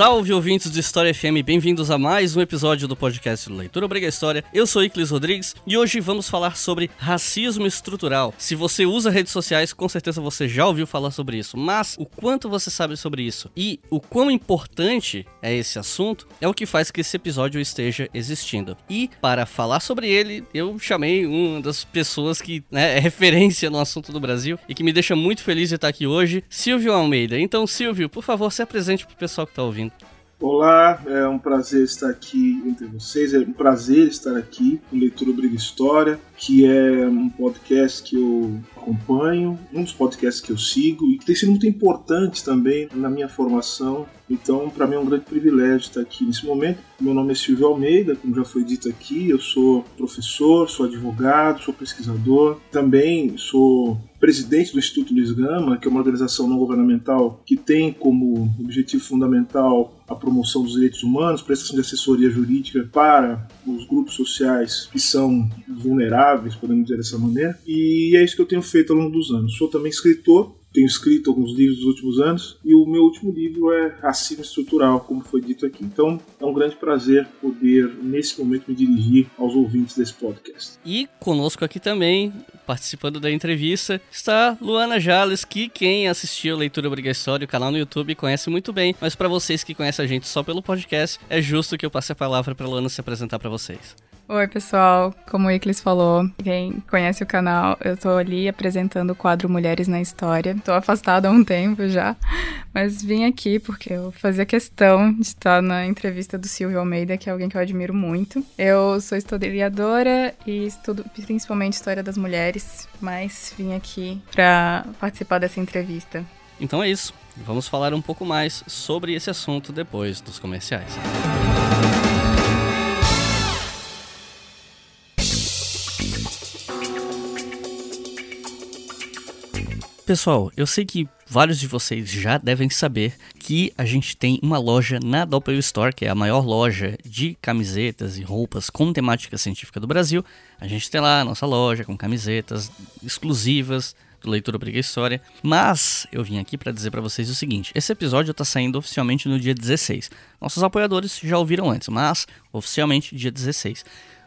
Salve ouvintes do História FM, bem-vindos a mais um episódio do podcast Leitura Obriga História. Eu sou Iclis Rodrigues e hoje vamos falar sobre racismo estrutural. Se você usa redes sociais, com certeza você já ouviu falar sobre isso, mas o quanto você sabe sobre isso e o quão importante é esse assunto é o que faz que esse episódio esteja existindo. E para falar sobre ele, eu chamei uma das pessoas que né, é referência no assunto do Brasil e que me deixa muito feliz de estar aqui hoje, Silvio Almeida. Então, Silvio, por favor, se apresente o pessoal que está ouvindo. Olá, é um prazer estar aqui entre vocês, é um prazer estar aqui com Leitura Briga História, que é um podcast que eu acompanho, um dos podcasts que eu sigo e que tem sido muito importante também na minha formação. Então, para mim é um grande privilégio estar aqui nesse momento. Meu nome é Silvio Almeida, como já foi dito aqui, eu sou professor, sou advogado, sou pesquisador, também sou presidente do Instituto Luiz Gama, que é uma organização não governamental que tem como objetivo fundamental a promoção dos direitos humanos, prestação de assessoria jurídica para os grupos sociais que são vulneráveis, podemos dizer dessa maneira. E é isso que eu tenho feito ao longo dos anos. Sou também escritor, tenho escrito alguns livros nos últimos anos e o meu último livro é Racismo Estrutural, como foi dito aqui. Então é um grande prazer poder, nesse momento, me dirigir aos ouvintes desse podcast. E conosco aqui também, participando da entrevista, está Luana Jales, que quem assistiu a Leitura Obrigatória, o canal no YouTube, conhece muito bem, mas para vocês que conhecem a gente só pelo podcast, é justo que eu passe a palavra para Luana se apresentar para vocês. Oi, pessoal. Como o Iclis falou, quem conhece o canal, eu tô ali apresentando o quadro Mulheres na História. Tô afastada há um tempo já, mas vim aqui porque eu fazia questão de estar na entrevista do Silvio Almeida, que é alguém que eu admiro muito. Eu sou historiadora e estudo principalmente história das mulheres, mas vim aqui para participar dessa entrevista. Então é isso. Vamos falar um pouco mais sobre esse assunto depois dos comerciais. Pessoal, eu sei que vários de vocês já devem saber que a gente tem uma loja na Doppel Store, que é a maior loja de camisetas e roupas com temática científica do Brasil. A gente tem lá a nossa loja com camisetas exclusivas do Leitura Briga História. Mas eu vim aqui para dizer para vocês o seguinte: esse episódio está saindo oficialmente no dia 16. Nossos apoiadores já ouviram antes, mas oficialmente dia 16.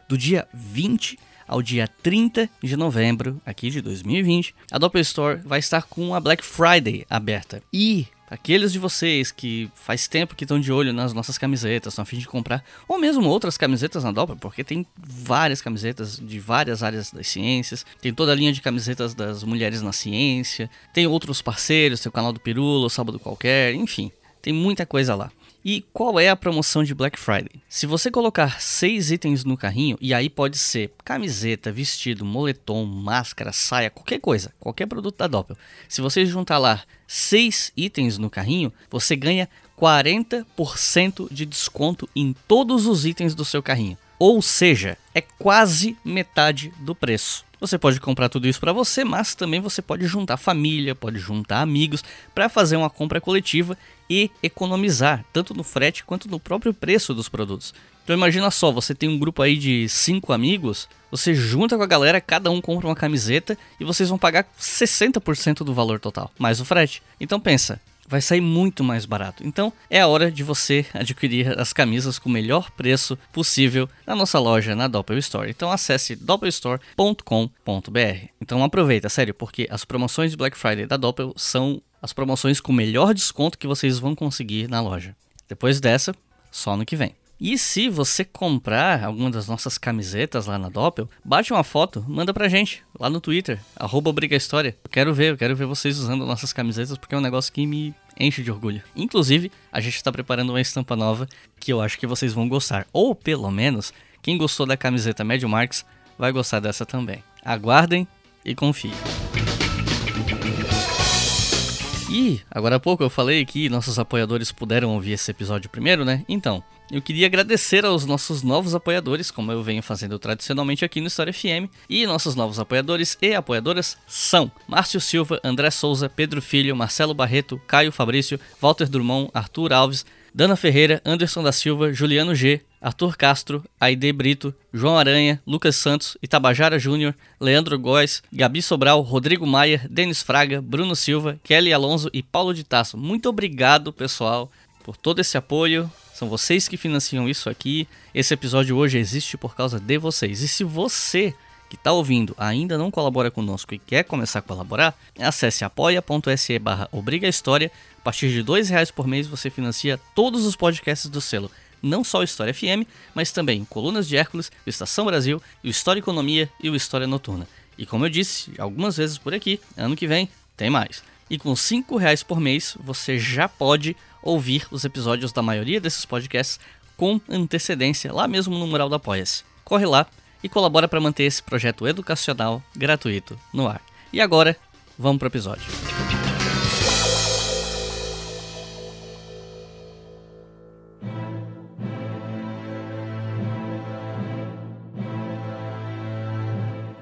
Do dia 20 ao dia 30 de novembro, aqui de 2020, a Doppel Store vai estar com a Black Friday aberta. E aqueles de vocês que faz tempo que estão de olho nas nossas camisetas, estão a fim de comprar, ou mesmo outras camisetas na Doppel, porque tem várias camisetas de várias áreas das ciências, tem toda a linha de camisetas das mulheres na ciência, tem outros parceiros, tem o canal do Pirulo, Sábado Qualquer, enfim, tem muita coisa lá. E qual é a promoção de Black Friday? Se você colocar seis itens no carrinho, e aí pode ser camiseta, vestido, moletom, máscara, saia, qualquer coisa, qualquer produto da Doppel. Se você juntar lá seis itens no carrinho, você ganha 40% de desconto em todos os itens do seu carrinho. Ou seja, é quase metade do preço. Você pode comprar tudo isso para você, mas também você pode juntar família, pode juntar amigos para fazer uma compra coletiva e economizar tanto no frete quanto no próprio preço dos produtos. Então imagina só, você tem um grupo aí de cinco amigos, você junta com a galera, cada um compra uma camiseta e vocês vão pagar 60% do valor total, mais o frete. Então pensa, vai sair muito mais barato. Então é a hora de você adquirir as camisas com o melhor preço possível na nossa loja na Doppel Store. Então acesse doppelstore.com.br. Então aproveita, sério, porque as promoções de Black Friday da Doppel são as promoções com o melhor desconto que vocês vão conseguir na loja. Depois dessa, só no que vem. E se você comprar alguma das nossas camisetas lá na Doppel, bate uma foto, manda pra gente lá no Twitter, arroba História. Eu quero ver, eu quero ver vocês usando nossas camisetas porque é um negócio que me enche de orgulho. Inclusive, a gente está preparando uma estampa nova que eu acho que vocês vão gostar. Ou pelo menos, quem gostou da camiseta Médio Marx vai gostar dessa também. Aguardem e confiem. E agora há pouco eu falei que nossos apoiadores puderam ouvir esse episódio primeiro, né? Então, eu queria agradecer aos nossos novos apoiadores, como eu venho fazendo tradicionalmente aqui no História FM. E nossos novos apoiadores e apoiadoras são Márcio Silva, André Souza, Pedro Filho, Marcelo Barreto, Caio Fabrício, Walter Drummond, Arthur Alves, Dana Ferreira, Anderson da Silva, Juliano G, Arthur Castro, Aide Brito, João Aranha, Lucas Santos, Itabajara Júnior, Leandro Góes, Gabi Sobral, Rodrigo Maier, Denis Fraga, Bruno Silva, Kelly Alonso e Paulo de Tasso. Muito obrigado, pessoal, por todo esse apoio. São vocês que financiam isso aqui. Esse episódio hoje existe por causa de vocês. E se você que está ouvindo ainda não colabora conosco e quer começar a colaborar, acesse apoia.se barra Obriga História. A partir de R$ reais por mês você financia todos os podcasts do selo não só o História FM, mas também Colunas de Hércules, o Estação Brasil, o História Economia e o História Noturna. E como eu disse algumas vezes por aqui, ano que vem tem mais. E com 5 reais por mês você já pode ouvir os episódios da maioria desses podcasts com antecedência lá mesmo no mural da Apoia-se. Corre lá e colabora para manter esse projeto educacional gratuito no ar. E agora, vamos para o episódio.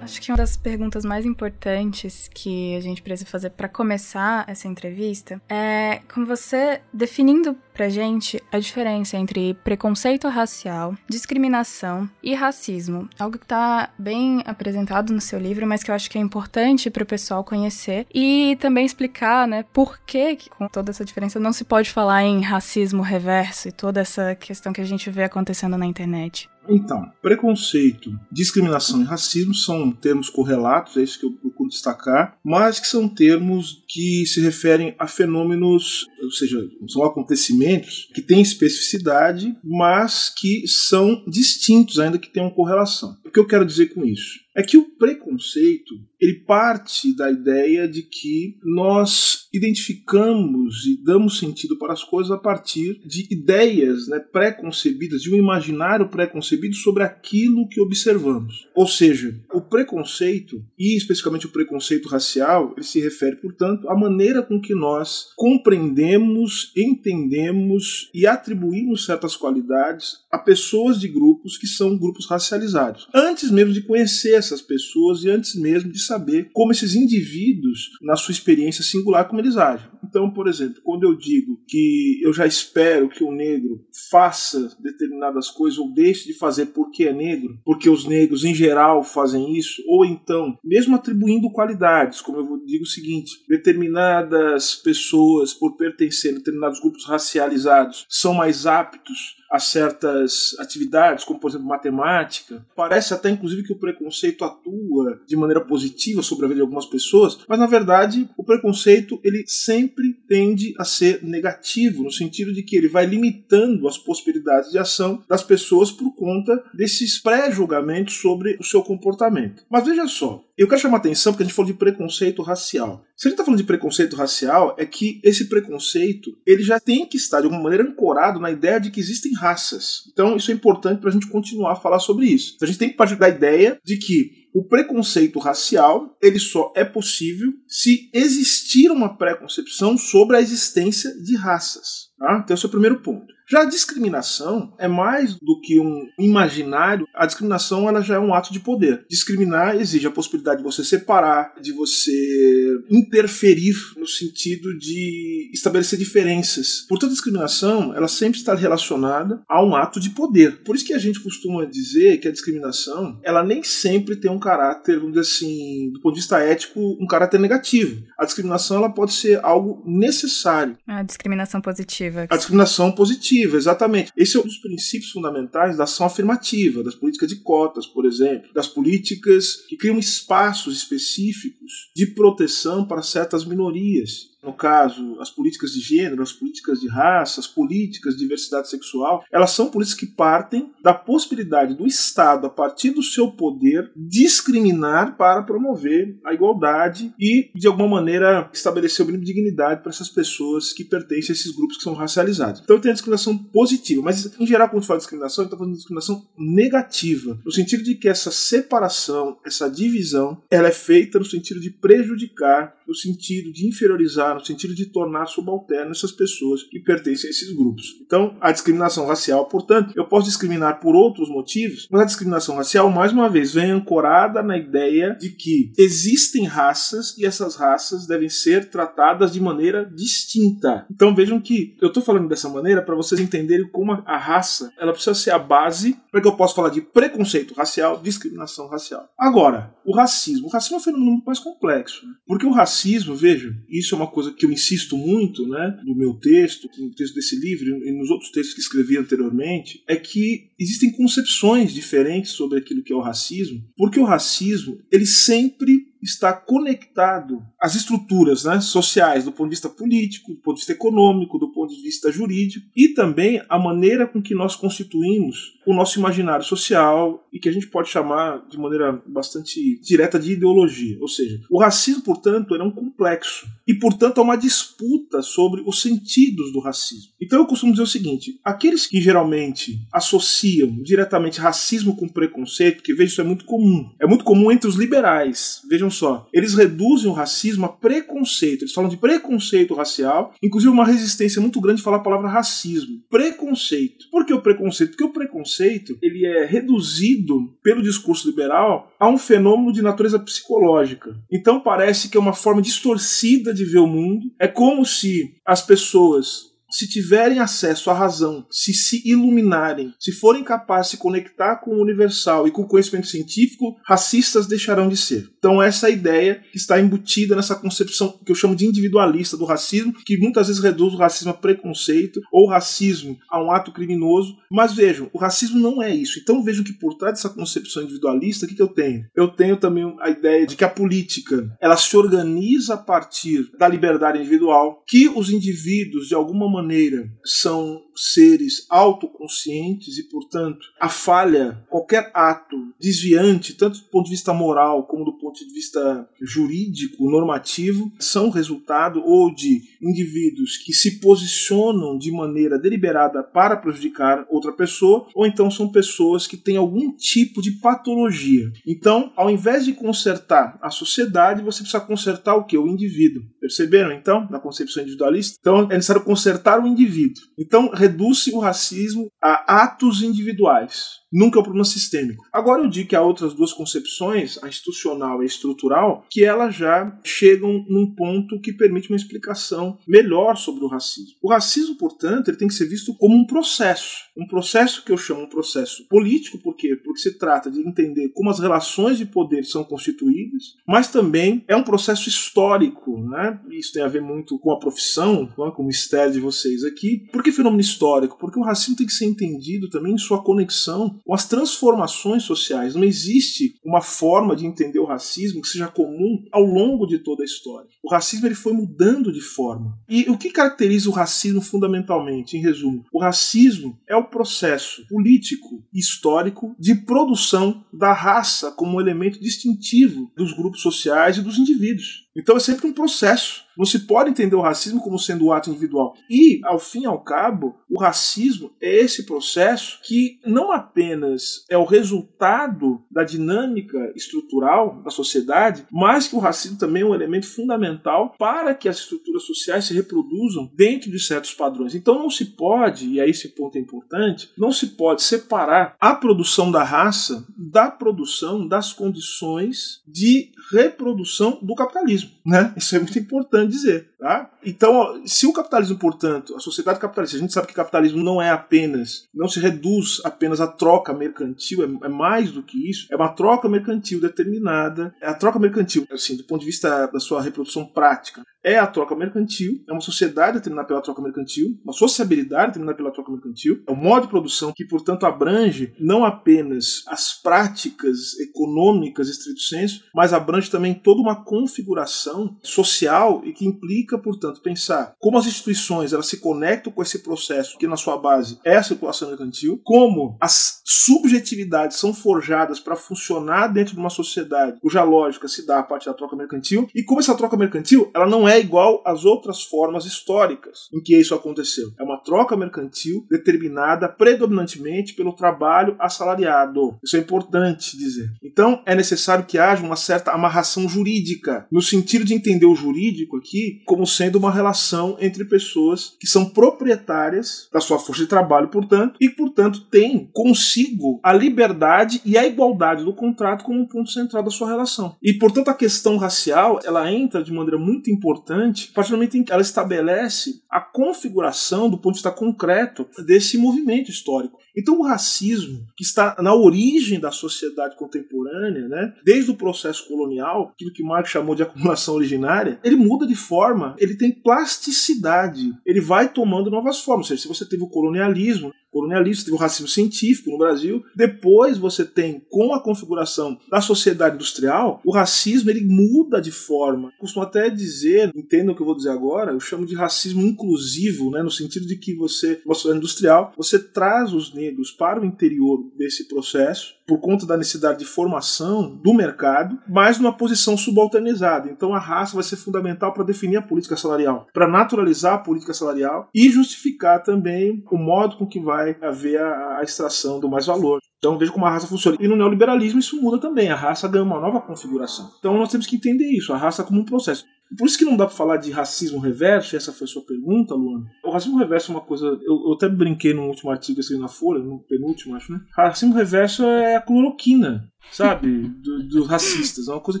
Acho que uma das perguntas mais importantes que a gente precisa fazer para começar essa entrevista é como você definindo pra gente a diferença entre preconceito racial, discriminação e racismo. Algo que tá bem apresentado no seu livro, mas que eu acho que é importante para o pessoal conhecer e também explicar, né, por que com toda essa diferença não se pode falar em racismo reverso e toda essa questão que a gente vê acontecendo na internet. Então, preconceito, discriminação e racismo são termos correlatos, é isso que eu procuro destacar, mas que são termos que se referem a fenômenos, ou seja, são acontecimentos que têm especificidade, mas que são distintos, ainda que tenham correlação. O que eu quero dizer com isso? É que o preconceito ele parte da ideia de que nós identificamos e damos sentido para as coisas a partir de ideias né, pré-concebidas, de um imaginário pré-concebido sobre aquilo que observamos. Ou seja, o preconceito, e especificamente o preconceito racial, ele se refere, portanto, à maneira com que nós compreendemos, entendemos e atribuímos certas qualidades a pessoas de grupos que são grupos racializados. Antes mesmo de conhecer essas pessoas e antes mesmo de saber como esses indivíduos, na sua experiência singular, como eles agem. Então, por exemplo, quando eu digo que eu já espero que o negro faça determinadas coisas ou deixe de fazer porque é negro, porque os negros em geral fazem isso, ou então, mesmo atribuindo qualidades, como eu digo o seguinte, determinadas pessoas, por pertencer a determinados grupos racializados, são mais aptos a certas atividades, como por exemplo matemática. Parece até inclusive que o preconceito atua de maneira positiva sobre a vida de algumas pessoas, mas na verdade o preconceito ele sempre tende a ser negativo, no sentido de que ele vai limitando as possibilidades de ação das pessoas por conta desses pré-julgamentos sobre o seu comportamento. Mas veja só, eu quero chamar a atenção porque a gente falou de preconceito racial. Se a gente está falando de preconceito racial, é que esse preconceito ele já tem que estar de alguma maneira ancorado na ideia de que existem raças. Então isso é importante para a gente continuar a falar sobre isso. Então, a gente tem que partir da ideia de que o preconceito racial ele só é possível se existir uma preconcepção sobre a existência de raças. Tá? Então esse é o primeiro ponto. Já a discriminação é mais do que um imaginário. A discriminação ela já é um ato de poder. Discriminar exige a possibilidade de você separar, de você interferir no sentido de estabelecer diferenças. Portanto, a discriminação ela sempre está relacionada a um ato de poder. Por isso que a gente costuma dizer que a discriminação ela nem sempre tem um caráter, vamos dizer assim, do ponto de vista ético, um caráter negativo. A discriminação ela pode ser algo necessário. A discriminação positiva. A discriminação positiva exatamente. Esse é um dos princípios fundamentais da ação afirmativa, das políticas de cotas, por exemplo, das políticas que criam espaços específicos de proteção para certas minorias no caso, as políticas de gênero, as políticas de raça, as políticas de diversidade sexual, elas são políticas que partem da possibilidade do Estado, a partir do seu poder, discriminar para promover a igualdade e, de alguma maneira, estabelecer o mínimo de dignidade para essas pessoas que pertencem a esses grupos que são racializados. Então tem a discriminação positiva, mas em geral, quando se fala de discriminação, está falando de discriminação negativa, no sentido de que essa separação, essa divisão, ela é feita no sentido de prejudicar no sentido de inferiorizar, no sentido de tornar subalterno essas pessoas que pertencem a esses grupos. Então, a discriminação racial, portanto, eu posso discriminar por outros motivos, mas a discriminação racial, mais uma vez, vem ancorada na ideia de que existem raças e essas raças devem ser tratadas de maneira distinta. Então, vejam que eu estou falando dessa maneira para vocês entenderem como a raça ela precisa ser a base para que eu possa falar de preconceito racial, discriminação racial. Agora, o racismo. O racismo é um fenômeno muito mais complexo. Né? Porque o racismo, veja, isso é uma coisa que eu insisto muito né, no meu texto, no texto desse livro e nos outros textos que escrevi anteriormente, é que existem concepções diferentes sobre aquilo que é o racismo, porque o racismo ele sempre está conectado às estruturas né, sociais, do ponto de vista político, do ponto de vista econômico, do ponto de vista jurídico, e também a maneira com que nós constituímos o nosso imaginário social e que a gente pode chamar de maneira bastante direta de ideologia. Ou seja, o racismo, portanto, é um complexo e, portanto, há uma disputa sobre os sentidos do racismo. Então eu costumo dizer o seguinte: aqueles que geralmente associam diretamente racismo com preconceito, que vejo isso é muito comum, é muito comum entre os liberais. Vejam só, eles reduzem o racismo a preconceito. Eles falam de preconceito racial, inclusive uma resistência muito grande de falar a palavra racismo. Preconceito. Por que o preconceito? Porque o preconceito ele é reduzido pelo discurso liberal a um fenômeno de natureza psicológica. Então parece que é uma forma distorcida de ver o mundo. É como se as pessoas se tiverem acesso à razão, se se iluminarem, se forem capazes de se conectar com o universal e com o conhecimento científico, racistas deixarão de ser. Então essa é a ideia que está embutida nessa concepção que eu chamo de individualista do racismo, que muitas vezes reduz o racismo a preconceito ou o racismo a um ato criminoso. Mas vejam, o racismo não é isso. Então vejam que por trás dessa concepção individualista, o que, que eu tenho? Eu tenho também a ideia de que a política ela se organiza a partir da liberdade individual, que os indivíduos de alguma maneira maneira são seres autoconscientes e, portanto, a falha, qualquer ato desviante, tanto do ponto de vista moral como do ponto de vista jurídico, normativo, são resultado ou de indivíduos que se posicionam de maneira deliberada para prejudicar outra pessoa, ou então são pessoas que têm algum tipo de patologia. Então, ao invés de consertar a sociedade, você precisa consertar o que? O indivíduo. Perceberam então, na concepção individualista? Então, é necessário consertar o indivíduo. Então, reduz o racismo a atos individuais nunca é um problema sistêmico. Agora eu digo que há outras duas concepções, a institucional e a estrutural, que elas já chegam num ponto que permite uma explicação melhor sobre o racismo. O racismo, portanto, ele tem que ser visto como um processo, um processo que eu chamo um processo político, por quê? Porque se trata de entender como as relações de poder são constituídas, mas também é um processo histórico, né? Isso tem a ver muito com a profissão, com o mistério de vocês aqui. Por que fenômeno histórico? Porque o racismo tem que ser entendido também em sua conexão com as transformações sociais. Não existe uma forma de entender o racismo que seja comum ao longo de toda a história. O racismo ele foi mudando de forma. E o que caracteriza o racismo fundamentalmente, em resumo? O racismo é o processo político e histórico de produção da raça como elemento distintivo dos grupos sociais e dos indivíduos. Então é sempre um processo. Não se pode entender o racismo como sendo um ato individual. E, ao fim e ao cabo, o racismo é esse processo que não apenas é o resultado da dinâmica estrutural da sociedade, mas que o racismo também é um elemento fundamental para que as estruturas sociais se reproduzam dentro de certos padrões. Então não se pode, e aí esse ponto é importante, não se pode separar a produção da raça da produção das condições de reprodução do capitalismo. Né? Isso é muito importante dizer. Tá? Então, se o capitalismo, portanto, a sociedade capitalista, a gente sabe que capitalismo não é apenas, não se reduz apenas à troca mercantil, é, é mais do que isso, é uma troca mercantil determinada. É a troca mercantil, assim, do ponto de vista da sua reprodução prática, é a troca mercantil, é uma sociedade determinada pela troca mercantil, uma sociabilidade determinada pela troca mercantil, é um modo de produção que, portanto, abrange não apenas as práticas econômicas, estrito senso, mas abrange também toda uma configuração social e que implica, portanto, pensar como as instituições elas se conectam com esse processo que, na sua base, é a circulação mercantil, como as subjetividades são forjadas para funcionar dentro de uma sociedade cuja lógica se dá a partir da troca mercantil, e como essa troca mercantil ela não é é igual às outras formas históricas em que isso aconteceu. É uma troca mercantil determinada predominantemente pelo trabalho assalariado. Isso é importante dizer. Então, é necessário que haja uma certa amarração jurídica, no sentido de entender o jurídico aqui como sendo uma relação entre pessoas que são proprietárias da sua força de trabalho, portanto, e, portanto, têm consigo a liberdade e a igualdade do contrato como um ponto central da sua relação. E, portanto, a questão racial, ela entra de maneira muito importante, a partir do momento em que ela estabelece a configuração do ponto de vista concreto desse movimento histórico. Então, o racismo, que está na origem da sociedade contemporânea, né, desde o processo colonial, aquilo que Marx chamou de acumulação originária, ele muda de forma, ele tem plasticidade, ele vai tomando novas formas. Ou seja, se você teve o colonialismo, colonialista, teve o racismo científico no Brasil. Depois você tem, com a configuração da sociedade industrial, o racismo ele muda de forma. Costumo até dizer, entendam o que eu vou dizer agora, eu chamo de racismo inclusivo, né, no sentido de que você, uma sociedade industrial, você traz os negros para o interior desse processo por conta da necessidade de formação do mercado, mas numa posição subalternizada. Então a raça vai ser fundamental para definir a política salarial, para naturalizar a política salarial e justificar também o modo com que vai haver a, a extração do mais valor. Então veja como a raça funciona. E no neoliberalismo isso muda também. A raça ganha uma nova configuração. Então nós temos que entender isso, a raça como um processo. Por isso que não dá para falar de racismo reverso, essa foi a sua pergunta, Luana. O racismo reverso é uma coisa. Eu, eu até brinquei no último artigo assim na Folha, no penúltimo, acho, né? Racismo reverso é a cloroquina, sabe? Do, dos racistas. É uma coisa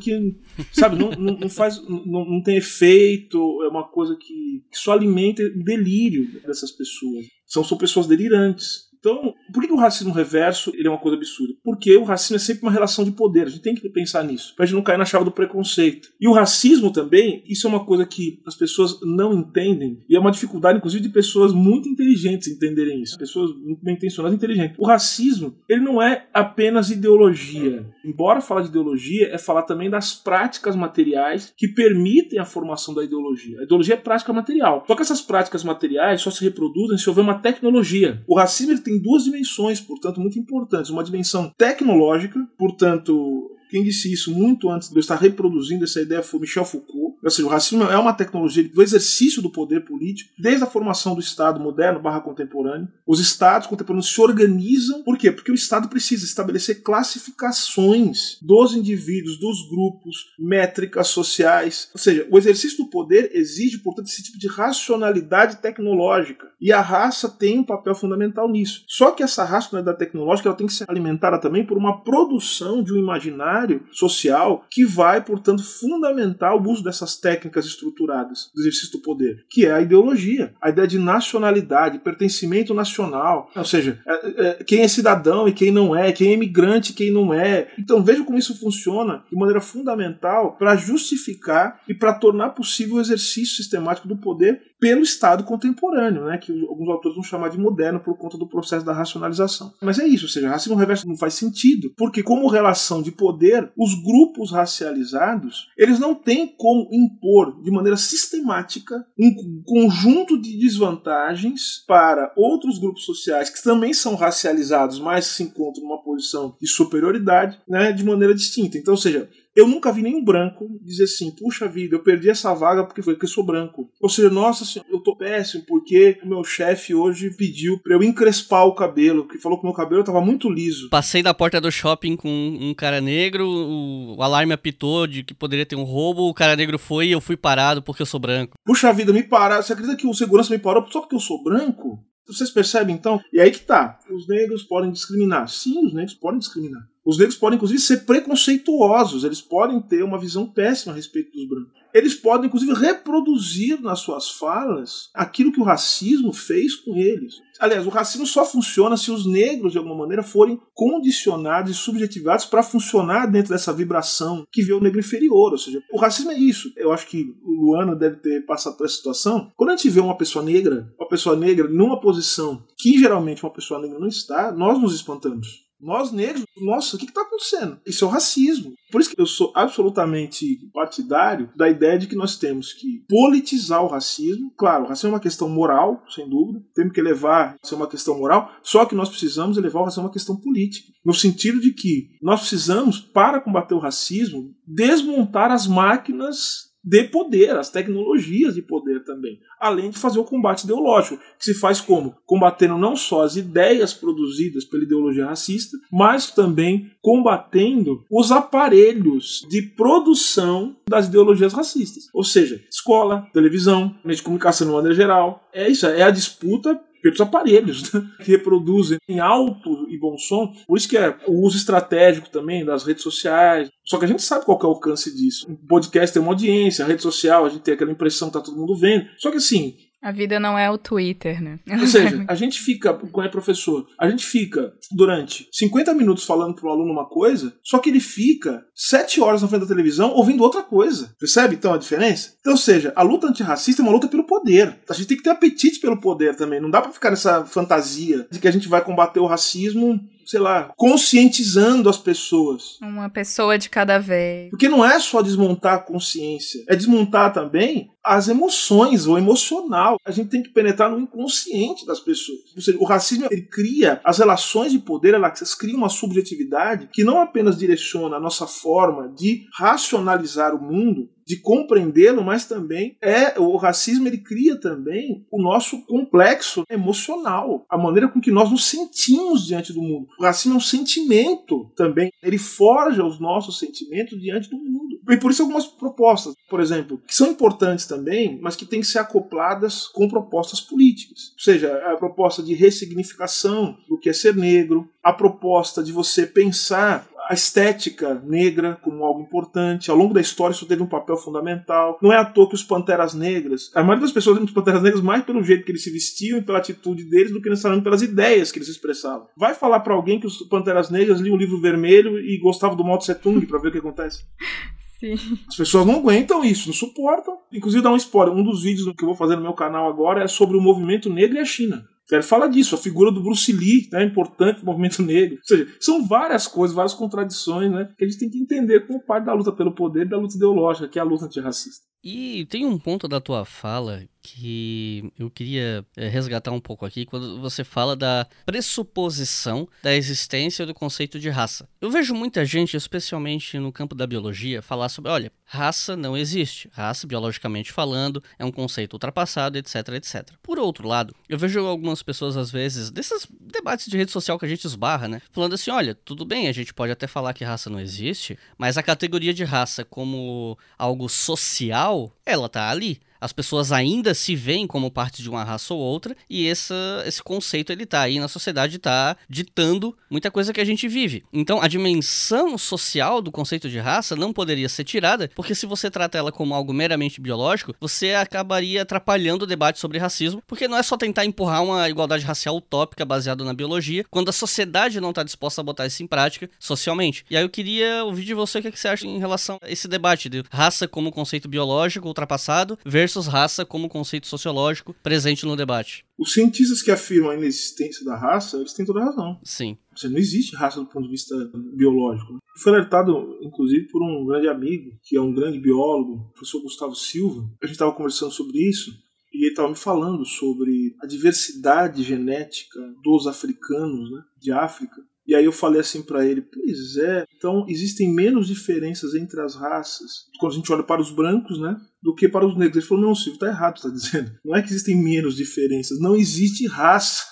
que, sabe, não, não, não faz. Não, não, tem efeito, é uma coisa que, que só alimenta o delírio dessas pessoas. São, são pessoas delirantes. Então, por que o racismo reverso ele é uma coisa absurda? Porque o racismo é sempre uma relação de poder. A gente tem que pensar nisso, pra gente não cair na chave do preconceito. E o racismo também, isso é uma coisa que as pessoas não entendem, e é uma dificuldade, inclusive, de pessoas muito inteligentes entenderem isso. Pessoas muito bem intencionadas e inteligentes. O racismo, ele não é apenas ideologia. Embora falar de ideologia, é falar também das práticas materiais que permitem a formação da ideologia. A ideologia é prática material. Só que essas práticas materiais só se reproduzem se houver uma tecnologia. O racismo ele tem tem duas dimensões, portanto, muito importantes. Uma dimensão tecnológica, portanto, quem disse isso muito antes de eu estar reproduzindo essa ideia foi Michel Foucault. Ou seja, o racismo é uma tecnologia do exercício do poder político, desde a formação do Estado moderno barra contemporâneo. Os Estados contemporâneos se organizam. Por quê? Porque o Estado precisa estabelecer classificações dos indivíduos, dos grupos, métricas sociais. Ou seja, o exercício do poder exige, portanto, esse tipo de racionalidade tecnológica. E a raça tem um papel fundamental nisso. Só que essa racionalidade tecnológica ela tem que ser alimentada também por uma produção de um imaginário social que vai, portanto, fundamentar o uso dessas técnicas estruturadas do exercício do poder, que é a ideologia, a ideia de nacionalidade, pertencimento nacional, ou seja, é, é, quem é cidadão e quem não é, quem é imigrante e quem não é. Então veja como isso funciona de maneira fundamental para justificar e para tornar possível o exercício sistemático do poder pelo Estado contemporâneo, né, que alguns autores vão chamar de moderno por conta do processo da racionalização. Mas é isso, ou seja, racismo reverso não faz sentido, porque como relação de poder, os grupos racializados, eles não têm como impor de maneira sistemática um conjunto de desvantagens para outros grupos sociais que também são racializados, mas se encontram numa posição de superioridade, né, de maneira distinta. Então, ou seja, eu nunca vi nenhum branco dizer assim, puxa vida, eu perdi essa vaga porque foi que eu sou branco. Ou seja, nossa senhora, eu tô péssimo porque o meu chefe hoje pediu pra eu encrespar o cabelo, que falou que o meu cabelo tava muito liso. Passei da porta do shopping com um cara negro, o alarme apitou de que poderia ter um roubo, o cara negro foi e eu fui parado porque eu sou branco. Puxa vida, me pararam. Você acredita que o segurança me parou só porque eu sou branco? Vocês percebem então? E aí que tá. Os negros podem discriminar. Sim, os negros podem discriminar. Os negros podem, inclusive, ser preconceituosos, eles podem ter uma visão péssima a respeito dos brancos. Eles podem, inclusive, reproduzir nas suas falas aquilo que o racismo fez com eles. Aliás, o racismo só funciona se os negros, de alguma maneira, forem condicionados e subjetivados para funcionar dentro dessa vibração que vê o negro inferior. Ou seja, o racismo é isso. Eu acho que o Luano deve ter passado por essa situação. Quando a gente vê uma pessoa negra, uma pessoa negra numa posição que geralmente uma pessoa negra não está, nós nos espantamos. Nós negros, nossa, o que está acontecendo? Isso é o racismo. Por isso que eu sou absolutamente partidário da ideia de que nós temos que politizar o racismo. Claro, o racismo é uma questão moral, sem dúvida. Temos que levar a ser uma questão moral, só que nós precisamos levar o racismo a uma questão política. No sentido de que nós precisamos, para combater o racismo, desmontar as máquinas de poder, as tecnologias de poder também, além de fazer o combate ideológico, que se faz como? Combatendo não só as ideias produzidas pela ideologia racista, mas também combatendo os aparelhos de produção das ideologias racistas. Ou seja, escola, televisão, meio de comunicação de maneira geral. É isso, é a disputa pelos aparelhos né, que reproduzem em alto e bom som. Por isso que é o uso estratégico também das redes sociais. Só que a gente sabe qual é o alcance disso. Um podcast tem uma audiência, a rede social, a gente tem aquela impressão que tá todo mundo vendo. Só que assim, a vida não é o Twitter, né? Ou seja, a gente fica, quando é professor, a gente fica durante 50 minutos falando para o aluno uma coisa, só que ele fica 7 horas na frente da televisão ouvindo outra coisa. Percebe então a diferença? Então, ou seja, a luta antirracista é uma luta pelo poder. A gente tem que ter apetite pelo poder também. Não dá para ficar nessa fantasia de que a gente vai combater o racismo sei lá, conscientizando as pessoas. Uma pessoa de cada vez. Porque não é só desmontar a consciência, é desmontar também as emoções, o emocional. A gente tem que penetrar no inconsciente das pessoas. Ou seja, o racismo ele cria as relações de poder, elas criam uma subjetividade que não apenas direciona a nossa forma de racionalizar o mundo, de compreendê-lo, mas também é o racismo ele cria também o nosso complexo emocional, a maneira com que nós nos sentimos diante do mundo. O racismo é um sentimento também, ele forja os nossos sentimentos diante do mundo. E por isso algumas propostas, por exemplo, que são importantes também, mas que têm que ser acopladas com propostas políticas. Ou seja, a proposta de ressignificação do que é ser negro, a proposta de você pensar a estética negra como algo importante. Ao longo da história isso teve um papel fundamental. Não é à toa que os Panteras Negras, a maioria das pessoas lembra os Panteras Negras mais pelo jeito que eles se vestiam e pela atitude deles do que necessariamente pelas ideias que eles expressavam. Vai falar para alguém que os Panteras Negras liam o livro vermelho e gostavam do Mao Tse Tung para ver o que acontece. Sim. As pessoas não aguentam isso, não suportam. Inclusive, dá um spoiler: um dos vídeos que eu vou fazer no meu canal agora é sobre o movimento negro e a China. Ele fala disso, a figura do Bruce Lee é né, importante no movimento negro. Ou seja, são várias coisas, várias contradições né, que a gente tem que entender como parte da luta pelo poder da luta ideológica, que é a luta antirracista. E tem um ponto da tua fala que eu queria eh, resgatar um pouco aqui quando você fala da pressuposição da existência do conceito de raça. Eu vejo muita gente, especialmente no campo da biologia, falar sobre, olha, raça não existe. Raça, biologicamente falando, é um conceito ultrapassado, etc, etc. Por outro lado, eu vejo algumas pessoas às vezes desses debates de rede social que a gente esbarra, né, falando assim, olha, tudo bem, a gente pode até falar que raça não existe, mas a categoria de raça como algo social, ela tá ali as pessoas ainda se veem como parte de uma raça ou outra, e essa, esse conceito ele tá aí na sociedade, tá ditando muita coisa que a gente vive. Então a dimensão social do conceito de raça não poderia ser tirada, porque se você trata ela como algo meramente biológico, você acabaria atrapalhando o debate sobre racismo, porque não é só tentar empurrar uma igualdade racial utópica baseada na biologia, quando a sociedade não está disposta a botar isso em prática socialmente. E aí eu queria ouvir de você o que, é que você acha em relação a esse debate de raça como conceito biológico ultrapassado versus versus raça como conceito sociológico presente no debate. Os cientistas que afirmam a inexistência da raça, eles têm toda a razão. Sim. Você não existe raça do ponto de vista biológico. Foi alertado, inclusive, por um grande amigo, que é um grande biólogo, o professor Gustavo Silva. A gente estava conversando sobre isso e ele estava me falando sobre a diversidade genética dos africanos, né, de África, e aí eu falei assim para ele: pois é, então existem menos diferenças entre as raças quando a gente olha para os brancos, né? Do que para os negros. Ele falou: não, Silvio, tá errado, tá dizendo. Não é que existem menos diferenças, não existe raça.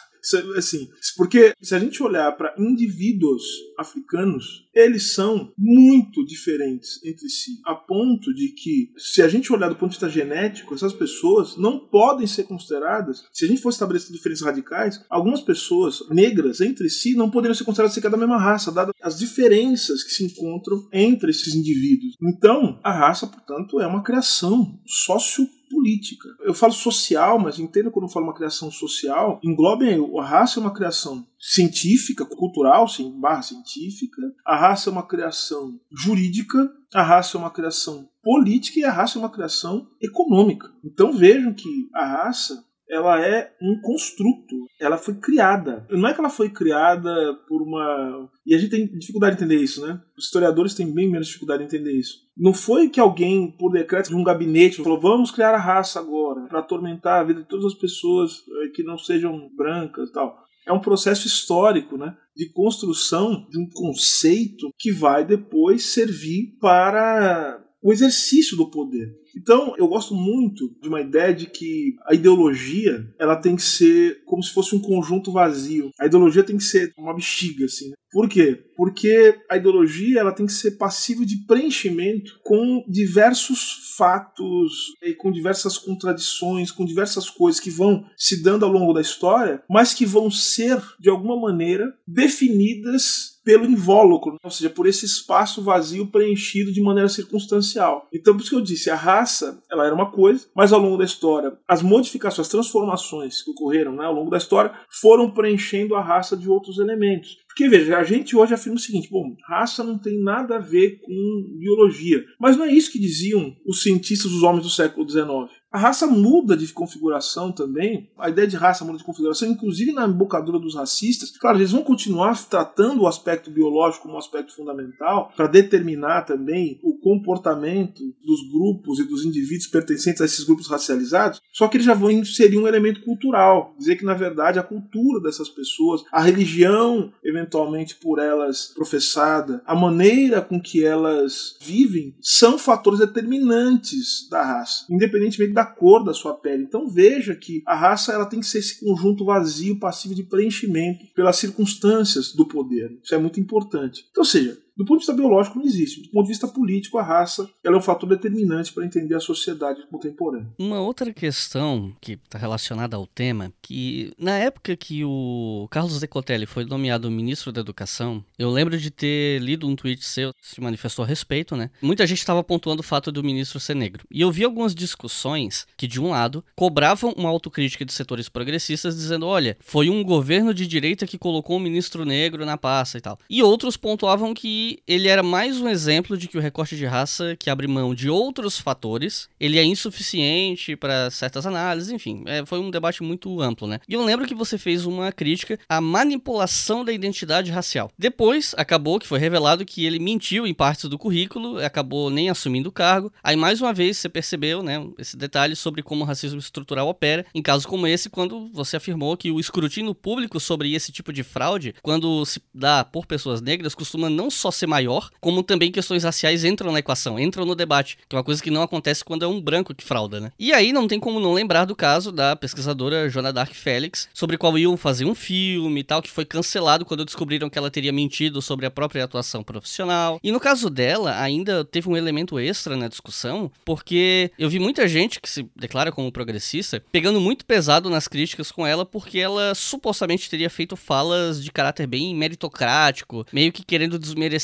Assim, porque se a gente olhar para indivíduos africanos, eles são muito diferentes entre si, a ponto de que, se a gente olhar do ponto de vista genético, essas pessoas não podem ser consideradas, se a gente for estabelecer diferenças radicais, algumas pessoas negras entre si não poderiam ser consideradas sequer da mesma raça, dadas as diferenças que se encontram entre esses indivíduos. Então, a raça, portanto, é uma criação sócio política. Eu falo social, mas entenda quando eu falo uma criação social, englobem a raça é uma criação científica, cultural, sim, barra científica, a raça é uma criação jurídica, a raça é uma criação política e a raça é uma criação econômica. Então vejam que a raça ela é um construto. Ela foi criada. Não é que ela foi criada por uma. E a gente tem dificuldade de entender isso, né? Os historiadores têm bem menos dificuldade de entender isso. Não foi que alguém, por decreto de um gabinete, falou: vamos criar a raça agora, para atormentar a vida de todas as pessoas eh, que não sejam brancas e tal. É um processo histórico, né? De construção de um conceito que vai depois servir para o exercício do poder. Então, eu gosto muito de uma ideia de que a ideologia ela tem que ser como se fosse um conjunto vazio. A ideologia tem que ser uma bexiga, assim. Né? Por quê? Porque a ideologia ela tem que ser passível de preenchimento com diversos fatos com diversas contradições, com diversas coisas que vão se dando ao longo da história, mas que vão ser, de alguma maneira, definidas pelo invólucro, ou seja, por esse espaço vazio preenchido de maneira circunstancial. Então, por isso que eu disse, a raça ela era uma coisa, mas ao longo da história, as modificações, as transformações que ocorreram né, ao longo da história foram preenchendo a raça de outros elementos. Porque veja, a gente hoje afirma o seguinte: bom, raça não tem nada a ver com biologia. Mas não é isso que diziam os cientistas, os homens do século XIX. A raça muda de configuração também. A ideia de raça muda de configuração, inclusive na embocadura dos racistas. Claro, eles vão continuar tratando o aspecto biológico como um aspecto fundamental para determinar também o comportamento dos grupos e dos indivíduos pertencentes a esses grupos racializados. Só que eles já vão inserir um elemento cultural, dizer que na verdade a cultura dessas pessoas, a religião eventualmente por elas professada, a maneira com que elas vivem são fatores determinantes da raça, independentemente da cor da sua pele. Então veja que a raça ela tem que ser esse conjunto vazio, passivo de preenchimento pelas circunstâncias do poder. Isso é muito importante. Então, seja, do ponto de vista biológico não existe. Do ponto de vista político, a raça ela é um fator determinante para entender a sociedade contemporânea. Uma outra questão que está relacionada ao tema, que na época que o Carlos Decotelli foi nomeado ministro da Educação, eu lembro de ter lido um tweet seu, se manifestou a respeito, né? Muita gente estava pontuando o fato do ministro ser negro. E eu vi algumas discussões que, de um lado, cobravam uma autocrítica de setores progressistas, dizendo: olha, foi um governo de direita que colocou um ministro negro na pasta e tal. E outros pontuavam que ele era mais um exemplo de que o recorte de raça, que abre mão de outros fatores, ele é insuficiente para certas análises, enfim, é, foi um debate muito amplo, né? E eu lembro que você fez uma crítica à manipulação da identidade racial. Depois, acabou que foi revelado que ele mentiu em partes do currículo, acabou nem assumindo o cargo. Aí, mais uma vez, você percebeu, né, esse detalhe sobre como o racismo estrutural opera, em casos como esse, quando você afirmou que o escrutínio público sobre esse tipo de fraude, quando se dá por pessoas negras, costuma não só ser maior, como também questões raciais entram na equação, entram no debate, que é uma coisa que não acontece quando é um branco que frauda, né? E aí não tem como não lembrar do caso da pesquisadora Joana Dark Félix, sobre qual iam fazer um filme e tal, que foi cancelado quando descobriram que ela teria mentido sobre a própria atuação profissional. E no caso dela, ainda teve um elemento extra na discussão, porque eu vi muita gente que se declara como progressista pegando muito pesado nas críticas com ela, porque ela supostamente teria feito falas de caráter bem meritocrático, meio que querendo desmerecer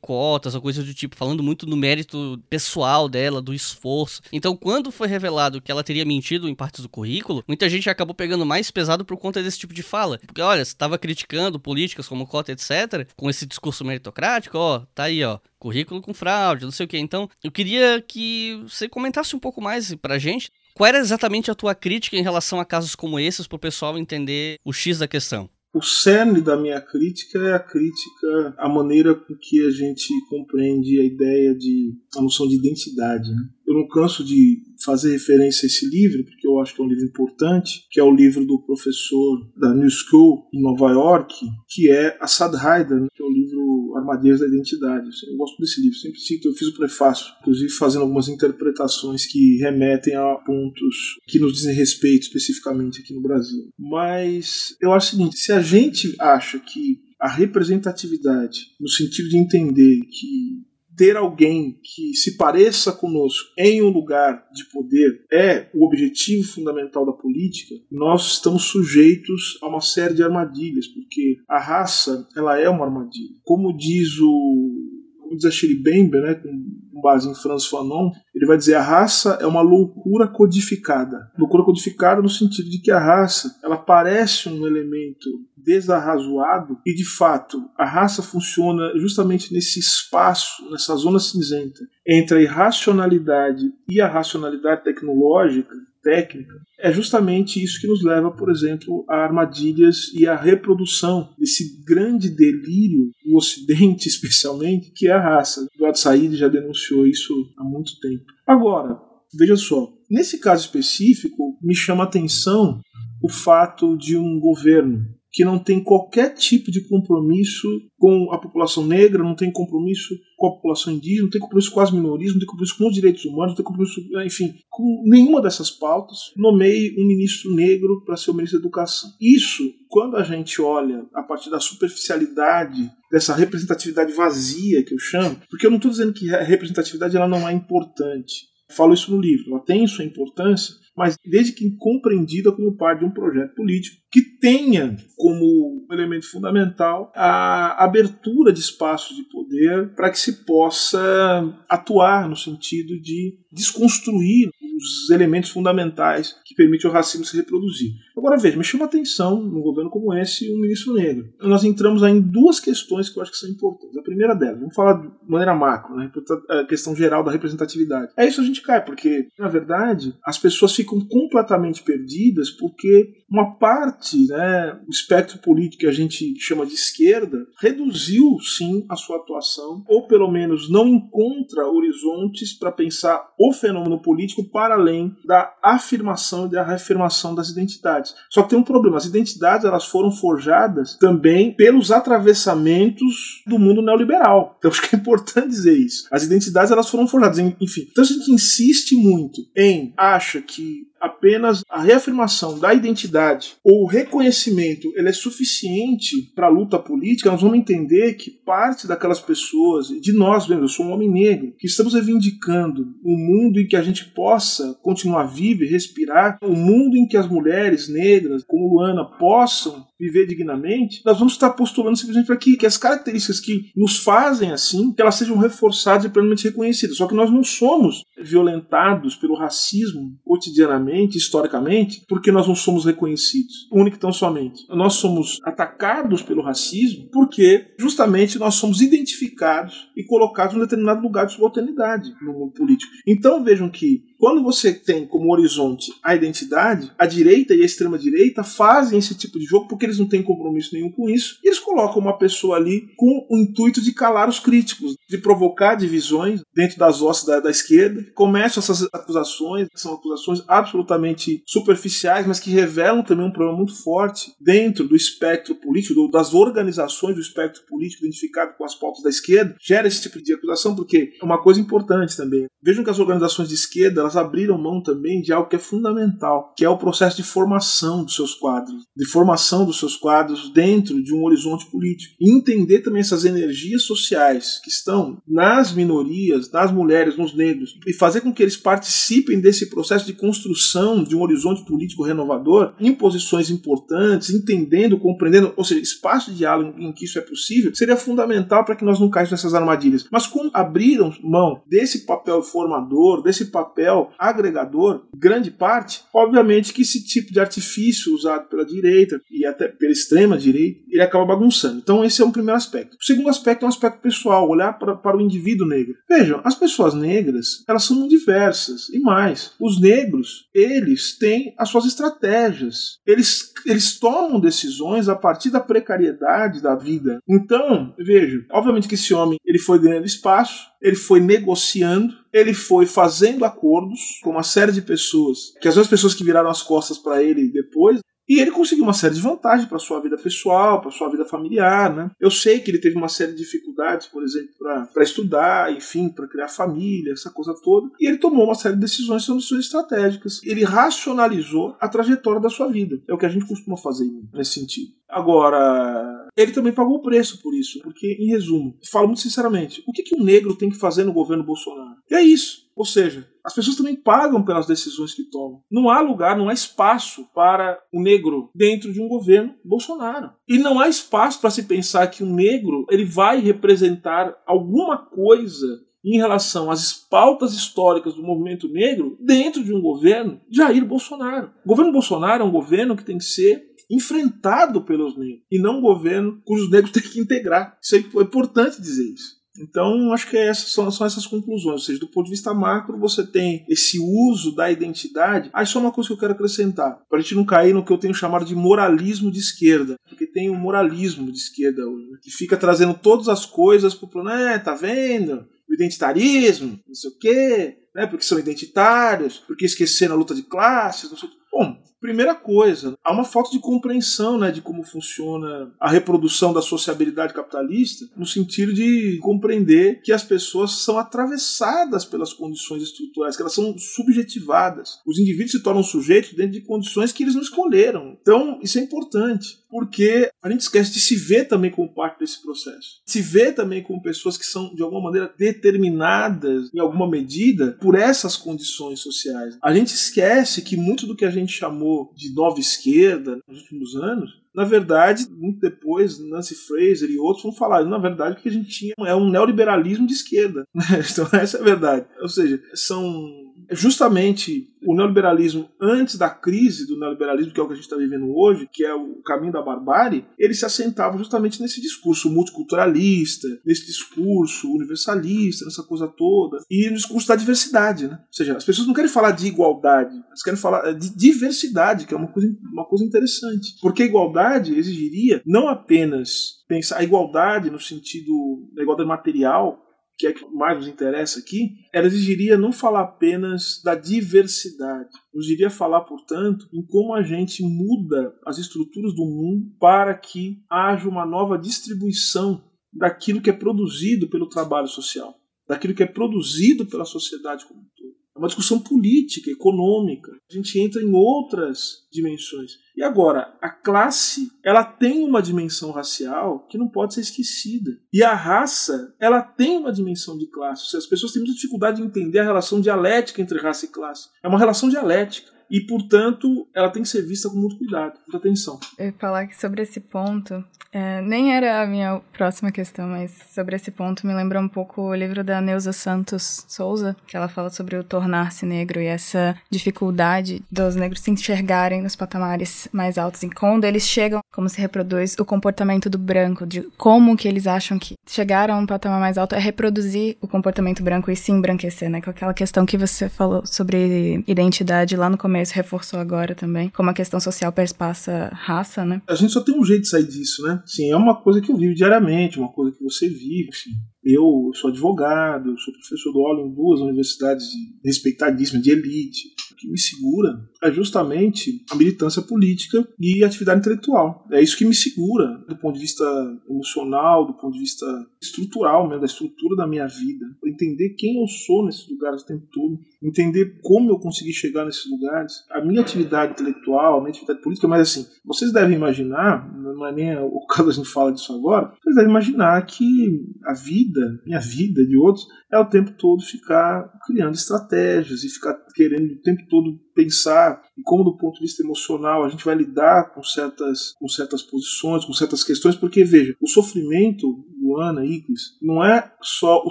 cotas ou coisa do tipo, falando muito no mérito pessoal dela, do esforço. Então, quando foi revelado que ela teria mentido em partes do currículo, muita gente acabou pegando mais pesado por conta desse tipo de fala. Porque, olha, você estava criticando políticas como cota, etc., com esse discurso meritocrático, ó, tá aí, ó, currículo com fraude, não sei o que. Então, eu queria que você comentasse um pouco mais pra gente. Qual era exatamente a tua crítica em relação a casos como esses, para o pessoal entender o X da questão? O cerne da minha crítica é a crítica à maneira com que a gente compreende a ideia de a noção de identidade. Né? Eu não canso de fazer referência a esse livro, porque eu acho que é um livro importante, que é o livro do professor da New School em Nova York, que é Assad Haider, né? que é o livro Armadilhas da Identidade. Eu gosto desse livro, sempre cito, eu fiz o prefácio, inclusive fazendo algumas interpretações que remetem a pontos que nos dizem respeito especificamente aqui no Brasil. Mas eu acho o seguinte, se a gente acha que a representatividade, no sentido de entender que ter alguém que se pareça conosco em um lugar de poder é o objetivo fundamental da política, nós estamos sujeitos a uma série de armadilhas, porque a raça ela é uma armadilha. Como diz o como diz a Shirley Bember, né, com base em Franz Fanon, ele vai dizer a raça é uma loucura codificada. Loucura codificada no sentido de que a raça ela parece um elemento desarrazoado e de fato a raça funciona justamente nesse espaço, nessa zona cinzenta entre a irracionalidade e a racionalidade tecnológica técnica, é justamente isso que nos leva, por exemplo, a armadilhas e a reprodução desse grande delírio, no Ocidente especialmente, que é a raça. Eduardo Said já denunciou isso há muito tempo. Agora, veja só, nesse caso específico, me chama a atenção o fato de um governo que não tem qualquer tipo de compromisso com a população negra, não tem compromisso com a população indígena, não tem compromisso com as minorias, não tem compromisso com os direitos humanos, não tem compromisso, enfim, com nenhuma dessas pautas, nomeie um ministro negro para ser o ministro da Educação. Isso, quando a gente olha a partir da superficialidade dessa representatividade vazia que eu chamo, porque eu não estou dizendo que a representatividade ela não é importante. Falo isso no livro, ela tem sua importância, mas desde que compreendida como parte de um projeto político que tenha como elemento fundamental a abertura de espaços de poder para que se possa atuar no sentido de desconstruir os elementos fundamentais que permitem o racismo se reproduzir. Agora veja, me chama atenção num governo como esse um ministro negro. Nós entramos aí em duas questões que eu acho que são importantes. A primeira delas, vamos falar de maneira macro, né, a questão geral da representatividade. É isso a gente cai, porque na verdade as pessoas ficam completamente perdidas porque uma parte, né, o espectro político que a gente chama de esquerda, reduziu sim a sua atuação, ou pelo menos não encontra horizontes para pensar o fenômeno político para além da afirmação e da reafirmação das identidades. Só que tem um problema, as identidades elas foram forjadas também pelos atravessamentos do mundo neoliberal. Então acho que é importante dizer isso. As identidades elas foram forjadas, enfim. Então a gente insiste muito em acha que apenas a reafirmação da identidade ou o reconhecimento ele é suficiente para a luta política, nós vamos entender que parte daquelas pessoas, de nós mesmos, eu sou um homem negro, que estamos reivindicando um mundo em que a gente possa continuar vivo e respirar, um mundo em que as mulheres negras, como Luana, possam viver dignamente, nós vamos estar postulando simplesmente para que, que as características que nos fazem assim, que elas sejam reforçadas e plenamente reconhecidas. Só que nós não somos violentados pelo racismo cotidianamente, historicamente, porque nós não somos reconhecidos, único tão somente. Nós somos atacados pelo racismo porque justamente nós somos identificados e colocados em um determinado lugar de subalternidade no mundo político. Então vejam que quando você tem como horizonte a identidade, a direita e a extrema direita fazem esse tipo de jogo porque eles não têm compromisso nenhum com isso. E eles colocam uma pessoa ali com o intuito de calar os críticos, de provocar divisões dentro das hostes da, da esquerda. Começam essas acusações, que são acusações absolutamente superficiais, mas que revelam também um problema muito forte dentro do espectro político, das organizações do espectro político identificado com as pautas da esquerda. Gera esse tipo de acusação porque é uma coisa importante também. Vejam que as organizações de esquerda elas abriram mão também de algo que é fundamental, que é o processo de formação dos seus quadros, de formação dos seus quadros dentro de um horizonte político. E entender também essas energias sociais que estão nas minorias, nas mulheres, nos negros, e fazer com que eles participem desse processo de construção de um horizonte político renovador em posições importantes, entendendo, compreendendo, ou seja, espaço de diálogo em que isso é possível, seria fundamental para que nós não caíssemos nessas armadilhas. Mas como abriram mão desse papel formador, desse papel papel agregador, grande parte, obviamente que esse tipo de artifício usado pela direita e até pela extrema direita, ele acaba bagunçando. Então esse é um primeiro aspecto. O segundo aspecto é um aspecto pessoal, olhar para, para o indivíduo negro. Vejam, as pessoas negras, elas são diversas e mais, os negros, eles têm as suas estratégias. Eles, eles tomam decisões a partir da precariedade da vida. Então, veja, obviamente que esse homem, ele foi ganhando espaço, ele foi negociando, ele foi fazendo acordos com uma série de pessoas, que as mesmas pessoas que viraram as costas para ele depois, e ele conseguiu uma série de vantagens para sua vida pessoal, para sua vida familiar, né? Eu sei que ele teve uma série de dificuldades, por exemplo, para estudar, enfim, para criar família, essa coisa toda. E ele tomou uma série de decisões, são decisões estratégicas. Ele racionalizou a trajetória da sua vida. É o que a gente costuma fazer nesse sentido. Agora, ele também pagou o preço por isso, porque, em resumo, falo muito sinceramente, o que, que um negro tem que fazer no governo Bolsonaro? E é isso. Ou seja, as pessoas também pagam pelas decisões que tomam. Não há lugar, não há espaço para o negro dentro de um governo Bolsonaro. E não há espaço para se pensar que um negro ele vai representar alguma coisa em relação às pautas históricas do movimento negro dentro de um governo Jair Bolsonaro. O governo Bolsonaro é um governo que tem que ser enfrentado pelos negros e não um governo cujos negros têm que integrar. Isso é importante dizer isso. Então, acho que essas são, são, essas conclusões. Ou seja, do ponto de vista macro, você tem esse uso da identidade. Aí, só uma coisa que eu quero acrescentar, para a gente não cair no que eu tenho chamado de moralismo de esquerda. Porque tem um moralismo de esquerda hoje, né? que fica trazendo todas as coisas para o plano. É, tá vendo? O identitarismo, não sei o quê, né? porque são identitários, porque esqueceram a luta de classes, não sei o quê. Bom, Primeira coisa, há uma falta de compreensão né, de como funciona a reprodução da sociabilidade capitalista, no sentido de compreender que as pessoas são atravessadas pelas condições estruturais, que elas são subjetivadas. Os indivíduos se tornam sujeitos dentro de condições que eles não escolheram. Então, isso é importante, porque a gente esquece de se ver também como parte desse processo. Se ver também como pessoas que são, de alguma maneira, determinadas, em alguma medida, por essas condições sociais. A gente esquece que muito do que a gente chamou de nova esquerda nos últimos anos na verdade, muito depois, Nancy Fraser e outros vão falar, na verdade, o que a gente tinha é um neoliberalismo de esquerda. então, essa é a verdade. Ou seja, são justamente o neoliberalismo antes da crise do neoliberalismo, que é o que a gente está vivendo hoje, que é o caminho da barbárie, ele se assentava justamente nesse discurso multiculturalista, nesse discurso universalista, nessa coisa toda, e no discurso da diversidade. Né? Ou seja, as pessoas não querem falar de igualdade, elas querem falar de diversidade, que é uma coisa, uma coisa interessante. Porque igualdade exigiria não apenas pensar a igualdade no sentido da igualdade material, que é que mais nos interessa aqui, ela exigiria não falar apenas da diversidade, nos iria falar, portanto, em como a gente muda as estruturas do mundo para que haja uma nova distribuição daquilo que é produzido pelo trabalho social, daquilo que é produzido pela sociedade como um todo. É uma discussão política, econômica. A gente entra em outras dimensões. E agora, a classe, ela tem uma dimensão racial que não pode ser esquecida. E a raça, ela tem uma dimensão de classe. Seja, as pessoas têm muita dificuldade de entender a relação dialética entre raça e classe. É uma relação dialética e, portanto, ela tem que ser vista com muito cuidado, muita atenção. Eu ia falar que sobre esse ponto, é, nem era a minha próxima questão, mas sobre esse ponto me lembra um pouco o livro da Neuza Santos Souza, que ela fala sobre o tornar-se negro e essa dificuldade dos negros se enxergarem nos patamares mais altos e quando eles chegam, como se reproduz o comportamento do branco, de como que eles acham que chegar a um patamar mais alto é reproduzir o comportamento branco e se embranquecer, né? Com aquela questão que você falou sobre identidade lá no começo começo, reforçou agora também, como a questão social perspassa raça, né? A gente só tem um jeito de sair disso, né? Sim, é uma coisa que eu vivo diariamente, uma coisa que você vive, enfim. Eu sou advogado, eu sou professor do aula em duas universidades respeitadíssimas, de elite. O que me segura é justamente a militância política e a atividade intelectual. É isso que me segura do ponto de vista emocional, do ponto de vista estrutural, mesmo, da estrutura da minha vida. Entender quem eu sou nesses lugares o tempo todo, entender como eu consegui chegar nesses lugares. A minha atividade intelectual, a minha atividade política, mas assim, vocês devem imaginar, não é nem o caso a gente fala disso agora, vocês devem imaginar que a vida minha vida, de outros, é o tempo todo ficar criando estratégias e ficar querendo o tempo todo pensar em como, do ponto de vista emocional, a gente vai lidar com certas, com certas posições, com certas questões, porque, veja, o sofrimento, Luana, Iclis, não é só o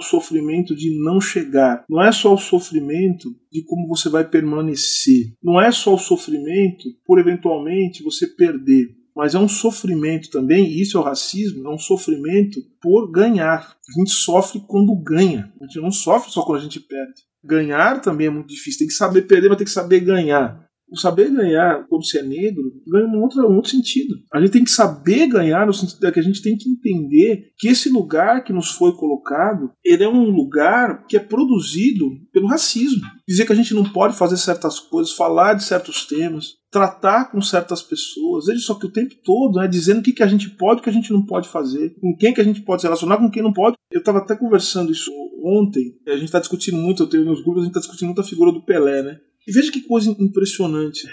sofrimento de não chegar, não é só o sofrimento de como você vai permanecer, não é só o sofrimento por eventualmente você perder mas é um sofrimento também, e isso é o racismo, é um sofrimento por ganhar. A gente sofre quando ganha, a gente não sofre só quando a gente perde. Ganhar também é muito difícil, tem que saber perder, mas tem que saber ganhar. O saber ganhar, quando você é negro, ganha um outro, um outro sentido. A gente tem que saber ganhar no sentido que a gente tem que entender que esse lugar que nos foi colocado, ele é um lugar que é produzido pelo racismo. Dizer que a gente não pode fazer certas coisas, falar de certos temas, tratar com certas pessoas, veja só que o tempo todo, né, dizendo o que, que a gente pode o que a gente não pode fazer, com quem que a gente pode se relacionar, com quem não pode. Eu estava até conversando isso ontem, a gente está discutindo muito, eu tenho nos grupos, a gente está discutindo muito a figura do Pelé, né? E veja que coisa impressionante.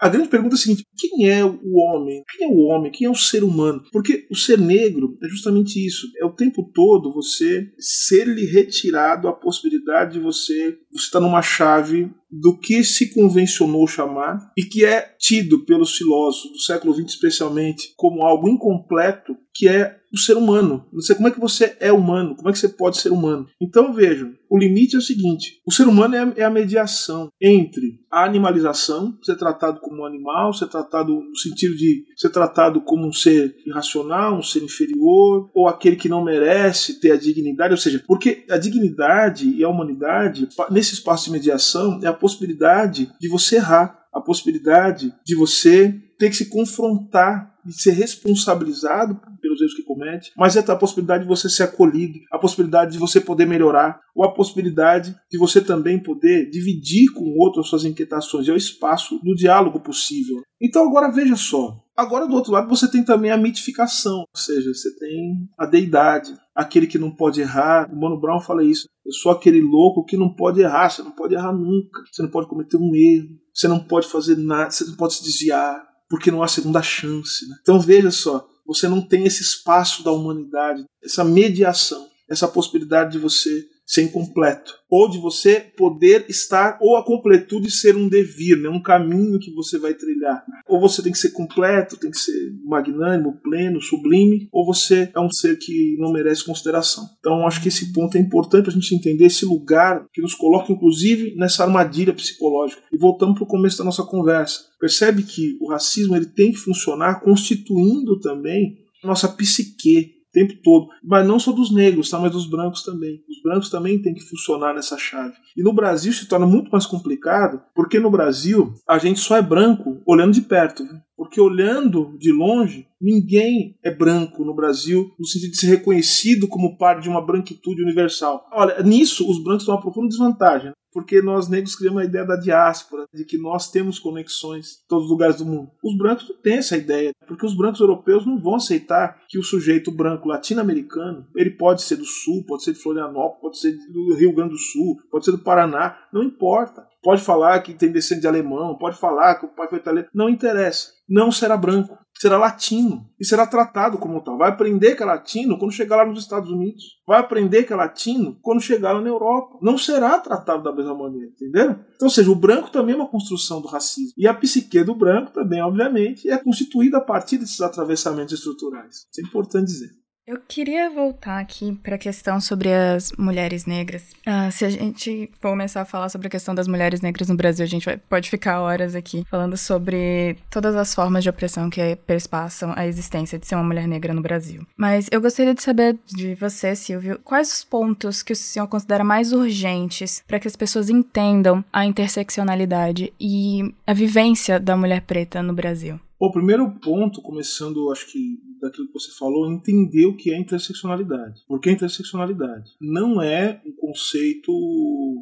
A grande pergunta é a seguinte: quem é o homem? Quem é o homem? Quem é o ser humano? Porque o ser negro é justamente isso. É o tempo todo você ser-lhe retirado a possibilidade de você estar numa chave do que se convencionou chamar e que é tido pelos filósofos do século XX especialmente como algo incompleto, que é o ser humano. Não sei como é que você é humano, como é que você pode ser humano. Então vejam, o limite é o seguinte: o ser humano é é a mediação entre a animalização, ser tratado como um animal, ser tratado no sentido de ser tratado como um ser irracional, um ser inferior, ou aquele que não merece ter a dignidade, ou seja, porque a dignidade e a humanidade, nesse espaço de mediação, é a possibilidade de você errar, a possibilidade de você ter que se confrontar de ser responsabilizado pelos erros que comete, mas é a possibilidade de você ser acolhido, a possibilidade de você poder melhorar, ou a possibilidade de você também poder dividir com o outro as suas inquietações. É o espaço do diálogo possível. Então agora veja só. Agora do outro lado você tem também a mitificação, ou seja, você tem a deidade, aquele que não pode errar. O Mano Brown fala isso. Eu sou aquele louco que não pode errar. Você não pode errar nunca. Você não pode cometer um erro. Você não pode fazer nada. Você não pode se desviar porque não há segunda chance. Né? Então veja só, você não tem esse espaço da humanidade, essa mediação, essa possibilidade de você ser incompleto, ou de você poder estar, ou a completude ser um devir, né? um caminho que você vai trilhar. Ou você tem que ser completo, tem que ser magnânimo, pleno, sublime, ou você é um ser que não merece consideração. Então acho que esse ponto é importante a gente entender esse lugar que nos coloca, inclusive, nessa armadilha psicológica. E voltamos para o começo da nossa conversa. Percebe que o racismo ele tem que funcionar constituindo também nossa psique, o tempo todo. Mas não só dos negros, tá? mas dos brancos também. Os brancos também têm que funcionar nessa chave. E no Brasil se torna muito mais complicado, porque no Brasil a gente só é branco olhando de perto. Né? Porque olhando de longe, ninguém é branco no Brasil no sentido de ser reconhecido como parte de uma branquitude universal. Olha, nisso os brancos estão uma profunda desvantagem porque nós negros criamos a ideia da diáspora, de que nós temos conexões em todos os lugares do mundo. Os brancos não têm essa ideia, porque os brancos europeus não vão aceitar que o sujeito branco latino-americano, ele pode ser do sul, pode ser de Florianópolis, pode ser do Rio Grande do Sul, pode ser do Paraná, não importa. Pode falar que tem descendente de alemão, pode falar que o pai foi italiano, não interessa. Não será branco, será latino e será tratado como tal. Vai aprender que é latino quando chegar lá nos Estados Unidos. Vai aprender que é latino quando chegar lá na Europa. Não será tratado da mesma maneira, entendeu? Então, ou seja, o branco também é uma construção do racismo. E a psique do branco também, obviamente, é constituída a partir desses atravessamentos estruturais. Isso é importante dizer. Eu queria voltar aqui para a questão sobre as mulheres negras. Ah, se a gente começar a falar sobre a questão das mulheres negras no Brasil, a gente vai, pode ficar horas aqui falando sobre todas as formas de opressão que perspassam a existência de ser uma mulher negra no Brasil. Mas eu gostaria de saber de você, Silvio, quais os pontos que o senhor considera mais urgentes para que as pessoas entendam a interseccionalidade e a vivência da mulher preta no Brasil? O primeiro ponto, começando, acho que daquilo que você falou, entender o que é interseccionalidade. Por que interseccionalidade? Não é um conceito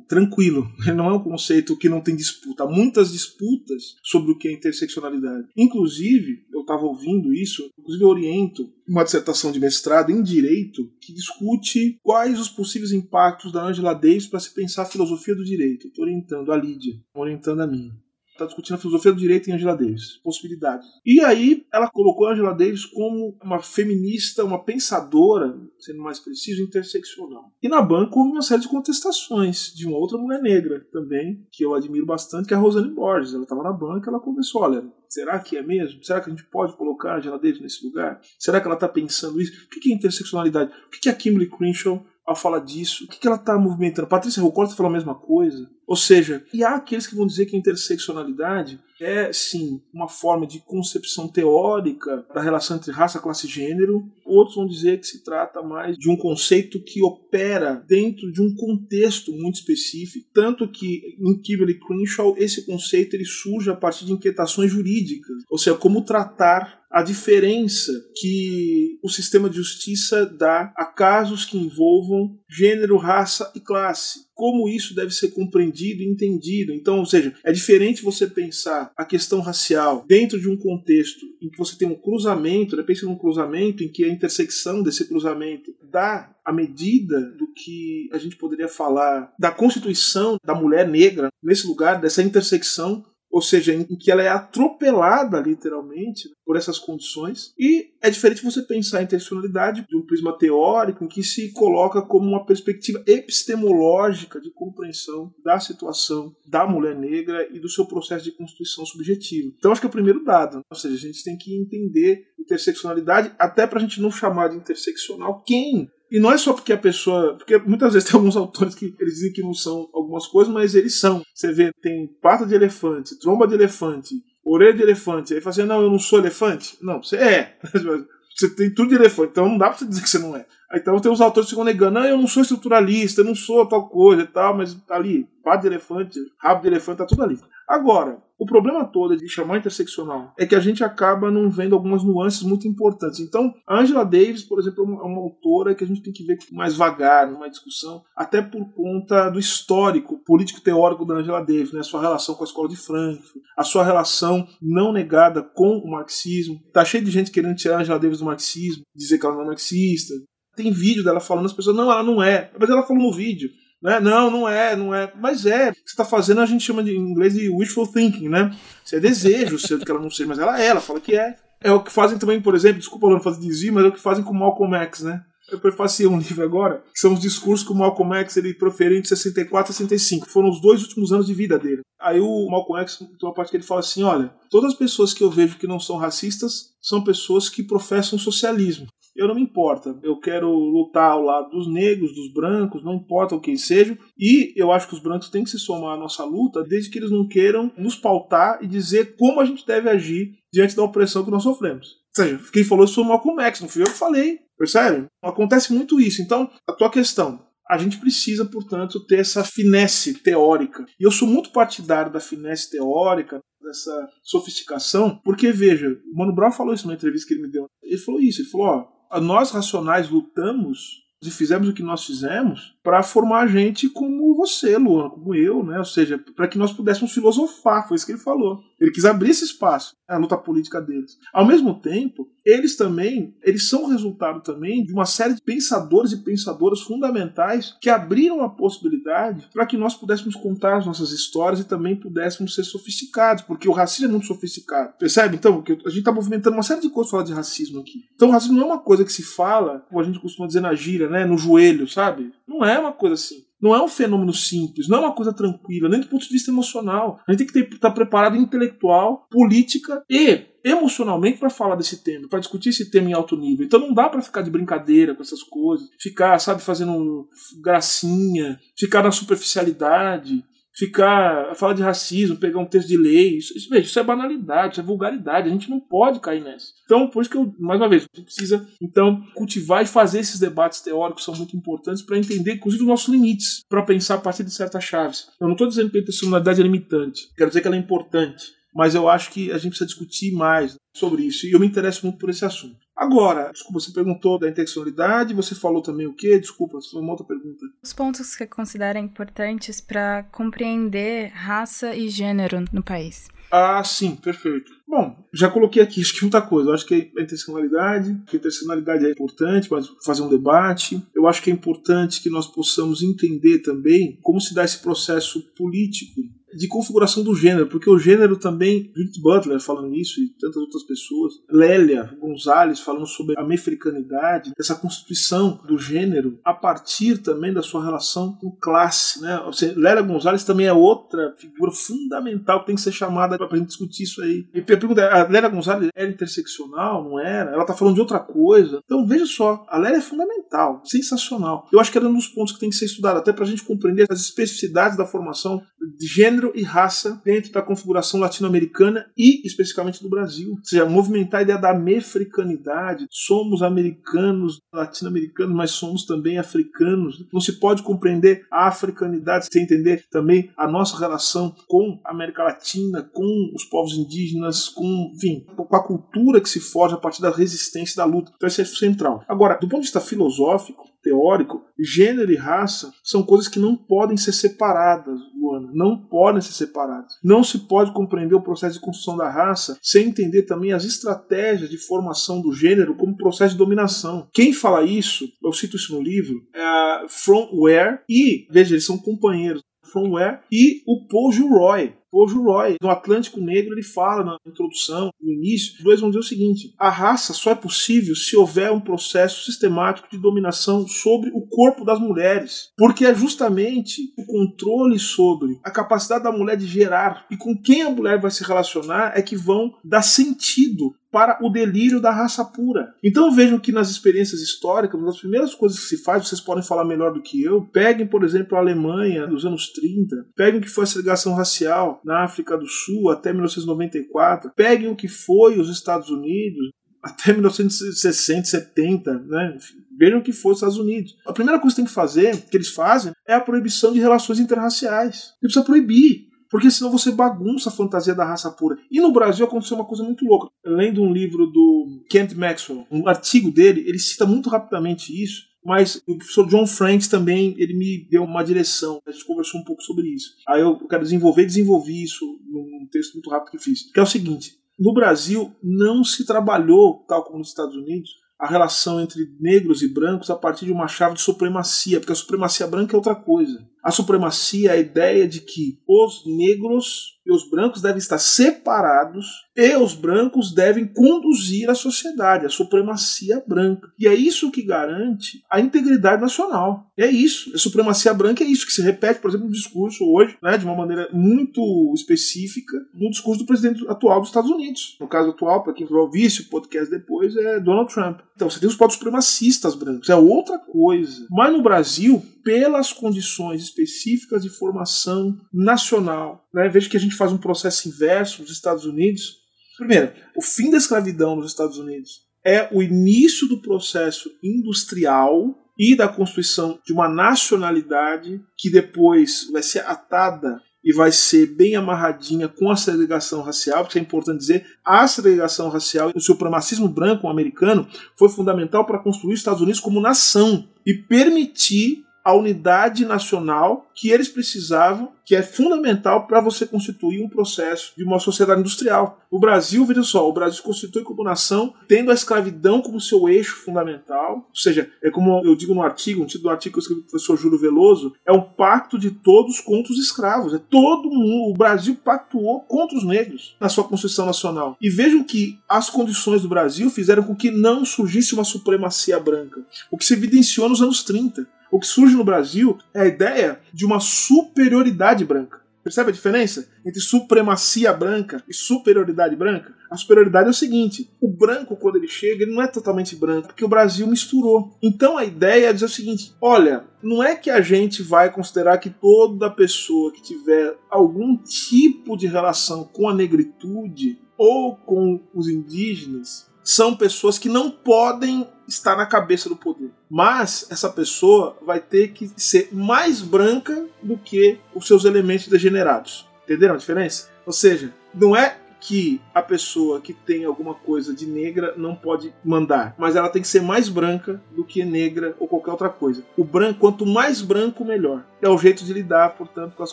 tranquilo, não é um conceito que não tem disputa. Há muitas disputas sobre o que é interseccionalidade. Inclusive, eu estava ouvindo isso, inclusive eu oriento uma dissertação de mestrado em direito que discute quais os possíveis impactos da Angela Davis para se pensar a filosofia do direito. Estou orientando a Lídia, orientando a minha está discutindo a filosofia do direito em Angela Davis, possibilidades. E aí ela colocou Angela Davis como uma feminista, uma pensadora, sendo mais preciso, interseccional. E na banca houve uma série de contestações de uma outra mulher negra também, que eu admiro bastante, que é a Rosane Borges. Ela estava na banca, ela começou, olha, será que é mesmo? Será que a gente pode colocar Angela Davis nesse lugar? Será que ela está pensando isso? O que é interseccionalidade? O que a Kimberly Crenshaw ao falar disso? O que, ela está movimentando? Patrícia Rocorta falou a mesma coisa. Ou seja, e há aqueles que vão dizer que a interseccionalidade é, sim, uma forma de concepção teórica da relação entre raça, classe e gênero. Outros vão dizer que se trata mais de um conceito que opera dentro de um contexto muito específico. Tanto que, em Kimberly Crenshaw, esse conceito ele surge a partir de inquietações jurídicas. Ou seja, como tratar a diferença que o sistema de justiça dá a casos que envolvam gênero, raça e classe. Como isso deve ser compreendido e entendido. Então, ou seja, é diferente você pensar a questão racial dentro de um contexto em que você tem um cruzamento, né? pensa num cruzamento em que a intersecção desse cruzamento dá a medida do que a gente poderia falar da constituição da mulher negra nesse lugar, dessa intersecção ou seja, em que ela é atropelada literalmente por essas condições. E é diferente você pensar a intencionalidade de um prisma teórico em que se coloca como uma perspectiva epistemológica de compreensão da situação da mulher negra e do seu processo de constituição subjetiva. Então acho que é o primeiro dado, ou seja, a gente tem que entender interseccionalidade até para a gente não chamar de interseccional quem e não é só porque a pessoa. Porque muitas vezes tem alguns autores que eles dizem que não são algumas coisas, mas eles são. Você vê, tem pata de elefante, tromba de elefante, orelha de elefante. Aí fala assim: não, eu não sou elefante. Não, você é. Você tem tudo de elefante, então não dá pra você dizer que você não é. Então tem os autores que ficam negando, não, eu não sou estruturalista, eu não sou tal coisa e tal, mas tá ali, pá de elefante, rabo de elefante, tá tudo ali. Agora, o problema todo de chamar interseccional é que a gente acaba não vendo algumas nuances muito importantes. Então, a Angela Davis, por exemplo, é uma, é autora que a gente tem que ver mais vagar numa discussão, até por conta do histórico político-teórico da Angela Davis, né? sua relação com a escola de Frankfurt, a sua relação não negada com o marxismo. Tá cheio de gente querendo tirar a Angela Davis do marxismo, dizer que ela não é marxista. Tem vídeo dela falando, as pessoas, não, ela não é. Mas ela falou no vídeo. Né? Não, não é, não é. Mas é. O que você está fazendo a gente chama de, em inglês de wishful thinking, né? Você é desejo de que ela não seja, mas ela é, ela fala que é. É o que fazem também, por exemplo, desculpa não fazer desvio, mas é o que fazem com Malcolm X, né? Eu prefacei um livro agora, que são os discursos que o Malcolm X ele proferiu entre 64 e 65. Foram os dois últimos anos de vida dele. Aí o Malcolm X tem uma parte que ele fala assim: olha, todas as pessoas que eu vejo que não são racistas são pessoas que professam socialismo eu não me importa. Eu quero lutar ao lado dos negros, dos brancos, não importa o que sejam. E eu acho que os brancos têm que se somar à nossa luta, desde que eles não queiram nos pautar e dizer como a gente deve agir diante da opressão que nós sofremos. Ou seja, quem falou isso foi o Malcolm X, não fui eu que falei. Percebe? Acontece muito isso. Então, a tua questão, a gente precisa, portanto, ter essa finesse teórica. E eu sou muito partidário da finesse teórica, dessa sofisticação, porque, veja, o Mano Brown falou isso numa entrevista que ele me deu. Ele falou isso, ele falou, ó, nós racionais lutamos e fizemos o que nós fizemos para formar gente como você, Luana, como eu, né? Ou seja, para que nós pudéssemos filosofar, foi isso que ele falou. Ele quis abrir esse espaço, a luta política deles. Ao mesmo tempo, eles também, eles são resultado também de uma série de pensadores e pensadoras fundamentais que abriram a possibilidade para que nós pudéssemos contar as nossas histórias e também pudéssemos ser sofisticados, porque o racismo é muito sofisticado. Percebe? Então, a gente está movimentando uma série de coisas falar de racismo aqui. Então, racismo não é uma coisa que se fala, como a gente costuma dizer na gíria, né, no joelho, sabe? Não é uma coisa assim. Não é um fenômeno simples, não é uma coisa tranquila, nem do ponto de vista emocional. A gente tem que estar preparado intelectual, política e emocionalmente para falar desse tema, para discutir esse tema em alto nível. Então não dá para ficar de brincadeira com essas coisas, ficar, sabe, fazendo gracinha, ficar na superficialidade ficar falar de racismo, pegar um texto de lei, isso, isso, isso é banalidade, isso é vulgaridade, a gente não pode cair nessa. Então, por isso que eu, mais uma vez, a gente precisa então cultivar e fazer esses debates teóricos são muito importantes para entender, inclusive, os nossos limites, para pensar a partir de certas chaves. Eu não estou dizendo que a intencionalidade é limitante, quero dizer que ela é importante mas eu acho que a gente precisa discutir mais sobre isso e eu me interesso muito por esse assunto. Agora, desculpa, você perguntou da intencionalidade, você falou também o quê? Desculpa, foi uma outra pergunta. Os pontos que considera importantes para compreender raça e gênero no país. Ah, sim, perfeito. Bom, já coloquei aqui, acho que muita coisa. Eu acho que a intencionalidade, que a intencionalidade é importante, mas fazer um debate. Eu acho que é importante que nós possamos entender também como se dá esse processo político de configuração do gênero, porque o gênero também, Judith Butler falando isso e tantas outras pessoas, Lélia Gonzalez falando sobre a mefricanidade, essa constituição do gênero a partir também da sua relação com classe, né? Seja, Lélia Gonzalez também é outra figura fundamental que tem que ser chamada para a gente discutir isso aí. E a pergunta é, a Lélia Gonzalez era interseccional, não era? Ela está falando de outra coisa. Então veja só, a Lélia é fundamental, sensacional. Eu acho que era um dos pontos que tem que ser estudado, até para a gente compreender as especificidades da formação de gênero gênero e raça dentro da configuração latino-americana e especificamente do Brasil. Ou seja, movimentar a ideia da mefricanidade. Somos americanos, latino-americanos, mas somos também africanos. Não se pode compreender a africanidade sem entender também a nossa relação com a América Latina, com os povos indígenas, com, enfim, com a cultura que se forja a partir da resistência da luta. Então, isso é central. Agora, do ponto de vista filosófico, teórico, gênero e raça são coisas que não podem ser separadas, Luana. Não podem ser separadas. Não se pode compreender o processo de construção da raça sem entender também as estratégias de formação do gênero como processo de dominação. Quem fala isso, eu cito isso no livro, é From Where e, veja, eles são companheiros. From Where e o Paul Gilroy. Paul Roy, no Atlântico Negro, ele fala na introdução, no início, os dois vão dizer o seguinte: a raça só é possível se houver um processo sistemático de dominação sobre o corpo das mulheres, porque é justamente o controle sobre a capacidade da mulher de gerar e com quem a mulher vai se relacionar é que vão dar sentido para o delírio da raça pura. Então vejam que nas experiências históricas, uma das primeiras coisas que se faz, vocês podem falar melhor do que eu, peguem, por exemplo, a Alemanha dos anos 30, peguem o que foi a segregação racial na África do Sul até 1994, peguem o que foi os Estados Unidos até 1960, 70, né? Vejam que foi os Estados Unidos. A primeira coisa que tem que fazer, que eles fazem, é a proibição de relações interraciais. Ele precisa proibir. Porque senão você bagunça a fantasia da raça pura. E no Brasil aconteceu uma coisa muito louca. Lendo um livro do Kent Maxwell, um artigo dele, ele cita muito rapidamente isso, mas o professor John Franks também ele me deu uma direção. A gente conversou um pouco sobre isso. Aí eu quero desenvolver desenvolvi isso num texto muito rápido que fiz. Que é o seguinte: no Brasil não se trabalhou, tal como nos Estados Unidos, a relação entre negros e brancos a partir de uma chave de supremacia, porque a supremacia branca é outra coisa. A supremacia a ideia de que os negros e os brancos devem estar separados e os brancos devem conduzir a sociedade, a supremacia branca. E é isso que garante a integridade nacional. É isso. A supremacia branca é isso que se repete, por exemplo, no discurso hoje, né, de uma maneira muito específica, no discurso do presidente atual dos Estados Unidos. No caso atual, para quem vai ouvir esse podcast depois, é Donald Trump. Então você tem os povos supremacistas brancos, é outra coisa. Mas no Brasil, pelas condições específicas de formação nacional. Né? Veja que a gente faz um processo inverso nos Estados Unidos. Primeiro, o fim da escravidão nos Estados Unidos é o início do processo industrial e da constituição de uma nacionalidade que depois vai ser atada e vai ser bem amarradinha com a segregação racial, porque é importante dizer, a segregação racial e o supremacismo branco americano foi fundamental para construir os Estados Unidos como nação e permitir a unidade nacional que eles precisavam, que é fundamental para você constituir um processo de uma sociedade industrial. O Brasil, veja só, o Brasil se constitui como nação tendo a escravidão como seu eixo fundamental, ou seja, é como eu digo no artigo, no título do artigo que eu escrevi com o professor Júlio Veloso, é um pacto de todos contra os escravos. É todo mundo, o Brasil pactuou contra os negros na sua Constituição Nacional. E vejam que as condições do Brasil fizeram com que não surgisse uma supremacia branca, o que se evidenciou nos anos 30. O que surge no Brasil é a ideia de uma superioridade branca. Percebe a diferença entre supremacia branca e superioridade branca? A superioridade é o seguinte: o branco, quando ele chega, ele não é totalmente branco, porque o Brasil misturou. Então a ideia é dizer o seguinte: olha, não é que a gente vai considerar que toda pessoa que tiver algum tipo de relação com a negritude ou com os indígenas são pessoas que não podem estar na cabeça do poder. Mas essa pessoa vai ter que ser mais branca do que os seus elementos degenerados. Entenderam a diferença? Ou seja, não é que a pessoa que tem alguma coisa de negra não pode mandar, mas ela tem que ser mais branca do que negra ou qualquer outra coisa. O branco, quanto mais branco, melhor. É o jeito de lidar, portanto, com as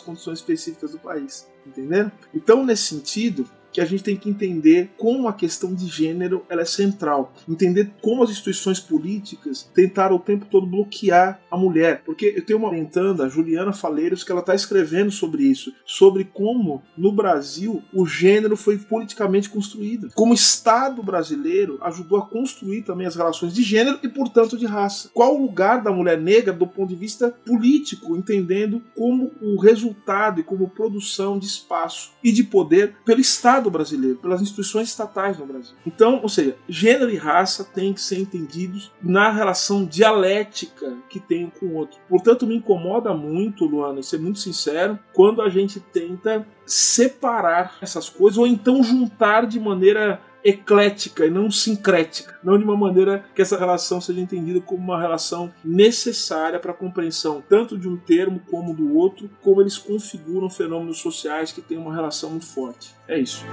condições específicas do país. Entenderam? Então, nesse sentido, que a gente tem que entender como a questão de gênero ela é central. Entender como as instituições políticas tentaram o tempo todo bloquear a mulher. Porque eu tenho uma orientanda, Juliana Faleiros, que ela está escrevendo sobre isso, sobre como no Brasil o gênero foi politicamente construído. Como o Estado brasileiro ajudou a construir também as relações de gênero e, portanto, de raça. Qual o lugar da mulher negra do ponto de vista político, entendendo como o resultado e como produção de espaço e de poder pelo Estado Estado brasileiro, pelas instituições estatais no Brasil. Então, ou seja, gênero e raça têm que ser entendidos na relação dialética que tem um com o outro. Portanto, me incomoda muito, Luana, e ser muito sincero, quando a gente tenta separar essas coisas ou então juntar de maneira eclética e não sincrética, não de uma maneira que essa relação seja entendida como uma relação necessária para a compreensão tanto de um termo como do outro, como eles configuram fenômenos sociais que têm uma relação muito forte. É isso.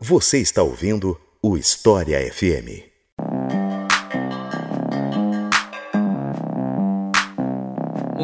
Você está ouvindo o História FM.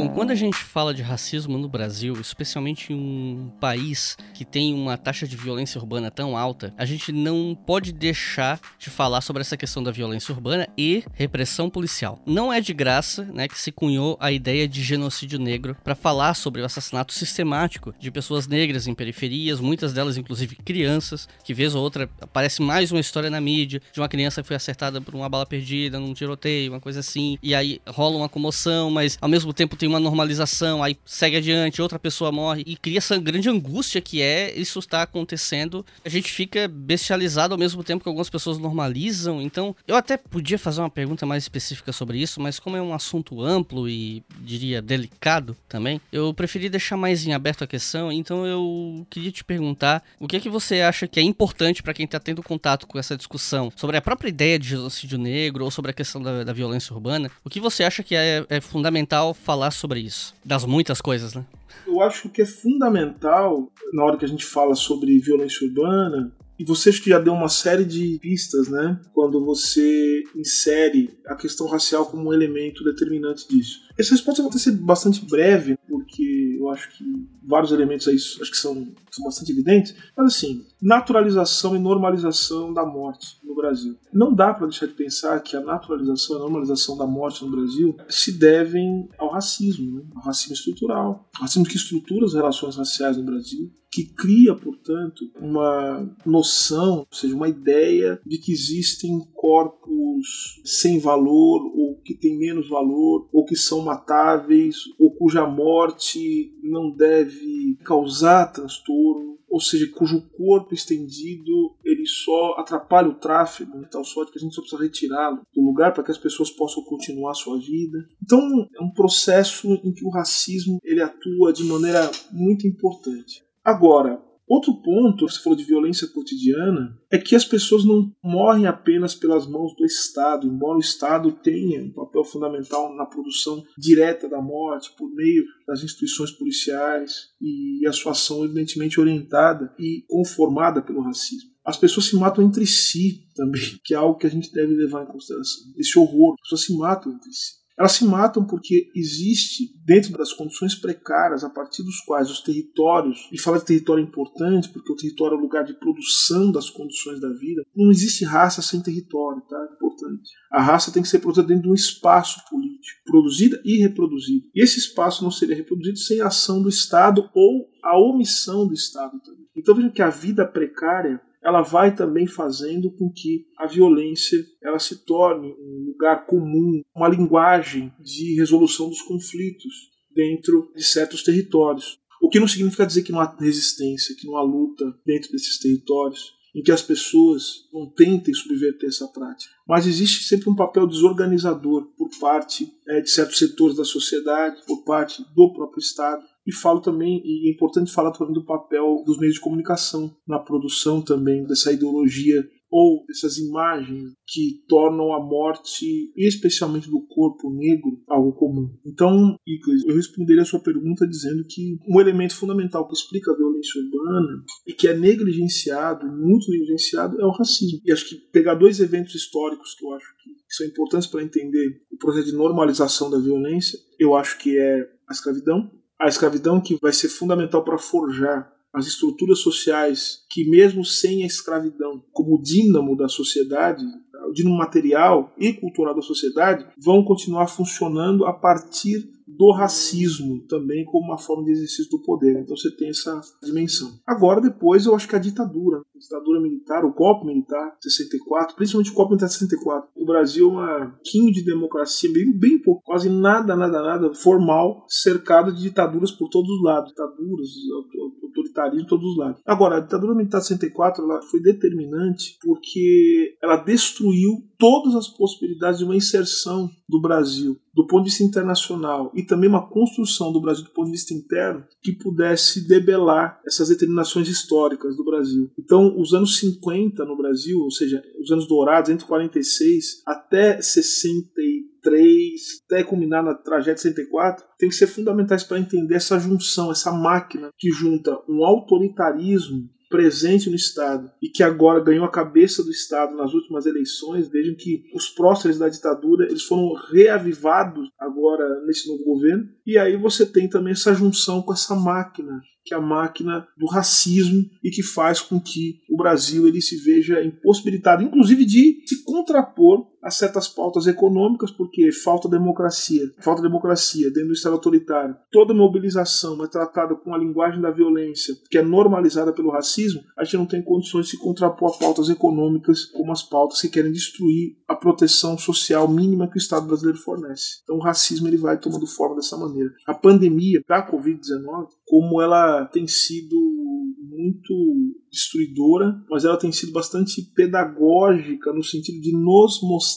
Bom, quando a gente fala de racismo no Brasil, especialmente em um país que tem uma taxa de violência urbana tão alta, a gente não pode deixar de falar sobre essa questão da violência urbana e repressão policial. Não é de graça, né, que se cunhou a ideia de genocídio negro para falar sobre o assassinato sistemático de pessoas negras em periferias, muitas delas inclusive crianças, que vez ou outra aparece mais uma história na mídia de uma criança que foi acertada por uma bala perdida num tiroteio, uma coisa assim, e aí rola uma comoção, mas ao mesmo tempo tem uma normalização, aí segue adiante, outra pessoa morre e cria essa grande angústia que é isso está acontecendo. A gente fica bestializado ao mesmo tempo que algumas pessoas normalizam. Então, eu até podia fazer uma pergunta mais específica sobre isso, mas como é um assunto amplo e diria delicado também, eu preferi deixar mais em aberto a questão. Então, eu queria te perguntar o que é que você acha que é importante para quem está tendo contato com essa discussão sobre a própria ideia de genocídio negro ou sobre a questão da, da violência urbana. O que você acha que é, é fundamental falar sobre isso? Das muitas coisas, né? Eu acho que é fundamental, na hora que a gente fala sobre violência urbana, e você acho que já deu uma série de pistas, né? Quando você insere a questão racial como um elemento determinante disso. Essa resposta vai ser bastante breve, porque eu acho que vários elementos aí acho que são, são bastante evidentes. Mas assim, naturalização e normalização da morte no Brasil. Não dá para deixar de pensar que a naturalização e a normalização da morte no Brasil se devem ao racismo, né? ao racismo estrutural, ao racismo que estrutura as relações raciais no Brasil, que cria, portanto, uma noção, ou seja, uma ideia de que existem corpos sem valor ou que têm menos valor ou que são matáveis ou cuja morte não deve causar transtorno ou seja, cujo corpo estendido ele só atrapalha o tráfego, de tal sorte que a gente só precisa retirá-lo do lugar para que as pessoas possam continuar a sua vida. Então é um processo em que o racismo ele atua de maneira muito importante. Agora, Outro ponto, você falou de violência cotidiana, é que as pessoas não morrem apenas pelas mãos do Estado, embora o Estado tenha um papel fundamental na produção direta da morte, por meio das instituições policiais e a sua ação evidentemente orientada e conformada pelo racismo. As pessoas se matam entre si também, que é algo que a gente deve levar em consideração. Esse horror, as pessoas se matam entre si. Elas se matam porque existe, dentro das condições precárias a partir dos quais os territórios, e falar de território importante porque o território é o lugar de produção das condições da vida, não existe raça sem território, tá? É importante. A raça tem que ser produzida dentro de um espaço político, produzida e reproduzida. E esse espaço não seria reproduzido sem a ação do Estado ou a omissão do Estado também. Então vejam que a vida precária ela vai também fazendo com que a violência ela se torne um lugar comum, uma linguagem de resolução dos conflitos dentro de certos territórios. O que não significa dizer que não há resistência, que não há luta dentro desses territórios, em que as pessoas não tentem subverter essa prática. Mas existe sempre um papel desorganizador por parte é, de certos setores da sociedade, por parte do próprio Estado, e falo também, e é importante falar também do papel dos meios de comunicação na produção também dessa ideologia ou dessas imagens que tornam a morte, especialmente do corpo negro, algo comum. Então, Icles, eu responderia a sua pergunta dizendo que um elemento fundamental que explica a violência urbana e que é negligenciado, muito negligenciado, é o racismo. E acho que pegar dois eventos históricos que eu acho que são importantes para entender o processo de normalização da violência, eu acho que é a escravidão a escravidão que vai ser fundamental para forjar as estruturas sociais que, mesmo sem a escravidão como dínamo da sociedade, o dínamo material e cultural da sociedade, vão continuar funcionando a partir do racismo também como uma forma de exercício do poder. Então você tem essa dimensão. Agora, depois, eu acho que a ditadura, a ditadura militar, o golpe militar, 64, principalmente o golpe militar 64. O Brasil é uma quinho de democracia, bem, bem pouco, quase nada, nada, nada formal, cercado de ditaduras por todos os lados. Ditaduras, autoritarismo de todos os lados. Agora, a ditadura militar 64 ela foi determinante porque ela destruiu todas as possibilidades de uma inserção do Brasil do ponto de vista internacional e também uma construção do Brasil do ponto de vista interno que pudesse debelar essas determinações históricas do Brasil. Então, os anos 50 no Brasil, ou seja, os anos dourados entre 46 até 63, até culminar na tragédia 64, tem que ser fundamentais para entender essa junção, essa máquina que junta um autoritarismo presente no Estado e que agora ganhou a cabeça do Estado nas últimas eleições, vejam que os próceres da ditadura eles foram reavivados agora nesse novo governo. E aí você tem também essa junção com essa máquina que é a máquina do racismo e que faz com que o Brasil ele se veja impossibilitado, inclusive de se contrapor a certas pautas econômicas, porque falta democracia, falta democracia dentro do Estado autoritário. Toda mobilização é tratada com a linguagem da violência, que é normalizada pelo racismo, a gente não tem condições de se contrapor a pautas econômicas como as pautas que querem destruir a proteção social mínima que o Estado brasileiro fornece. Então o racismo ele vai tomando forma dessa maneira. A pandemia da Covid-19, como ela tem sido muito destruidora, mas ela tem sido bastante pedagógica no sentido de nos mostrar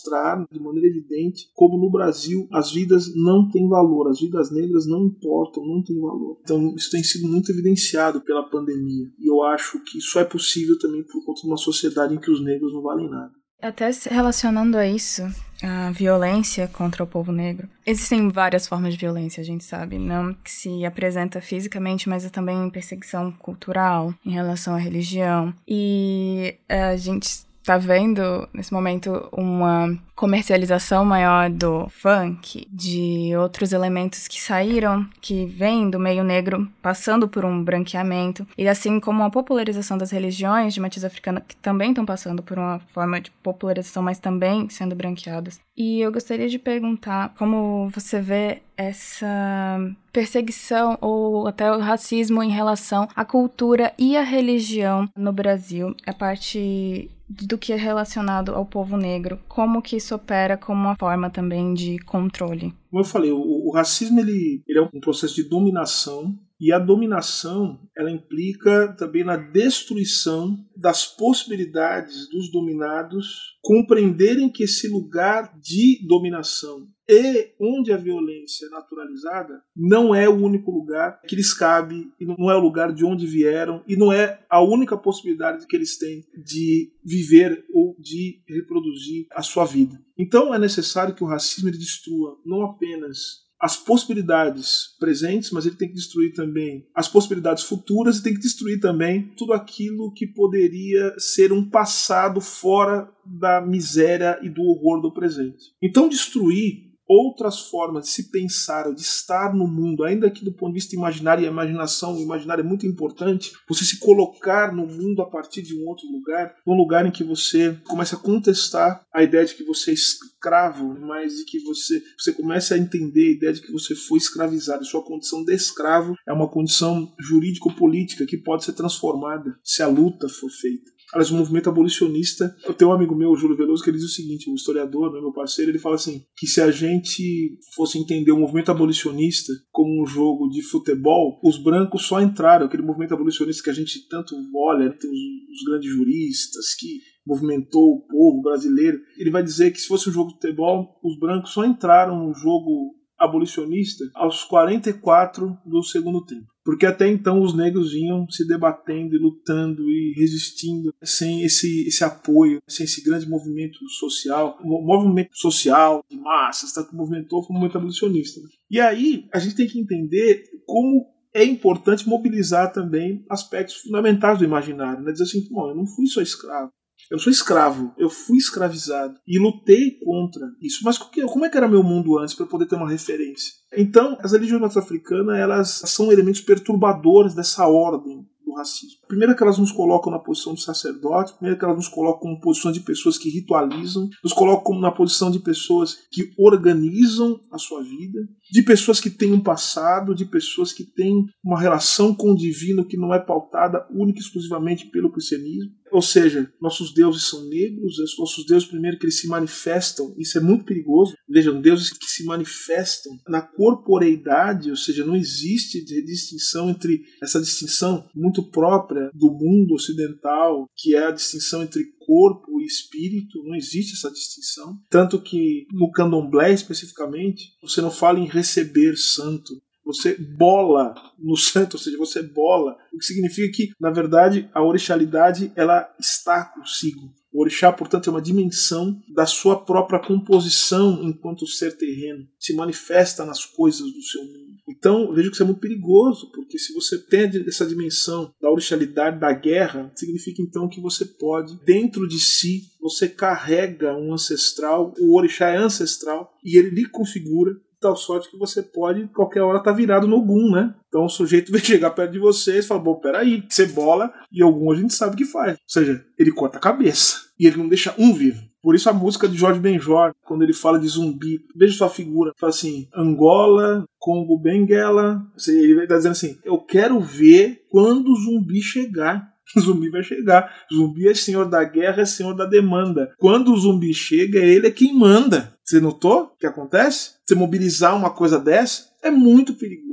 de maneira evidente como no Brasil as vidas não têm valor, as vidas negras não importam, não têm valor. Então isso tem sido muito evidenciado pela pandemia e eu acho que isso é possível também por conta de uma sociedade em que os negros não valem nada. Até relacionando a isso, a violência contra o povo negro. Existem várias formas de violência, a gente sabe, não que se apresenta fisicamente, mas é também perseguição cultural em relação à religião. E a gente está vendo nesse momento uma comercialização maior do funk, de outros elementos que saíram, que vêm do meio negro, passando por um branqueamento, e assim como a popularização das religiões de matiz africana, que também estão passando por uma forma de popularização, mas também sendo branqueadas. E eu gostaria de perguntar como você vê essa perseguição ou até o racismo em relação à cultura e à religião no Brasil, a parte do que é relacionado ao povo negro, como que isso opera como uma forma também de controle. Como eu falei, o, o racismo ele, ele é um processo de dominação e a dominação ela implica também na destruição das possibilidades dos dominados compreenderem que esse lugar de dominação e onde a violência é naturalizada não é o único lugar que lhes cabe e não é o lugar de onde vieram e não é a única possibilidade que eles têm de viver ou de reproduzir a sua vida. Então é necessário que o racismo destrua não apenas as possibilidades presentes, mas ele tem que destruir também as possibilidades futuras e tem que destruir também tudo aquilo que poderia ser um passado fora da miséria e do horror do presente. Então, destruir outras formas de se pensar ou de estar no mundo, ainda que do ponto de vista imaginário, e a imaginação, o imaginário é muito importante, você se colocar no mundo a partir de um outro lugar, um lugar em que você começa a contestar a ideia de que você é escravo, mas de que você, você começa a entender a ideia de que você foi escravizado, sua condição de escravo é uma condição jurídico-política que pode ser transformada se a luta for feita. Aliás, o movimento abolicionista. Eu tenho um amigo meu, o Júlio Veloso, que ele diz o seguinte: um historiador, né, meu parceiro, ele fala assim: que se a gente fosse entender o movimento abolicionista como um jogo de futebol, os brancos só entraram, aquele movimento abolicionista que a gente tanto olha, tem os, os grandes juristas que movimentou o povo brasileiro. Ele vai dizer que se fosse um jogo de futebol, os brancos só entraram no jogo abolicionista aos 44 do segundo tempo. Porque até então os negros vinham se debatendo e lutando e resistindo sem esse, esse apoio, sem esse grande movimento social, o movimento social de massas que movimentou foi o movimento abolicionista. E aí a gente tem que entender como é importante mobilizar também aspectos fundamentais do imaginário, né? dizer assim, bom, eu não fui só escravo, eu sou escravo, eu fui escravizado e lutei contra isso. Mas como é que era meu mundo antes para poder ter uma referência? Então, as religiões norte-africanas elas são elementos perturbadores dessa ordem do racismo. Primeiro que elas nos colocam na posição de sacerdotes, primeiro que elas nos colocam na posição de pessoas que ritualizam, nos colocam na posição de pessoas que organizam a sua vida, de pessoas que têm um passado, de pessoas que têm uma relação com o divino que não é pautada única e exclusivamente pelo cristianismo. Ou seja, nossos deuses são negros, nossos deuses, primeiro, que eles se manifestam, isso é muito perigoso. Vejam, deuses que se manifestam na corporeidade, ou seja, não existe distinção entre essa distinção muito própria do mundo ocidental, que é a distinção entre corpo e espírito, não existe essa distinção. Tanto que no candomblé especificamente, você não fala em receber santo, você bola no santo, ou seja, você bola, o que significa que, na verdade, a orixalidade ela está consigo. O orixá, portanto, é uma dimensão da sua própria composição enquanto ser terreno, se manifesta nas coisas do seu mundo. Então, vejo que isso é muito perigoso, porque se você tem essa dimensão da orixalidade da guerra, significa então que você pode, dentro de si, você carrega um ancestral, o orixá é ancestral, e ele lhe configura tal sorte que você pode, qualquer hora, estar tá virado no Ogum, né? Então o sujeito vai chegar perto de você e fala: bom, peraí, você bola e Ogum a gente sabe que faz. Ou seja, ele corta a cabeça e ele não deixa um vivo. Por isso a música de Jorge Benjor, quando ele fala de zumbi, veja sua figura, fala assim, Angola, Congo, Benguela, ele está dizendo assim, eu quero ver quando o zumbi chegar. Zumbi vai chegar. Zumbi é senhor da guerra, é senhor da demanda. Quando o zumbi chega, ele é quem manda. Você notou o que acontece? Você mobilizar uma coisa dessa é muito perigoso.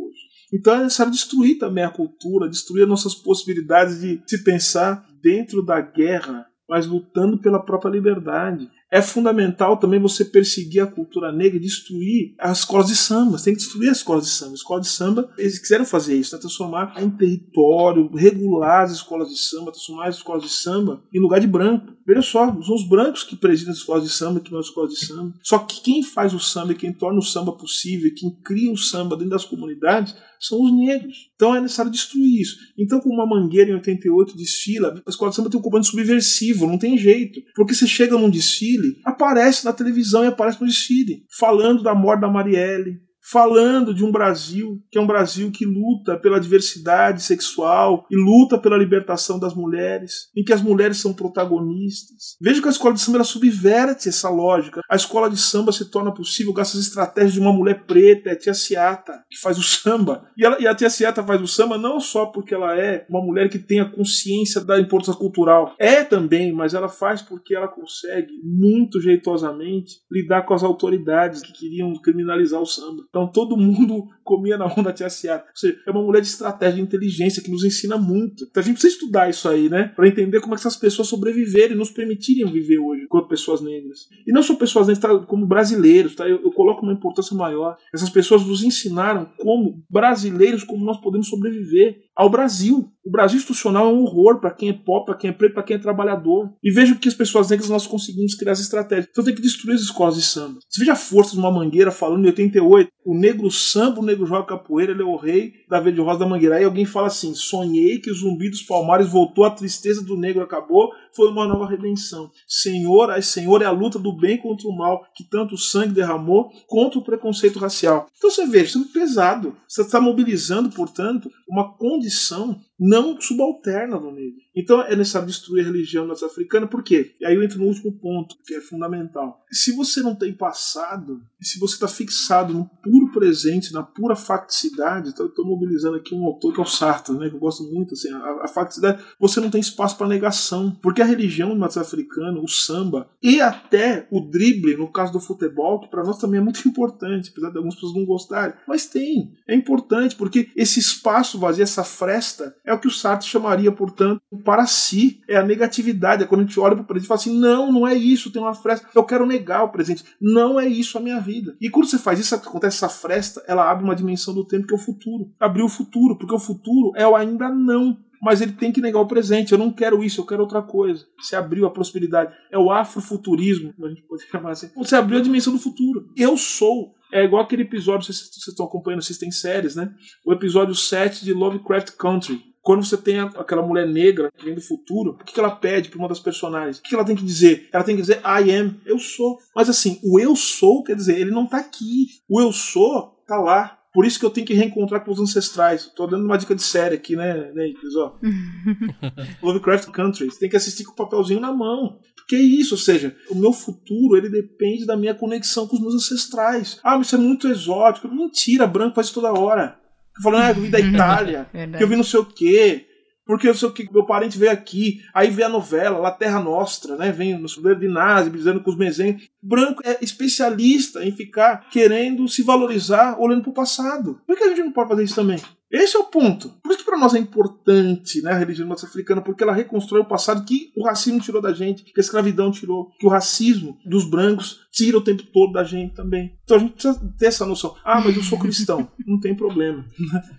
Então é necessário destruir também a cultura, destruir as nossas possibilidades de se pensar dentro da guerra, mas lutando pela própria liberdade. É fundamental também você perseguir a cultura negra e destruir as escolas de samba. Você tem que destruir as escolas de samba. As escolas de samba, eles quiseram fazer isso, né? transformar em território, regular as escolas de samba, transformar as escolas de samba em lugar de branco. Veja só, são os brancos que presidem as escolas de samba, que não as escolas de samba. Só que quem faz o samba quem torna o samba possível, quem cria o samba dentro das comunidades, são os negros. Então é necessário destruir isso. Então, como uma mangueira em 88 desfila, a escola de samba tem um comando subversivo, não tem jeito. Porque você chega num desfile, aparece na televisão e aparece no desfile, falando da morte da Marielle, falando de um Brasil que é um Brasil que luta pela diversidade sexual e luta pela libertação das mulheres, em que as mulheres são protagonistas. Veja que a escola de samba subverte essa lógica. A escola de samba se torna possível graças às estratégias de uma mulher preta, é a tia Ciata, que faz o samba. E, ela, e a tia Ciata faz o samba não só porque ela é uma mulher que tem a consciência da importância cultural, é também, mas ela faz porque ela consegue muito jeitosamente lidar com as autoridades que queriam criminalizar o samba. Então todo mundo comia na onda Seara. Ou seja, é uma mulher de estratégia e inteligência que nos ensina muito. Então a gente precisa estudar isso aí, né? Para entender como é essas pessoas sobreviveram e nos permitirem viver hoje enquanto pessoas negras. E não só pessoas negras, tá? como brasileiros, tá? Eu, eu coloco uma importância maior. Essas pessoas nos ensinaram como brasileiros, como nós podemos sobreviver ao Brasil. O Brasil institucional é um horror para quem é pobre, para quem é preto, para quem é trabalhador. E veja que as pessoas negras nós conseguimos criar as estratégias. Então tem que destruir as escolas de samba. Você veja a força de uma mangueira falando em 88, o negro samba, o negro joga capoeira, ele é o rei da verde rosa da mangueira. Aí alguém fala assim: sonhei que o zumbi dos palmares voltou, a tristeza do negro acabou, foi uma nova redenção. Senhor, ai Senhor, é a luta do bem contra o mal, que tanto sangue derramou contra o preconceito racial. Então você veja, isso é pesado. Você está mobilizando, portanto, uma condição condição não subalterna do negro. Então é necessário destruir a religião norte-africana, por quê? E aí eu entro no último ponto, que é fundamental. Se você não tem passado, se você está fixado no puro presente, na pura facticidade, então eu estou mobilizando aqui um autor que é o Sartre, né, que eu gosto muito, assim, a, a você não tem espaço para negação, porque a religião norte-africana, o samba, e até o drible, no caso do futebol, que para nós também é muito importante, apesar de algumas pessoas não gostarem, mas tem, é importante, porque esse espaço vazio, essa fresta, é o que o Sartre chamaria, portanto, para si. É a negatividade. É quando a gente olha para o presente e fala assim: não, não é isso, tem uma fresta. Eu quero negar o presente. Não é isso a minha vida. E quando você faz isso, acontece essa fresta, ela abre uma dimensão do tempo que é o futuro. Abriu o futuro, porque o futuro é o ainda não mas ele tem que negar o presente. Eu não quero isso, eu quero outra coisa. Você abriu a prosperidade. É o afrofuturismo, a gente pode chamar assim. Você abriu a dimensão do futuro. Eu sou. É igual aquele episódio, vocês, vocês estão acompanhando, vocês têm séries, né? O episódio 7 de Lovecraft Country quando você tem aquela mulher negra que vem do futuro, o que, ela pede para uma das personagens? O que, ela tem que dizer? Ela tem que dizer I am, eu sou. Mas assim, o eu sou quer dizer, ele não tá aqui. O eu sou tá lá. Por isso que eu tenho que reencontrar com os ancestrais. Tô dando uma dica de série aqui, né, ó. Lovecraft Country. Você tem que assistir com o papelzinho na mão. Porque é isso, ou seja, o meu futuro ele depende da minha conexão com os meus ancestrais. Ah, mas isso é muito exótico. Mentira, branco faz isso toda hora falando, ah, eu vim da Itália, que eu vi não sei o quê, porque eu sei o que meu parente veio aqui, aí vê a novela, La Terra Nostra, né? Vem no de Nazi, dizendo que os mesenhos. Branco é especialista em ficar querendo se valorizar olhando para o passado. Por que a gente não pode fazer isso também? Esse é o ponto. Por isso que para nós é importante né, a religião norte-africana, porque ela reconstrói o passado que o racismo tirou da gente, que a escravidão tirou, que o racismo dos brancos tira o tempo todo da gente também. Então a gente precisa ter essa noção. Ah, mas eu sou cristão. Não tem problema.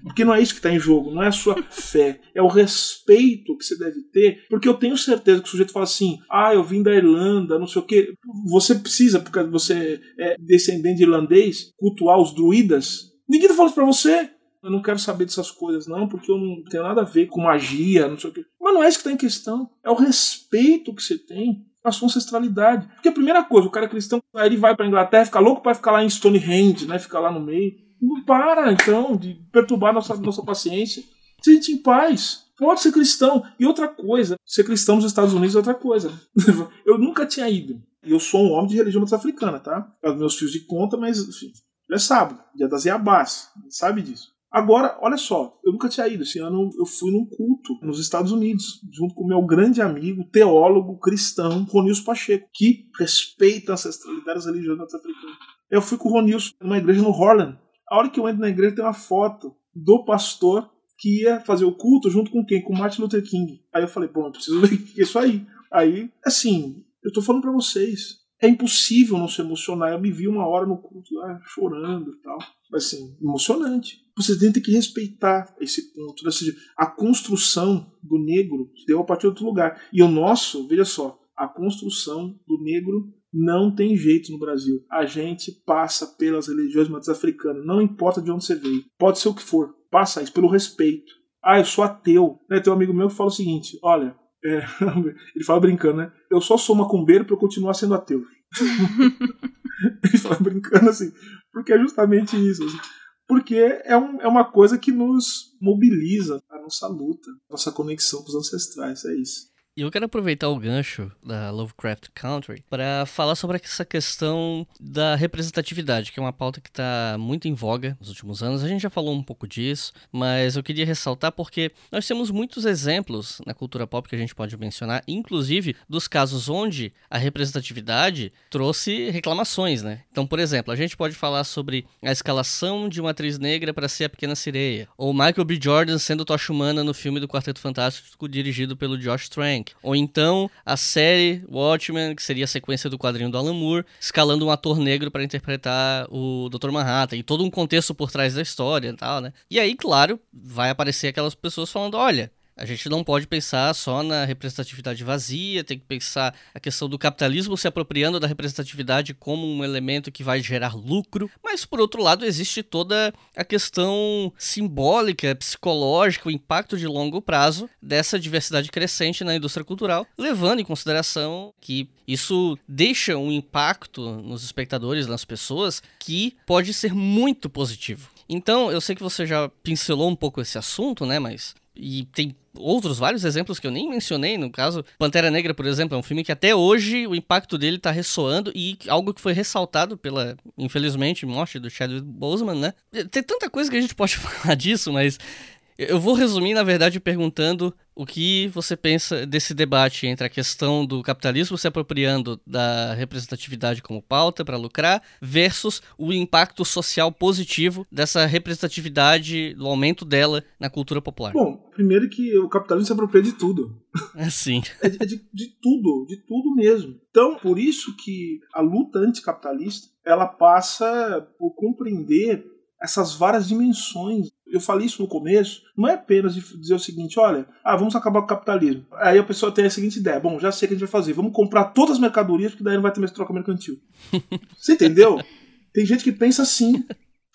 Porque não é isso que está em jogo, não é a sua fé. É o respeito que você deve ter, porque eu tenho certeza que o sujeito fala assim: ah, eu vim da Irlanda, não sei o quê. Você precisa, porque você é descendente de irlandês, cultuar os druidas. Ninguém tá falando isso pra você. Eu não quero saber dessas coisas, não, porque eu não tenho nada a ver com magia, não sei o quê. Mas não é isso que está em questão. É o respeito que você tem à sua ancestralidade. Porque a primeira coisa, o cara é cristão, aí ele vai para Inglaterra, fica louco para ficar lá em Stonehenge, né? Ficar lá no meio. Não para, então, de perturbar nossa, nossa paciência. Sente em paz. Pode ser cristão. E outra coisa, ser cristão nos Estados Unidos é outra coisa. Eu nunca tinha ido. E eu sou um homem de religião africana, tá? Os meus fios de conta, mas enfim, já sabe, dia das Iabás, sabe disso. Agora, olha só, eu nunca tinha ido. Esse ano eu fui num culto nos Estados Unidos, junto com meu grande amigo, teólogo cristão, Ronilson Pacheco, que respeita a ancestralidade das religiões norte-africanas. Eu fui com o Ronilson numa igreja no Horland. A hora que eu entro na igreja tem uma foto do pastor que ia fazer o culto junto com quem? Com Martin Luther King. Aí eu falei, bom, eu preciso ver isso aí. Aí, assim, eu tô falando para vocês, é impossível não se emocionar. Eu me vi uma hora no culto lá chorando e tal. Mas assim, emocionante. Vocês têm que respeitar esse ponto. Ou seja, a construção do negro deu a partir de outro lugar. E o nosso, veja só, a construção do negro não tem jeito no Brasil. A gente passa pelas religiões matriz africanas, não importa de onde você veio. Pode ser o que for. Passa isso pelo respeito. Ah, eu sou ateu. Né, tem um amigo meu que fala o seguinte: olha, é, ele fala brincando, né? Eu só sou macumbeiro para eu continuar sendo ateu. ele fala brincando assim, porque é justamente isso. Assim, porque é, um, é uma coisa que nos mobiliza a nossa luta, a nossa conexão com os ancestrais, é isso. E eu quero aproveitar o gancho da Lovecraft Country para falar sobre essa questão da representatividade, que é uma pauta que está muito em voga nos últimos anos. A gente já falou um pouco disso, mas eu queria ressaltar porque nós temos muitos exemplos na cultura pop que a gente pode mencionar, inclusive dos casos onde a representatividade trouxe reclamações, né? Então, por exemplo, a gente pode falar sobre a escalação de uma atriz negra para ser a Pequena Sereia, ou Michael B. Jordan sendo Tocha Humana no filme do Quarteto Fantástico dirigido pelo Josh Trank. Ou então a série Watchmen, que seria a sequência do quadrinho do Alan Moore, escalando um ator negro para interpretar o Dr. Manhattan e todo um contexto por trás da história e tal, né? E aí, claro, vai aparecer aquelas pessoas falando: olha, a gente não pode pensar só na representatividade vazia, tem que pensar a questão do capitalismo se apropriando da representatividade como um elemento que vai gerar lucro, mas por outro lado existe toda a questão simbólica, psicológica, o impacto de longo prazo dessa diversidade crescente na indústria cultural, levando em consideração que isso deixa um impacto nos espectadores, nas pessoas, que pode ser muito positivo. Então, eu sei que você já pincelou um pouco esse assunto, né, mas e tem outros vários exemplos que eu nem mencionei, no caso, Pantera Negra, por exemplo, é um filme que até hoje o impacto dele tá ressoando e algo que foi ressaltado pela, infelizmente, morte do Chadwick Boseman, né? Tem tanta coisa que a gente pode falar disso, mas eu vou resumir, na verdade, perguntando o que você pensa desse debate entre a questão do capitalismo se apropriando da representatividade como pauta para lucrar versus o impacto social positivo dessa representatividade, do aumento dela na cultura popular. Bom, primeiro que o capitalismo se apropria de tudo. É sim. É de, é de, de tudo, de tudo mesmo. Então, por isso que a luta anticapitalista ela passa por compreender essas várias dimensões. Eu falei isso no começo, não é apenas dizer o seguinte, olha, ah, vamos acabar com o capitalismo. Aí a pessoa tem a seguinte ideia, bom, já sei o que a gente vai fazer, vamos comprar todas as mercadorias, porque daí não vai ter mais troca mercantil. Você entendeu? Tem gente que pensa assim,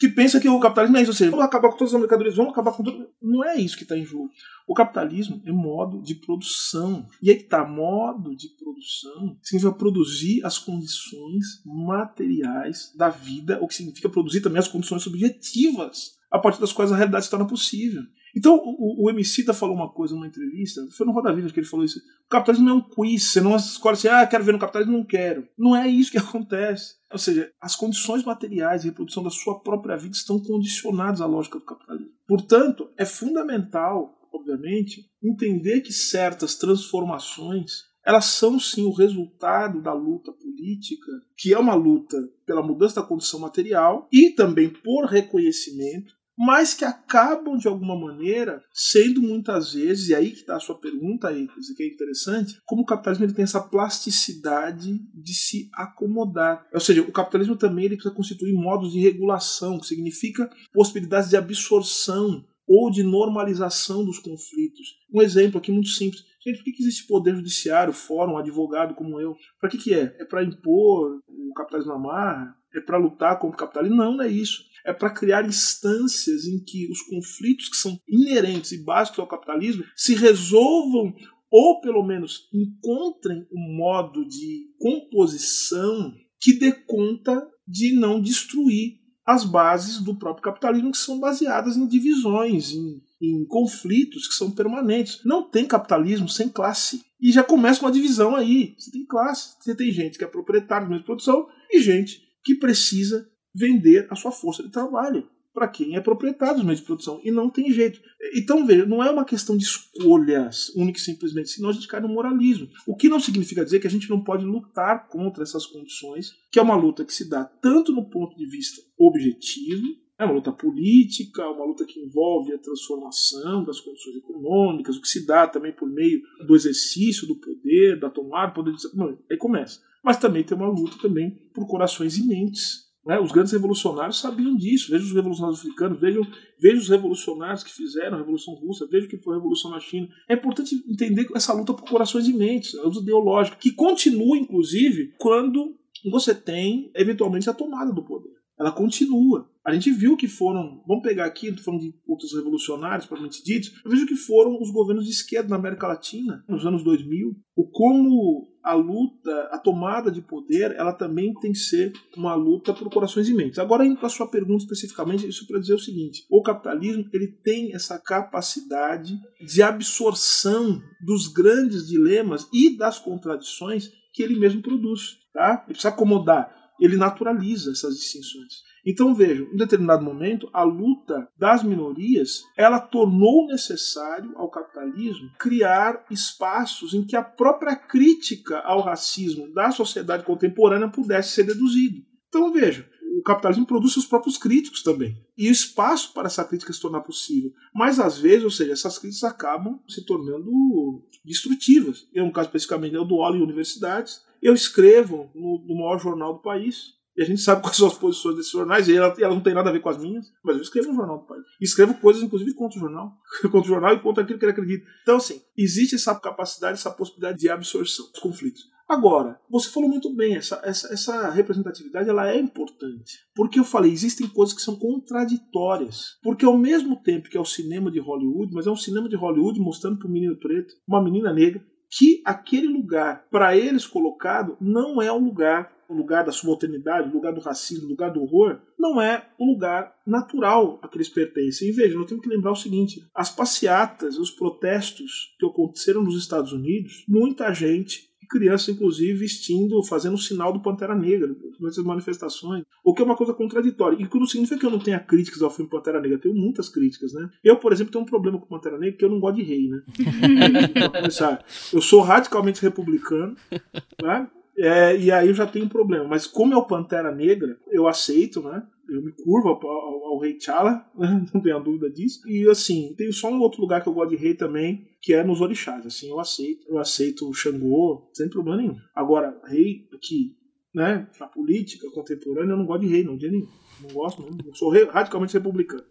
que pensa que o capitalismo é isso, ou seja, vamos acabar com todas as mercadorias, vamos acabar com tudo. Não é isso que está em jogo. O capitalismo é modo de produção. E aí que está, modo de produção significa produzir as condições materiais da vida, o que significa produzir também as condições subjetivas a partir das quais a realidade se torna possível. Então, o, o Emicida falou uma coisa numa entrevista, foi no Roda Viva que ele falou isso. O capitalismo não é um quiz, você não escolhe assim, ah, quero ver no capitalismo, não quero. Não é isso que acontece. Ou seja, as condições materiais de reprodução da sua própria vida estão condicionadas à lógica do capitalismo. Portanto, é fundamental obviamente, entender que certas transformações elas são sim o resultado da luta política, que é uma luta pela mudança da condição material e também por reconhecimento, mas que acabam de alguma maneira sendo muitas vezes, e aí que está a sua pergunta aí, que é interessante, como o capitalismo ele tem essa plasticidade de se acomodar. Ou seja, o capitalismo também ele precisa constituir modos de regulação, que significa possibilidades de absorção ou de normalização dos conflitos. Um exemplo aqui muito simples. Gente, por que, existe poder judiciário, fórum, advogado como eu? Para que, que é? É para impor o capitalismo na marra? É para lutar contra o capitalismo? Não, não é isso. É para criar instâncias em que os conflitos que são inerentes e básicos ao capitalismo se resolvam ou pelo menos encontrem um modo de composição que dê conta de não destruir as bases do próprio capitalismo, que são baseadas em divisões, em, em conflitos que são permanentes. Não tem capitalismo sem classe. E já começa uma divisão aí. Você tem classe, você tem gente que é proprietário de produção e gente que precisa vender a sua força de trabalho para quem é proprietário dos meios de produção. E não tem jeito. Então, veja, não é uma questão de escolhas única e simplesmente, senão a gente cai no moralismo. O que não significa dizer que a gente não pode lutar contra essas condições, que é uma luta que se dá tanto no ponto de vista objetivo, é uma luta política, uma luta que envolve a transformação das condições econômicas, o que se dá também por meio do exercício do poder, da tomada, poder de... Não, aí começa. Mas também tem uma luta também por corações e mentes né? Os grandes revolucionários sabiam disso. Veja os revolucionários africanos, vejam, vejam os revolucionários que fizeram a Revolução Russa, veja o que foi a Revolução na China. É importante entender essa luta por corações e mentes, a luta ideológica, que continua, inclusive, quando você tem, eventualmente, a tomada do poder. Ela continua. A gente viu que foram, vamos pegar aqui, falando de outros revolucionários, propriamente ditos, eu vejo que foram os governos de esquerda na América Latina, nos anos 2000, o como a luta, a tomada de poder, ela também tem que ser uma luta por corações e mentes. Agora, indo para a sua pergunta especificamente, isso para dizer o seguinte: o capitalismo ele tem essa capacidade de absorção dos grandes dilemas e das contradições que ele mesmo produz. Tá? Ele precisa acomodar, ele naturaliza essas distinções. Então vejam, em determinado momento, a luta das minorias ela tornou necessário ao capitalismo criar espaços em que a própria crítica ao racismo da sociedade contemporânea pudesse ser deduzida. Então vejam, o capitalismo produz seus próprios críticos também. E o espaço para essa crítica se tornar possível. Mas às vezes, ou seja, essas críticas acabam se tornando destrutivas. Eu, no caso especificamente, eu dou aula em universidades, eu escrevo no, no maior jornal do país, e a gente sabe quais são as posições desses jornais, e elas ela não tem nada a ver com as minhas, mas eu escrevo no Jornal do País. Escrevo coisas, inclusive, contra o jornal. contra o jornal e contra aquilo que ele acredita. Então, assim, existe essa capacidade, essa possibilidade de absorção dos conflitos. Agora, você falou muito bem, essa, essa, essa representatividade ela é importante. Porque eu falei, existem coisas que são contraditórias. Porque ao mesmo tempo que é o cinema de Hollywood, mas é um cinema de Hollywood mostrando para um menino preto, uma menina negra, que aquele lugar, para eles colocado, não é um lugar o lugar da subalternidade, o lugar do racismo, o lugar do horror, não é o lugar natural a que eles pertencem. E veja, nós temos que lembrar o seguinte: as passeatas, os protestos que aconteceram nos Estados Unidos, muita gente criança, inclusive, vestindo, fazendo o sinal do Pantera Negra nessas manifestações. O que é uma coisa contraditória. E que não significa que eu não tenha críticas ao filme Pantera Negra. Eu tenho muitas críticas, né? Eu, por exemplo, tenho um problema com Pantera Negra que eu não gosto de rei, né? pra começar, eu sou radicalmente republicano, né? É, e aí eu já tenho um problema. Mas como é o Pantera Negra, eu aceito, né? Eu me curvo ao, ao, ao rei T'Challa, não tenho dúvida disso. E assim, tem só um outro lugar que eu gosto de rei também, que é nos orixás. Assim, eu aceito. Eu aceito o Xangô, sem problema nenhum. Agora, rei aqui, né? Na política contemporânea, eu não gosto de rei, não, de nenhum. Não gosto, não. Sou rei, radicalmente republicano.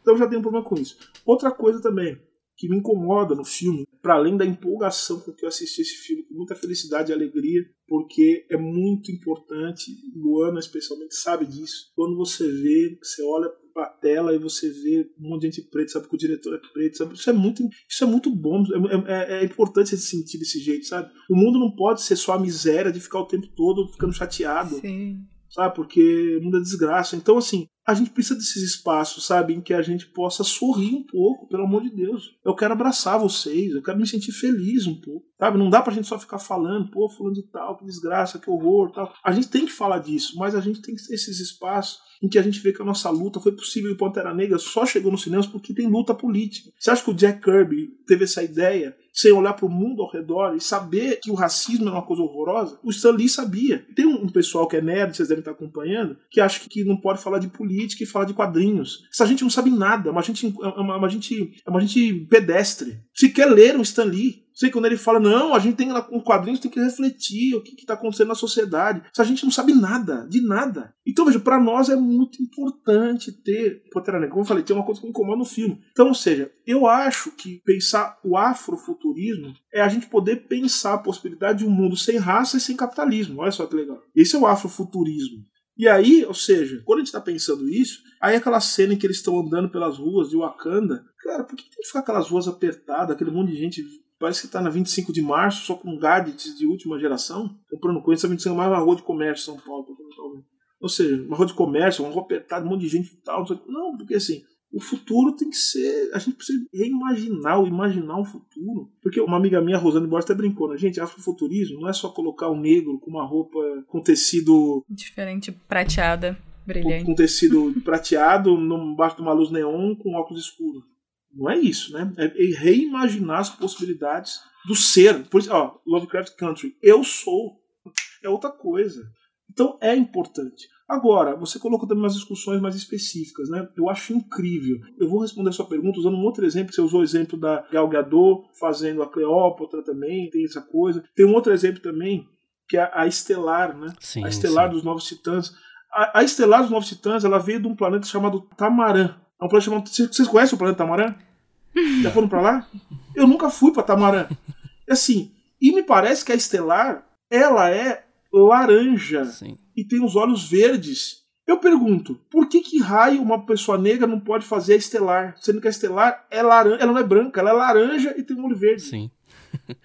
Então eu já tenho um problema com isso. Outra coisa também, que me incomoda no filme, para além da empolgação com que eu assisti esse filme, com muita felicidade e alegria, porque é muito importante, Luana especialmente sabe disso. Quando você vê, você olha para a tela e você vê um monte de gente preta, sabe que o diretor é preto, sabe? Isso é muito, isso é muito bom, é, é, é importante se sentir desse jeito, sabe? O mundo não pode ser só a miséria de ficar o tempo todo ficando chateado. Sim sabe? Porque muda desgraça. Então, assim, a gente precisa desses espaços, sabe? Em que a gente possa sorrir um pouco, pelo amor de Deus. Eu quero abraçar vocês, eu quero me sentir feliz um pouco, sabe? Não dá pra gente só ficar falando, pô, fulano de tal, que desgraça, que horror, tal. A gente tem que falar disso, mas a gente tem que ter esses espaços em que a gente vê que a nossa luta foi possível e Pantera Negra só chegou nos cinemas porque tem luta política. Você acha que o Jack Kirby teve essa ideia sem olhar para o mundo ao redor e saber que o racismo é uma coisa horrorosa? O Stan Lee sabia. Tem um pessoal que é nerd, vocês devem estar acompanhando, que acha que não pode falar de política e falar de quadrinhos. Essa gente não sabe nada, é uma gente, é uma, uma gente, é uma gente pedestre. Se quer ler um Stan Lee, Sei quando ele fala, não, a gente tem lá com quadrinhos, tem que refletir o que está acontecendo na sociedade. A gente não sabe nada, de nada. Então, veja, para nós é muito importante ter. Como eu falei, tem uma coisa que me incomoda no filme. Então, ou seja, eu acho que pensar o afrofuturismo é a gente poder pensar a possibilidade de um mundo sem raça e sem capitalismo. Olha só que legal. Esse é o afrofuturismo. E aí, ou seja, quando a gente está pensando isso, aí aquela cena em que eles estão andando pelas ruas de Wakanda, cara, por que tem que ficar aquelas ruas apertadas, aquele monte de gente Parece que está na 25 de março, só com gadgets de última geração, comprando coisas. Essa 25 de março é uma rua de comércio São Paulo. Ou seja, uma rua de comércio, uma rua apertada, um monte de gente e tal. Não, porque assim, o futuro tem que ser. A gente precisa reimaginar ou imaginar um futuro. Porque uma amiga minha, Rosane Borges, até brincou, né? Gente, afrofuturismo não é só colocar o negro com uma roupa com tecido. Diferente, prateada, brilhante. Com, com tecido prateado, embaixo de uma luz neon, com óculos escuros. Não é isso, né? É, reimaginar as possibilidades do ser. Por isso, ó, Lovecraft Country. Eu sou. É outra coisa. Então é importante. Agora, você colocou também umas discussões mais específicas, né? Eu acho incrível. Eu vou responder a sua pergunta usando um outro exemplo. Você usou o exemplo da Gal Gadot fazendo a Cleópatra também, tem essa coisa. Tem um outro exemplo também, que é a Estelar, né? Sim, a Estelar sim. dos Novos Titãs. A, a Estelar dos Novos Titãs, ela veio de um planeta chamado Tamarã. É um planeta chamado... Vocês conhecem o planeta Tamarã? Já foram pra lá? Eu nunca fui pra Tamarã. Assim, e me parece que a Estelar, ela é laranja Sim. e tem os olhos verdes. Eu pergunto, por que que raio uma pessoa negra não pode fazer a estelar? Sendo que a estelar é laranja, ela não é branca, ela é laranja e tem um olho verde. Sim.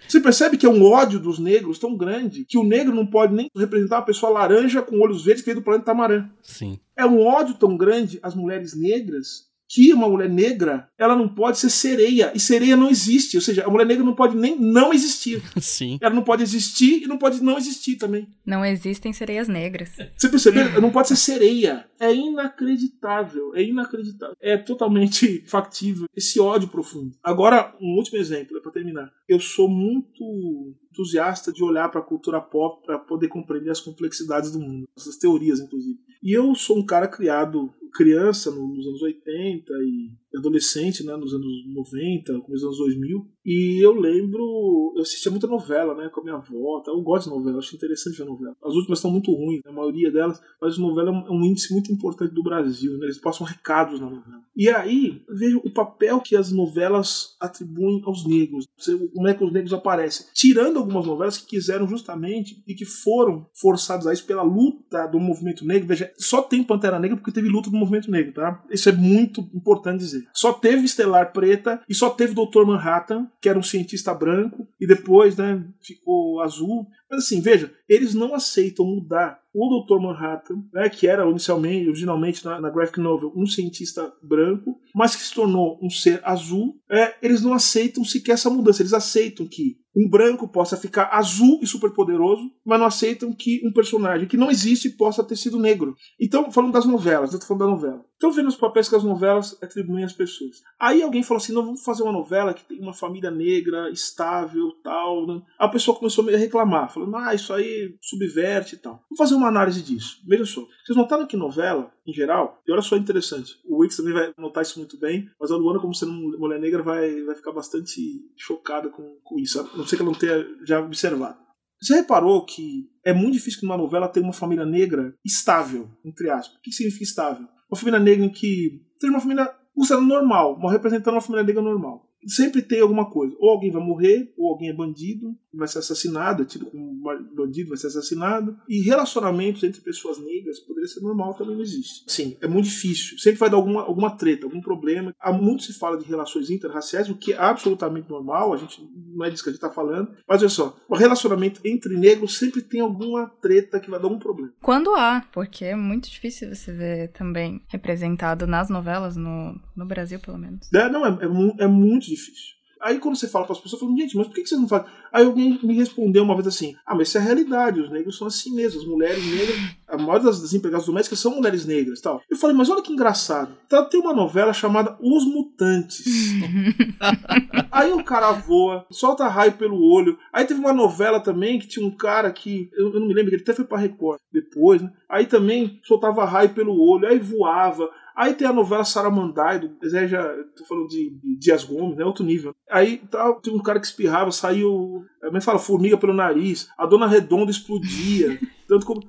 Você percebe que é um ódio dos negros tão grande que o negro não pode nem representar uma pessoa laranja com olhos verdes que veio do planeta Tamarã. Sim. É um ódio tão grande às mulheres negras que uma mulher negra ela não pode ser sereia e sereia não existe, ou seja, a mulher negra não pode nem não existir. Sim. Ela não pode existir e não pode não existir também. Não existem sereias negras. Você percebeu? Não pode ser sereia. É inacreditável. É inacreditável. É totalmente factível. Esse ódio profundo. Agora, um último exemplo, é para terminar. Eu sou muito entusiasta de olhar para a cultura pop para poder compreender as complexidades do mundo, essas teorias, inclusive. E eu sou um cara criado criança nos anos 80 e adolescente, né, nos anos 90, começo dos anos 2000. E eu lembro, eu assistia muita novela, né, com a minha avó. Eu gosto de novela, acho interessante ver novela. As últimas estão muito ruins, a maioria delas, mas novela é um índice muito importante do Brasil, né? Eles passam recados na novela. E aí, vejo o papel que as novelas atribuem aos negros. Como é que os negros aparecem? Tirando algumas novelas que quiseram justamente e que foram forçadas a isso pela luta do movimento negro. Veja, só tem Pantera Negra porque teve luta do movimento negro, tá? Isso é muito importante dizer. Só teve Estelar Preta e só teve Dr. Manhattan, que era um cientista branco, e depois, né, ficou azul. Mas assim, veja, eles não aceitam mudar o Dr. Manhattan, né, que era inicialmente, originalmente na, na, graphic novel, um cientista branco, mas que se tornou um ser azul, é, eles não aceitam sequer essa mudança. Eles aceitam que um branco possa ficar azul e superpoderoso, mas não aceitam que um personagem que não existe possa ter sido negro. Então, falando das novelas, eu tô falando da novela. Então, vendo os papéis que as novelas atribuem às pessoas. Aí alguém falou assim: não, vamos fazer uma novela que tem uma família negra, estável, tal. Né? A pessoa começou a reclamar, falando: ah, isso aí subverte e tal. Vamos fazer uma análise disso. Veja só. Vocês notaram que novela, em geral, e olha só interessante, o Wix também vai notar isso muito bem, mas a Luana, como sendo mulher negra, vai, vai ficar bastante chocada com, com isso. A não ser que ela não tenha já observado. Você reparou que é muito difícil que uma novela tenha uma família negra estável, entre aspas. O que significa estável? Uma família negra que seja uma família considerada normal, uma representando uma família negra normal sempre tem alguma coisa. Ou alguém vai morrer, ou alguém é bandido, vai ser assassinado, é tido como bandido, vai ser assassinado. E relacionamentos entre pessoas negras poderia ser normal, também não existe. Sim, é muito difícil. Sempre vai dar alguma, alguma treta, algum problema. Há muito se fala de relações interraciais, o que é absolutamente normal, a gente não é disso que a gente está falando. Mas olha só, o relacionamento entre negros sempre tem alguma treta que vai dar algum problema. Quando há, porque é muito difícil você ver também representado nas novelas, no, no Brasil pelo menos. É, não, é, é, é muito difícil. Aí quando você fala para as pessoas, falam, gente, mas por que vocês não fazem? Aí alguém me respondeu uma vez assim, ah, mas isso é a realidade, os negros são assim mesmo, as mulheres negras, a maioria das, das empregadas domésticas são mulheres negras tal. Eu falei, mas olha que engraçado, tá, tem uma novela chamada Os Mutantes. aí o cara voa, solta raio pelo olho. Aí teve uma novela também que tinha um cara que, eu, eu não me lembro, ele até foi pra Record depois, né? Aí também soltava raio pelo olho, aí voava. Aí tem a novela Saramandai, do Zé já tô falando de, de Dias Gomes, né? Outro nível. Aí tá, tem um cara que espirrava, saiu. É que fala? Formiga pelo nariz. A dona Redonda explodia. tanto como.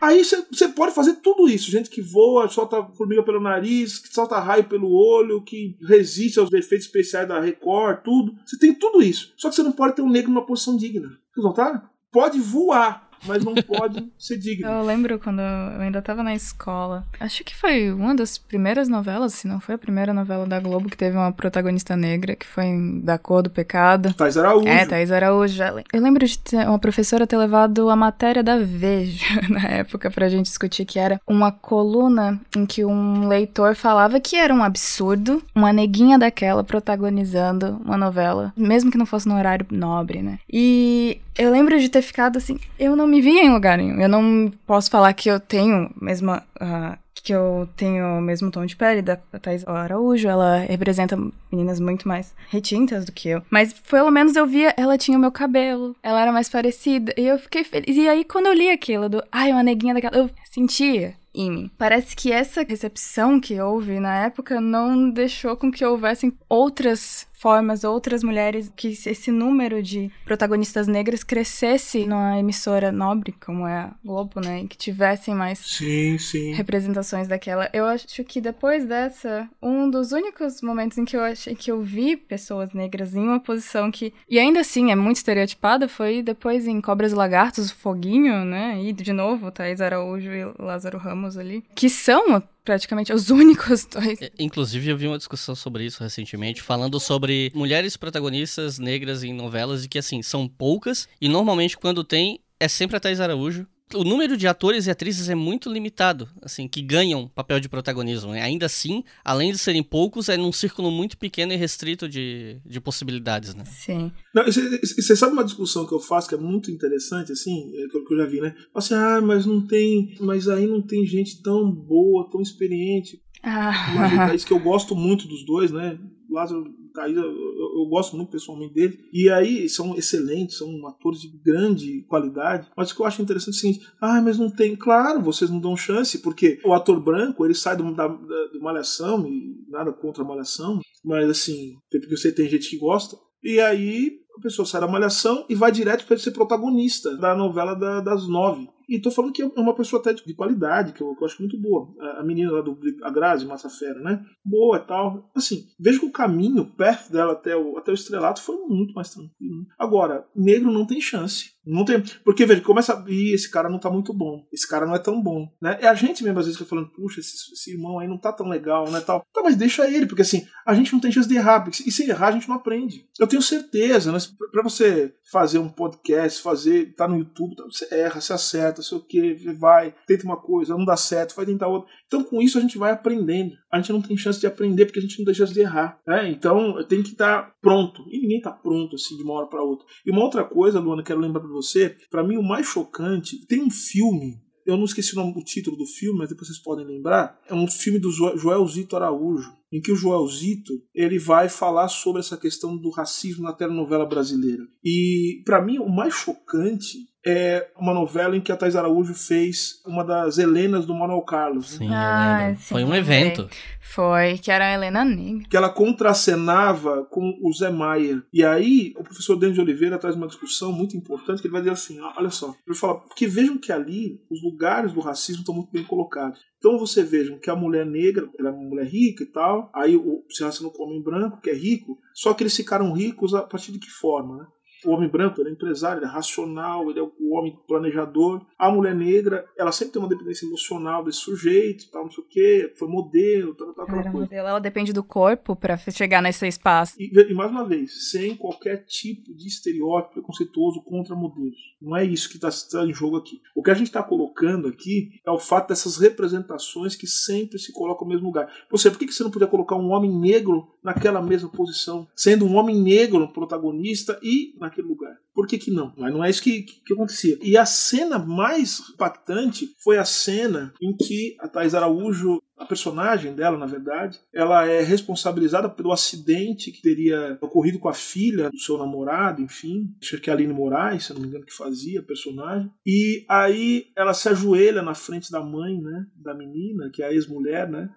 Aí você pode fazer tudo isso. Gente que voa, solta formiga pelo nariz, que solta raio pelo olho, que resiste aos efeitos especiais da Record, tudo. Você tem tudo isso. Só que você não pode ter um negro numa posição digna. Vocês notaram? Pode voar. Mas não pode ser digno. Eu lembro quando eu ainda tava na escola. Acho que foi uma das primeiras novelas, se não foi a primeira novela da Globo que teve uma protagonista negra, que foi em Da Cor do Pecado. Thais Araújo. É, Thais Araújo. Eu lembro de uma professora ter levado a matéria da Veja na época pra gente discutir, que era uma coluna em que um leitor falava que era um absurdo uma neguinha daquela protagonizando uma novela, mesmo que não fosse no horário nobre, né? E eu lembro de ter ficado assim, eu não me via em lugar nenhum. Eu não posso falar que eu tenho mesma. Uh, que eu tenho o mesmo tom de pele da Thais Araújo, ela representa meninas muito mais retintas do que eu. Mas pelo menos eu via, ela tinha o meu cabelo, ela era mais parecida, e eu fiquei feliz. E aí quando eu li aquilo do, ai, uma neguinha daquela, eu sentia em mim. Parece que essa recepção que houve na época não deixou com que houvessem outras formas, outras mulheres, que esse número de protagonistas negras crescesse numa emissora nobre, como é a Globo, né? E que tivessem mais sim, sim. representações daquela. Eu acho que depois dessa, um dos únicos momentos em que eu achei que eu vi pessoas negras em uma posição que. E ainda assim é muito estereotipada, foi depois em Cobras e Lagartos, Foguinho, né? E de novo, Thaís Araújo e Lázaro Ramos ali. Que são praticamente os únicos dois. Inclusive, eu vi uma discussão sobre isso recentemente, falando sobre mulheres protagonistas negras em novelas e que, assim, são poucas e normalmente quando tem é sempre a Thais Araújo o número de atores e atrizes é muito limitado, assim, que ganham papel de protagonismo. Né? Ainda assim, além de serem poucos, é num círculo muito pequeno e restrito de, de possibilidades, né? Sim. Você sabe uma discussão que eu faço que é muito interessante, assim, é, que eu já vi, né? Assim, ah, mas não tem, mas aí não tem gente tão boa, tão experiente. Ah. Mas é isso que eu gosto muito dos dois, né? Lázaro Caída, eu, eu, gosto muito pessoalmente dele. E aí são excelentes, são atores de grande qualidade. Mas o que eu acho interessante é o seguinte: ah, mas não tem. Claro, vocês não dão chance, porque o ator branco ele sai do, da, da, do Malhação, e nada contra a Malhação, mas assim, porque você tem gente que gosta. E aí a pessoa sai da Malhação e vai direto para ser protagonista da novela da, das nove. E tô falando que é uma pessoa até de qualidade, que eu, que eu acho muito boa. A, menina lá do a Grazi Massa Fera, né? Boa e tal. Assim, vejo que o caminho perto dela até o, até o estrelato foi muito mais tranquilo. Agora, negro não tem chance. Não tem. Porque, veja, começa a. Ih, esse cara não tá muito bom. Esse cara não é tão bom. Né? É a gente mesmo, às vezes, que falando, puxa, esse, esse, irmão aí não tá tão legal, né? Tal. Tá, mas deixa ele, porque assim, a gente não tem chance de errar. Porque, e se errar, a gente não aprende. Eu tenho certeza, né? Pra você fazer um podcast, fazer. tá no YouTube, tá, você erra, você acerta, sei o que, vai, tenta uma coisa, não dá certo, vai tentar outra. Então, com isso, a gente vai aprendendo. A gente não tem chance de aprender porque a gente não tem chance de errar. Né? Então, tem que estar tá pronto. E ninguém tá pronto assim de uma hora para outra. E uma outra coisa, Luana, quero lembrar para você, para mim o mais chocante, tem um filme eu não esqueci o, nome, o título do filme, mas depois vocês podem lembrar. É um filme do Joelzito Araújo, em que o Joelzito ele vai falar sobre essa questão do racismo na telenovela brasileira. E para mim o mais chocante é uma novela em que a Thais Araújo fez uma das Helenas do Manuel Carlos. Sim, ah, sim, Foi um evento. Foi, que era a Helena Negra. Que ela contracenava com o Zé Maia. E aí, o professor Denis de Oliveira traz uma discussão muito importante, que ele vai dizer assim, olha só, ele fala, porque vejam que ali os lugares do racismo estão muito bem colocados. Então você vejam que a mulher negra, ela é uma mulher rica e tal, aí o, se relaciona com o homem branco, que é rico, só que eles ficaram ricos a partir de que forma, né? O homem branco ele é empresário, ele é racional, ele é o homem planejador. A mulher negra, ela sempre tem uma dependência emocional desse sujeito, tal, não sei o quê, foi modelo, tal, tal, tal coisa. Ela depende do corpo para chegar nesse espaço. E, e, mais uma vez, sem qualquer tipo de estereótipo preconceituoso contra modelos. Não é isso que está tá em jogo aqui. O que a gente está colocando aqui é o fato dessas representações que sempre se colocam no mesmo lugar. Você, por que você não podia colocar um homem negro naquela mesma posição, sendo um homem negro protagonista e na naquele lugar. Por que, que não? Mas não é isso que, que, que, acontecia. E a cena mais impactante foi a cena em que a Thais Araújo, a personagem dela, na verdade, ela é responsabilizada pelo acidente que teria ocorrido com a filha do seu namorado, enfim. Acho que é a Aline Moraes, se não me engano, que fazia a personagem. E aí ela se ajoelha na frente da mãe, né, da menina, que é a ex-mulher, né,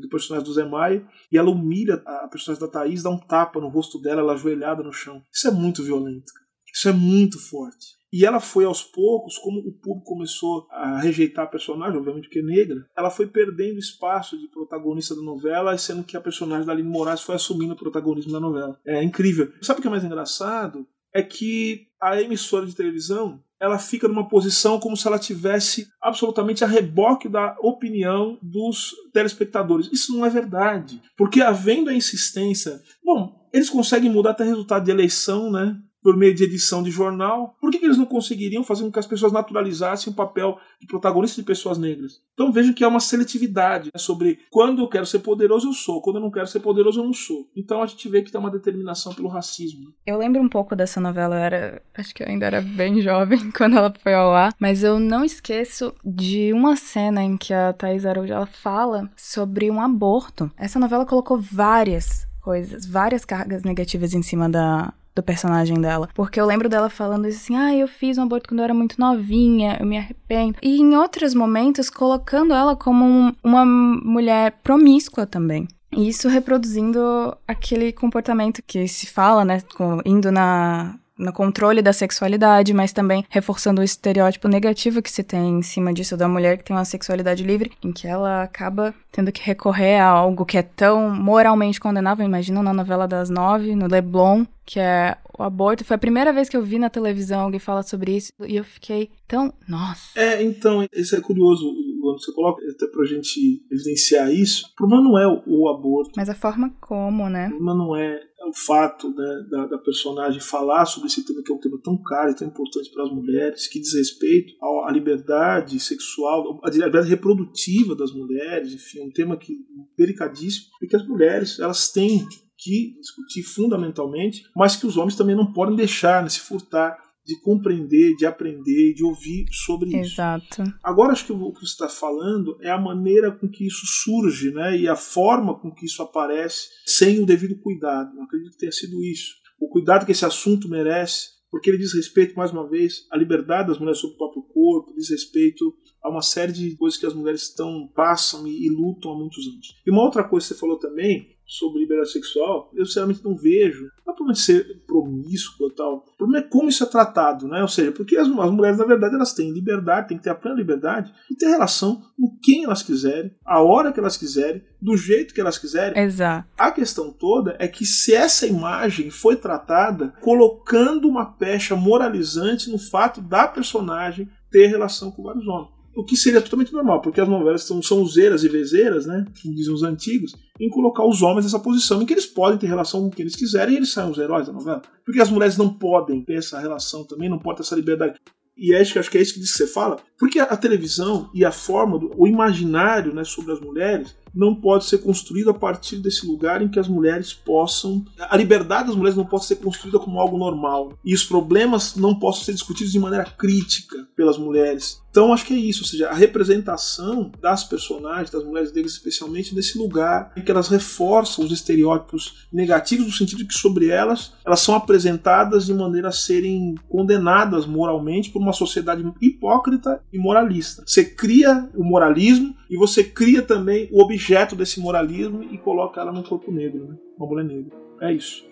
do personagem do Zé Maia, e ela humilha a personagem da Thaís, dá um tapa no rosto dela, ela ajoelhada no chão. Isso é muito violento. Isso é muito forte. E ela foi aos poucos, como o público começou a rejeitar a personagem, obviamente que é negra, ela foi perdendo espaço de protagonista da novela, sendo que a personagem da Aline Moraes foi assumindo o protagonismo da novela. É incrível. Sabe o que é mais engraçado? É que a emissora de televisão ela fica numa posição como se ela tivesse absolutamente a reboque da opinião dos telespectadores. Isso não é verdade, porque havendo a insistência, bom, eles conseguem mudar até resultado de eleição, né? Por meio de edição de jornal, por que, que eles não conseguiriam fazer com que as pessoas naturalizassem o papel de protagonista de pessoas negras? Então vejam que há uma seletividade né, sobre quando eu quero ser poderoso, eu sou, quando eu não quero ser poderoso, eu não sou. Então a gente vê que tem uma determinação pelo racismo. Eu lembro um pouco dessa novela, era, acho que eu ainda era bem jovem quando ela foi ao ar, mas eu não esqueço de uma cena em que a Thais Araújo fala sobre um aborto. Essa novela colocou várias coisas, várias cargas negativas em cima da, do personagem dela. Porque eu lembro dela falando assim: ah, eu fiz um aborto quando eu era muito novinha, eu me arrependo. E em outros momentos, colocando ela como um, uma mulher promíscua também. E isso reproduzindo aquele comportamento que se fala, né? Indo na, no controle da sexualidade, mas também reforçando o estereótipo negativo que se tem em cima disso da mulher que tem uma sexualidade livre, em que ela acaba tendo que recorrer a algo que é tão moralmente condenável. Imagina na novela das nove, no Leblon, que é o aborto. Foi a primeira vez que eu vi na televisão alguém falar sobre isso e eu fiquei tão. Nossa. É, então, isso é curioso. Quando você coloca, até pra gente evidenciar isso, o problema não é o, o aborto. Mas a forma como, né? O problema não é o fato né, da, da, personagem falar sobre esse tema, que é um tema tão caro e tão importante para as mulheres, que diz respeito à liberdade sexual, à liberdade reprodutiva das mulheres, enfim, é um tema que delicadíssimo, e que as mulheres elas têm que discutir fundamentalmente, mas que os homens também não podem deixar, né, se furtar de compreender, de aprender, de ouvir sobre isso. Exato. Agora acho que o que você está falando é a maneira com que isso surge, né, e a forma com que isso aparece sem o devido cuidado. Eu acredito que tenha sido isso. O cuidado que esse assunto merece, porque ele diz respeito mais uma vez à liberdade das mulheres sobre o próprio corpo, diz respeito a uma série de coisas que as mulheres estão passam e, e lutam há muitos anos. E uma outra coisa que você falou também sobre liberdade sexual, eu sinceramente não vejo. Não é problema de ser promíscuo e tal. O problema é como isso é tratado, né? Ou seja, porque as, as, mulheres, na verdade, elas têm liberdade, têm que ter a plena liberdade e ter relação com quem elas quiserem, a hora que elas quiserem, do jeito que elas quiserem. Exato. A questão toda é que se essa imagem foi tratada colocando uma pecha moralizante no fato da personagem ter relação com vários homens o que seria totalmente normal, porque as novelas são, são useiras e vezeiras, né, como dizem os antigos, em colocar os homens nessa posição em que eles podem ter relação com quem eles quiserem e eles saem os heróis da novela. Porque as mulheres não podem ter essa relação também, não podem ter essa liberdade. E acho que, acho que é isso que você fala, porque a, a televisão e a forma, do, o imaginário né, sobre as mulheres não pode ser construído a partir desse lugar em que as mulheres possam. A liberdade das mulheres não pode ser construída como algo normal. E os problemas não possam ser discutidos de maneira crítica pelas mulheres. Então acho que é isso, ou seja, a representação das personagens, das mulheres negras especialmente, nesse lugar em que elas reforçam os estereótipos negativos, no sentido de que sobre elas elas são apresentadas de maneira a serem condenadas moralmente por uma sociedade hipócrita e moralista. Você cria o moralismo e você cria também o objeto desse moralismo e coloca ela num corpo negro, né? uma mulher negra. É isso.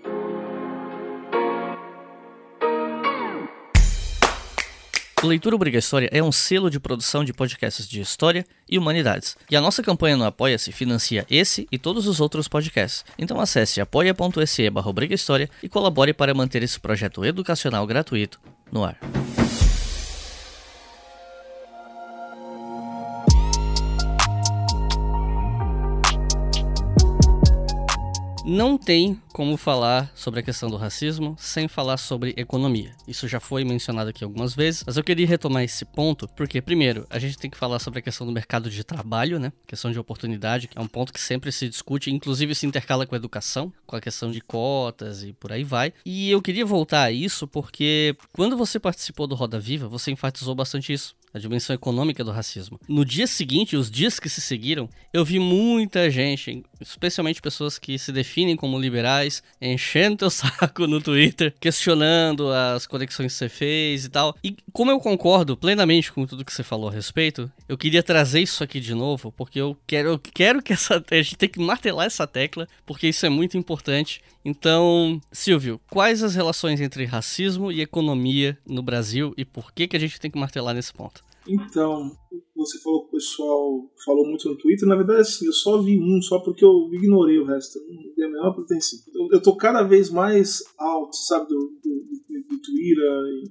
Leitura Obrigatória é um selo de produção de podcasts de história e humanidades. E a nossa campanha no Apoia-se financia esse e todos os outros podcasts. Então acesse apoia.se barra e colabore para manter esse projeto educacional gratuito no ar. Não tem como falar sobre a questão do racismo sem falar sobre economia. Isso já foi mencionado aqui algumas vezes, mas eu queria retomar esse ponto porque, primeiro, a gente tem que falar sobre a questão do mercado de trabalho, né? Questão de oportunidade, que é um ponto que sempre se discute, inclusive se intercala com a educação, com a questão de cotas e por aí vai. E eu queria voltar a isso porque quando você participou do Roda Viva, você enfatizou bastante isso a dimensão econômica do racismo. No dia seguinte, os dias que se seguiram, eu vi muita gente, especialmente pessoas que se definem como liberais, enchendo teu saco no Twitter, questionando as conexões que você fez e tal. E como eu concordo plenamente com tudo que você falou a respeito, eu queria trazer isso aqui de novo, porque eu quero, eu quero que essa a gente tem que martelar essa tecla, porque isso é muito importante. Então, Silvio, quais as relações entre racismo e economia no Brasil e por que que a gente tem que martelar nesse ponto? Então, você falou que o pessoal falou muito no Twitter, na verdade, assim, eu só vi um, só porque eu ignorei o resto. Não dei a menor pretensão. Eu, eu tô cada vez mais alto, sabe, do, do, do, do Twitter.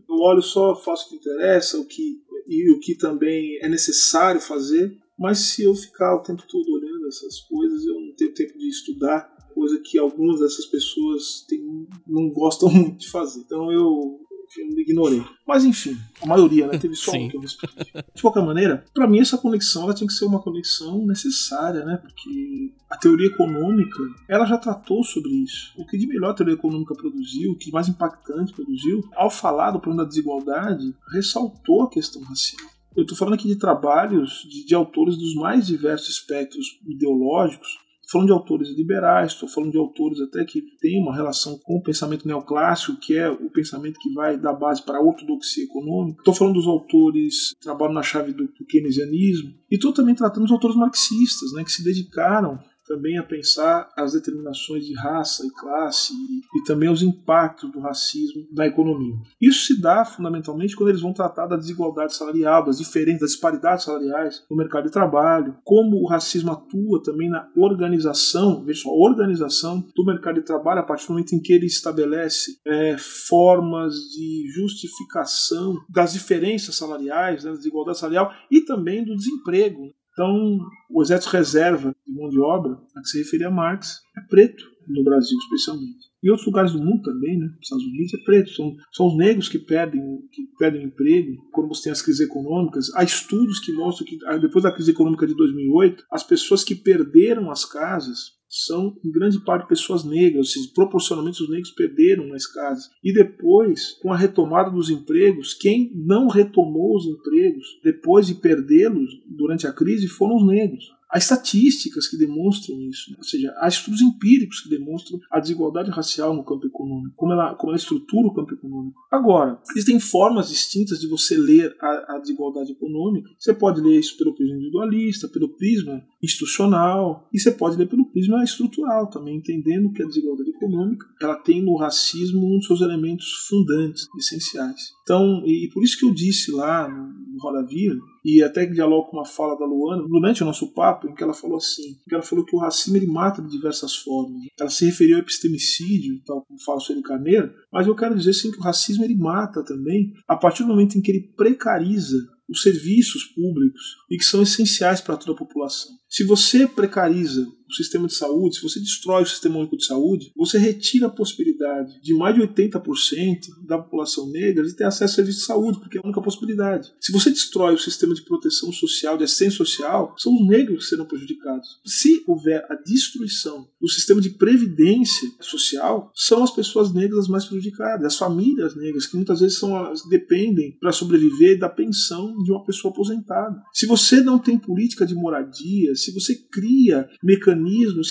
Eu olho só, faço o que interessa, o que, e o que também é necessário fazer. Mas se eu ficar o tempo todo olhando essas coisas, eu não tenho tempo de estudar, coisa que algumas dessas pessoas têm, não gostam muito de fazer. Então eu eu ignorei. Mas enfim, a maioria, né? Teve só um que eu respondi. De qualquer maneira, para mim essa conexão ela tinha que ser uma conexão necessária, né? Porque a teoria econômica, ela já tratou sobre isso. O que de melhor a teoria econômica produziu, o que mais impactante produziu, ao falar do problema da desigualdade, ressaltou a questão racial. Eu estou falando aqui de trabalhos de, de autores dos mais diversos espectros ideológicos, falando de autores liberais, estou falando de autores até que têm uma relação com o pensamento neoclássico, que é o pensamento que vai dar base para a ortodoxia econômica. Estou falando dos autores que trabalham na chave do, do keynesianismo. E estou também tratando dos autores marxistas, né, que se dedicaram também a pensar as determinações de raça e classe e, e, também os impactos do racismo na economia. Isso se dá fundamentalmente quando eles vão tratar da desigualdade salarial, das diferenças, das disparidades salariais no mercado de trabalho, como o racismo atua também na organização, veja só, organização do mercado de trabalho a partir do momento em que ele estabelece é, formas de justificação das diferenças salariais, né, da desigualdade salarial e também do desemprego. Então, o exército reserva de mão de obra a que se referia Marx é preto, no Brasil especialmente. Em outros lugares do mundo também, né? Nos Estados Unidos é preto. São, são os negros que perdem, que perdem emprego quando você tem as crises econômicas. Há estudos que mostram que ah, depois da crise econômica de 2008, as pessoas que perderam as casas são em grande parte pessoas negras, ou seja, proporcionalmente os negros perderam nas casas. E depois, com a retomada dos empregos, quem não retomou os empregos depois de perdê-los durante a crise foram os negros. Há estatísticas que demonstram isso, né? ou seja, há estudos empíricos que demonstram a desigualdade racial no campo econômico, como ela, como ela estrutura o campo econômico. Agora, existem formas distintas de você ler a, a desigualdade econômica. Você pode ler isso pelo prisma individualista, pelo prisma institucional, e você pode ler pelo prisma estrutural também, entendendo que a desigualdade econômica ela tem no racismo um dos seus elementos fundantes, essenciais. Então, e, e por isso que eu disse lá no, no Roda Viva, e até dialogo com uma fala da Luana, durante o nosso papo, em que ela falou assim, que ela falou que o racismo ele mata de diversas formas. Ela se referiu ao epistemicídio, tal como fala o Sueli Carneiro, mas eu quero dizer sim que o racismo ele mata também a partir do momento em que ele precariza os serviços públicos e que são essenciais para toda a população. Se você precariza o sistema de saúde, se você destrói o sistema único de saúde, você retira a possibilidade de mais de 80% da população negra de ter acesso a serviços de saúde, porque é a única possibilidade. Se você destrói o sistema de proteção social, de assistência social, são os negros que serão prejudicados. Se houver a destruição do sistema de previdência social, são as pessoas negras as mais prejudicadas, as famílias negras, que muitas vezes são as, dependem para sobreviver da pensão de uma pessoa aposentada. Se você não tem política de moradia, se você cria mecanismos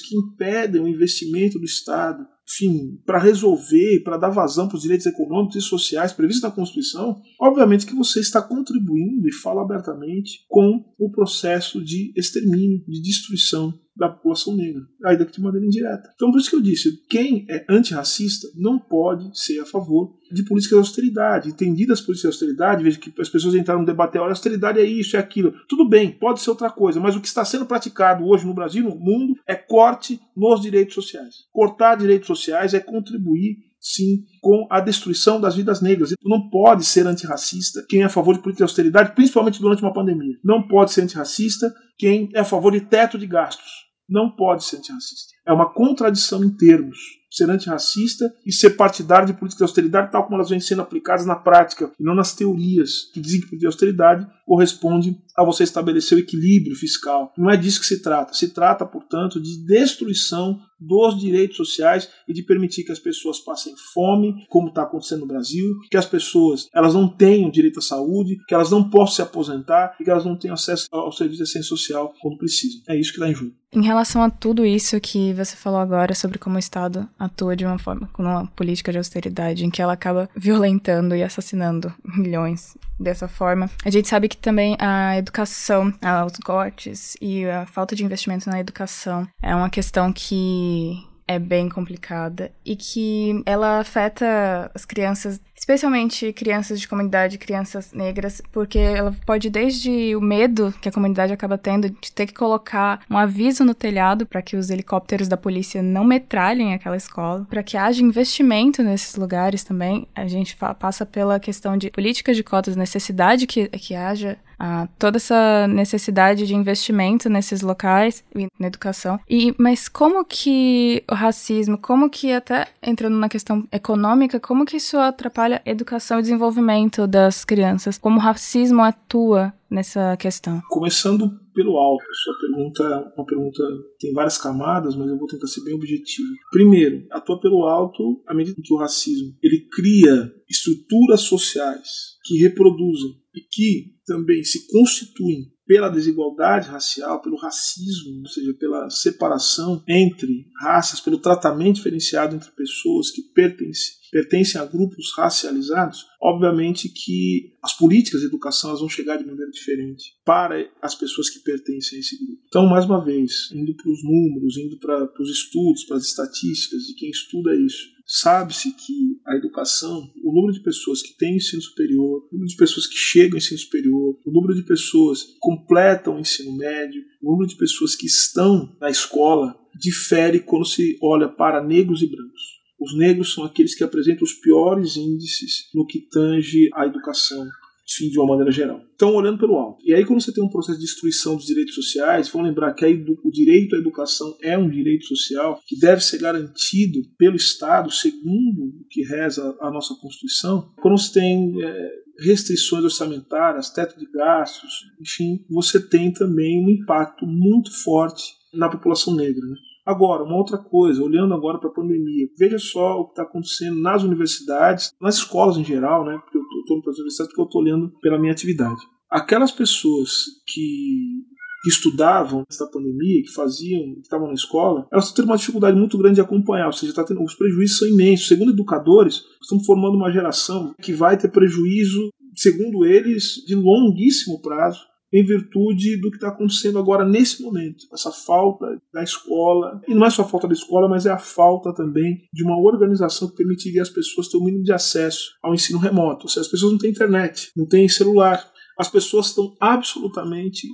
que impedem o investimento do Estado, enfim, para resolver, para dar vazão para os direitos econômicos e sociais previstos na Constituição, obviamente que você está contribuindo e fala abertamente com o processo de extermínio, de destruição da população negra, ainda que de maneira indireta. Então, por isso que eu disse, quem é antirracista não pode ser a favor de políticas de austeridade. Entendidas as políticas de austeridade, veja que as pessoas entraram no debate, olha, austeridade é isso, é aquilo. Tudo bem, pode ser outra coisa, mas o que está sendo praticado hoje no Brasil, no mundo, é corte nos direitos sociais. Cortar direitos sociais é contribuir sim com a destruição das vidas negras. Então não pode ser antirracista quem é a favor de política de austeridade, principalmente durante uma pandemia. Não pode ser antirracista quem é a favor de teto de gastos não pode ser antirracista. É uma contradição em termos. Ser antirracista e ser partidário de políticas de austeridade, tal como elas vêm sendo aplicadas na prática, e não nas teorias que dizem que política de austeridade corresponde a você estabelecer o equilíbrio fiscal. Não é disso que se trata. Se trata, portanto, de destruição dos direitos sociais e de permitir que as pessoas passem fome, como está acontecendo no Brasil, que as pessoas elas não tenham direito à saúde, que elas não possam se aposentar e que elas não tenham acesso ao serviço de assistência social quando precisam. É isso que está em jogo. Em relação a tudo isso que você falou agora sobre como o Estado atua de uma forma, com uma política de austeridade em que ela acaba violentando e assassinando milhões dessa forma, a gente sabe que também a educação, os cortes e a falta de investimento na educação é uma questão que é bem complicada e que ela afeta as crianças especialmente crianças de comunidade, crianças negras, porque ela pode desde o medo que a comunidade acaba tendo de ter que colocar um aviso no telhado para que os helicópteros da polícia não metralhem aquela escola, para que haja investimento nesses lugares também. A gente passa pela questão de políticas de cotas, necessidade que, que haja a toda essa necessidade de investimento nesses locais e na educação. E mas como que o racismo, como que até entrando na questão econômica, como que isso atrapalha a educação e desenvolvimento das crianças? Como o racismo atua nessa questão? Começando pelo alto, sua pergunta é uma pergunta tem várias camadas, mas eu vou tentar ser bem objetivo. Primeiro, atua pelo alto à medida que o racismo ele cria estruturas sociais que reproduzem e que também se constituem pela desigualdade racial, pelo racismo, ou seja, pela separação entre raças, pelo tratamento diferenciado entre pessoas que pertencem, pertencem a grupos racializados, obviamente que as políticas de educação vão chegar de maneira diferente para as pessoas que pertencem a esse grupo. Então, mais uma vez, indo para os números, indo para os estudos, para as estatísticas de quem estuda isso, sabe-se que a educação, o número de pessoas que têm ensino superior, o número de pessoas que chegam ao ensino superior, o número de pessoas que completam o ensino médio, o número de pessoas que estão na escola, difere quando se olha para negros e brancos. Os negros são aqueles que apresentam os piores índices no que tange à educação, de uma maneira geral. Então, olhando pelo alto. E aí, quando você tem um processo de destruição dos direitos sociais, vamos lembrar que o direito à educação é um direito social que deve ser garantido pelo Estado, segundo o que reza a nossa Constituição. Quando você tem é, restrições orçamentárias, teto de gastos, enfim, você tem também um impacto muito forte na população negra. Né? Agora, uma outra coisa, olhando agora para a pandemia, veja só o que está acontecendo nas universidades, nas escolas em geral, né? Porque eu estou para as universidades porque eu estou olhando pela minha atividade. Aquelas pessoas que que estudavam nessa pandemia, que faziam, que estavam na escola, elas estão tendo uma dificuldade muito grande de acompanhar, ou seja, tá tendo, os prejuízos são imensos. Segundo educadores, estamos formando uma geração que vai ter prejuízo, segundo eles, de longuíssimo prazo, em virtude do que está acontecendo agora nesse momento. Essa falta da escola, e não é só a falta da escola, mas é a falta também de uma organização que permitiria às pessoas ter o mínimo de acesso ao ensino remoto. Ou seja, as pessoas não têm internet, não têm celular. As pessoas estão absolutamente,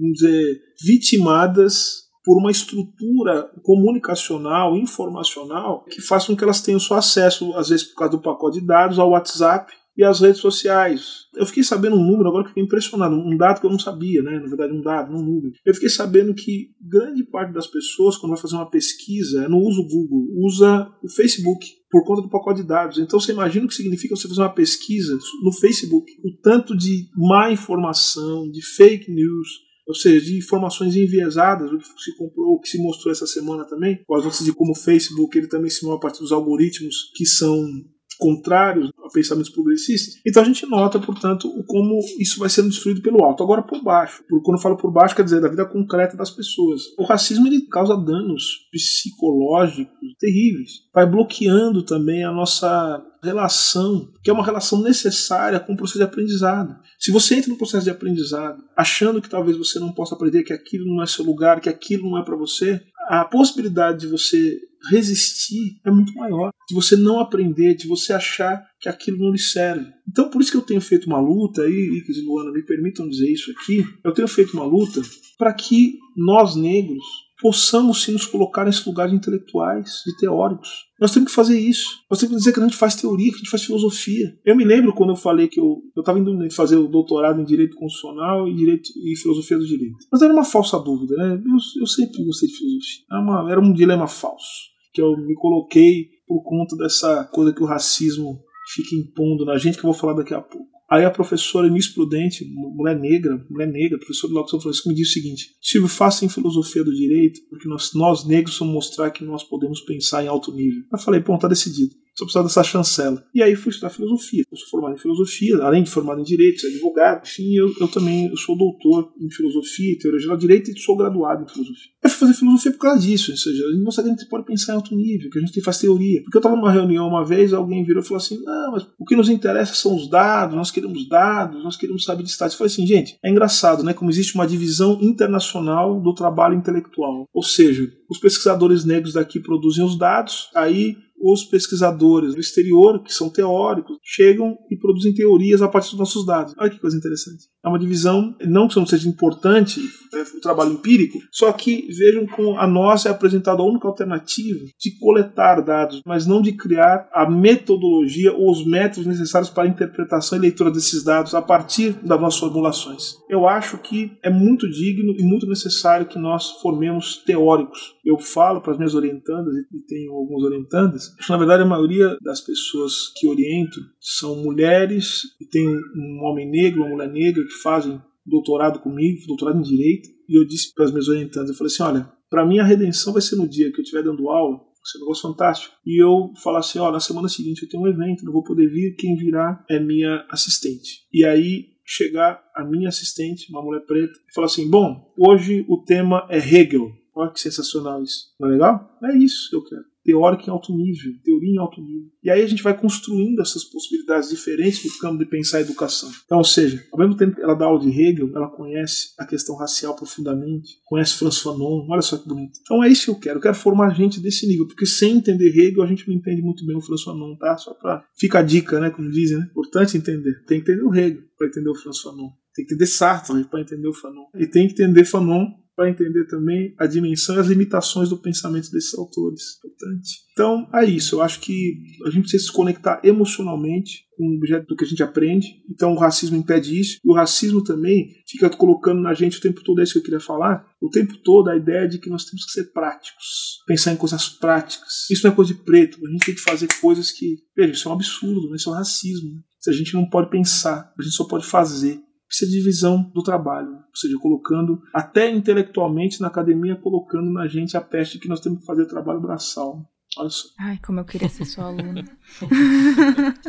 vamos dizer, vitimadas por uma estrutura comunicacional, informacional, que faz com que elas tenham só acesso, às vezes por causa do pacote de dados, ao WhatsApp, e as redes sociais. Eu fiquei sabendo um número agora que fiquei impressionado, um dado que eu não sabia, né? Na verdade, um dado, não um número. Eu fiquei sabendo que grande parte das pessoas, quando vai fazer uma pesquisa, não usa o Google, usa o Facebook por conta do pacote de dados. Então você imagina o que significa você fazer uma pesquisa no Facebook, o tanto de má informação, de fake news, ou seja, de informações enviesadas, o que se comprou, o que se mostrou essa semana também, com as notícias de como o Facebook ele também se move a partir dos algoritmos que são contrários a pensamentos progressistas. Então a gente nota, portanto, como isso vai sendo destruído pelo alto. Agora por baixo. Quando eu falo por baixo, quer dizer da vida concreta das pessoas. O racismo ele causa danos psicológicos terríveis. Vai bloqueando também a nossa relação, que é uma relação necessária com o processo de aprendizado. Se você entra no processo de aprendizado achando que talvez você não possa aprender, que aquilo não é seu lugar, que aquilo não é para você, a possibilidade de você resistir é muito maior, de você não aprender, de você achar que aquilo não lhe serve. Então, por isso que eu tenho feito uma luta, e Icas e Luana me permitam dizer isso aqui, eu tenho feito uma luta para que nós negros possamos sim nos colocar nesse lugar de intelectuais, de teóricos. Nós temos que fazer isso. Nós temos que dizer que a gente faz teoria, que a gente faz filosofia. Eu me lembro quando eu falei que eu estava indo fazer o doutorado em Direito Constitucional e, direito, e Filosofia do Direito. Mas era uma falsa dúvida, né? Eu, eu sempre gostei de filosofia. Era, uma, era um dilema falso, que eu me coloquei por conta dessa coisa que o racismo fica impondo na gente, que eu vou falar daqui a pouco. Aí a professora Miss Prudente, mulher negra, mulher negra, professora do São Francisco, me disse o seguinte: Silvio, faça em filosofia do direito, porque nós, nós negros vamos mostrar que nós podemos pensar em alto nível. Eu falei, pô, tá decidido só precisava dessa chancela. E aí fui estudar filosofia. Eu sou formado em filosofia, além de formado em direito, sou advogado, enfim, eu, eu também eu sou doutor em filosofia, teoria geral de direito e sou graduado em filosofia. Eu fui fazer filosofia por causa disso, ou seja, a gente mostra que a gente pode pensar em alto nível, que a gente faz teoria. Porque eu estava numa reunião uma vez, alguém virou e falou assim: não, mas o que nos interessa são os dados, nós queremos dados, nós queremos saber de estados. Eu falei assim, gente, é engraçado, né? Como existe uma divisão internacional do trabalho intelectual. Ou seja, os pesquisadores negros daqui produzem os dados, aí os pesquisadores do exterior, que são teóricos, chegam e produzem teorias a partir dos nossos dados. Olha que coisa interessante. É uma divisão, não que não seja importante é, o trabalho empírico, só que vejam como a nossa é apresentada a única alternativa de coletar dados, mas não de criar a metodologia ou os métodos necessários para a interpretação e leitura desses dados a partir das nossas formulações. Eu acho que é muito digno e muito necessário que nós formemos teóricos. Eu falo para as minhas orientandas, e tenho alguns orientandas, na verdade a maioria das pessoas que oriento são mulheres, e tem um homem negro, uma mulher negra que fazem doutorado comigo, doutorado em direito, e eu disse para as minhas orientandas, eu falei assim, olha, para mim a redenção vai ser no dia que eu estiver dando aula, vai ser um negócio fantástico, e eu falar assim, na semana seguinte eu tenho um evento, não vou poder vir, quem virá é minha assistente. E aí chegar a minha assistente, uma mulher preta, e falar assim, bom, hoje o tema é Hegel. Olha que sensacional isso. Não é legal? É isso que eu quero teórica em alto nível, teoria em alto nível. E aí a gente vai construindo essas possibilidades diferentes no campo de pensar a educação. Então, ou seja, ao mesmo tempo que ela dá aula de Hegel, ela conhece a questão racial profundamente, conhece François Fanon, olha só que bonito. Então é isso que eu quero, eu quero formar gente desse nível, porque sem entender Hegel a gente não entende muito bem o François Fanon, tá? Só para fica a dica, né, como dizem, né? Importante entender. Tem que entender o Hegel para entender o François Fanon. Tem que entender Sartre para entender o Fanon. E tem que entender Fanon para entender também a dimensão e as limitações do pensamento desses autores. Importante. Então, é isso. Eu acho que a gente precisa se conectar emocionalmente com o objeto do que a gente aprende. Então, o racismo impede isso. E o racismo também fica colocando na gente o tempo todo, é isso que eu queria falar, o tempo todo a ideia de que nós temos que ser práticos, pensar em coisas práticas. Isso não é coisa de preto. A gente tem que fazer coisas que. Veja, isso é um absurdo, né? isso é um racismo. Se a gente não pode pensar, a gente só pode fazer precisa de divisão do trabalho, ou seja, colocando, até intelectualmente na academia, colocando na gente a peste que nós temos que fazer trabalho braçal. Olha só. Ai, como eu queria ser sua aluna.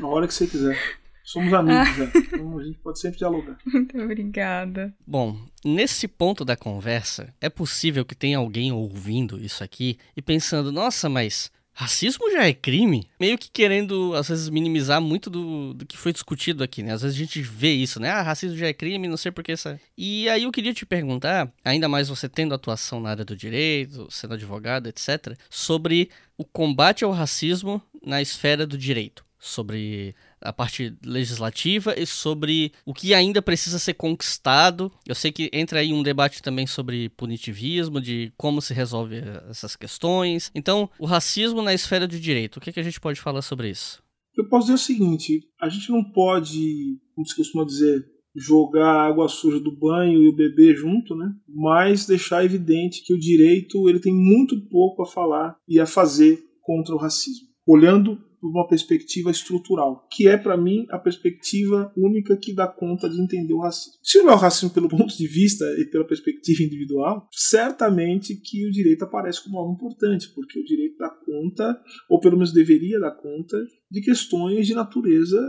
Na hora que você quiser. Somos amigos já. Então a gente pode sempre dialogar. Muito obrigada. Bom, nesse ponto da conversa, é possível que tenha alguém ouvindo isso aqui e pensando: nossa, mas Racismo já é crime? Meio que querendo, às vezes, minimizar muito do, do que foi discutido aqui, né? Às vezes a gente vê isso, né? Ah, racismo já é crime, não sei por que essa. E aí eu queria te perguntar, ainda mais você tendo atuação na área do direito, sendo advogado, etc., sobre o combate ao racismo na esfera do direito. Sobre a parte legislativa e sobre o que ainda precisa ser conquistado. Eu sei que entra aí um debate também sobre punitivismo, de como se resolve essas questões. Então, o racismo na esfera do direito, o que, que a gente pode falar sobre isso? Eu posso dizer o seguinte: a gente não pode, como se costuma dizer, jogar água suja do banho e o bebê junto, né? Mas deixar evidente que o direito ele tem muito pouco a falar e a fazer contra o racismo. Olhando por uma perspectiva estrutural, que é para mim a perspectiva única que dá conta de entender o racismo. Se não é o racismo pelo ponto de vista e pela perspectiva individual, certamente que o direito aparece como algo importante, porque o direito dá conta, ou pelo menos deveria dar conta, de questões de natureza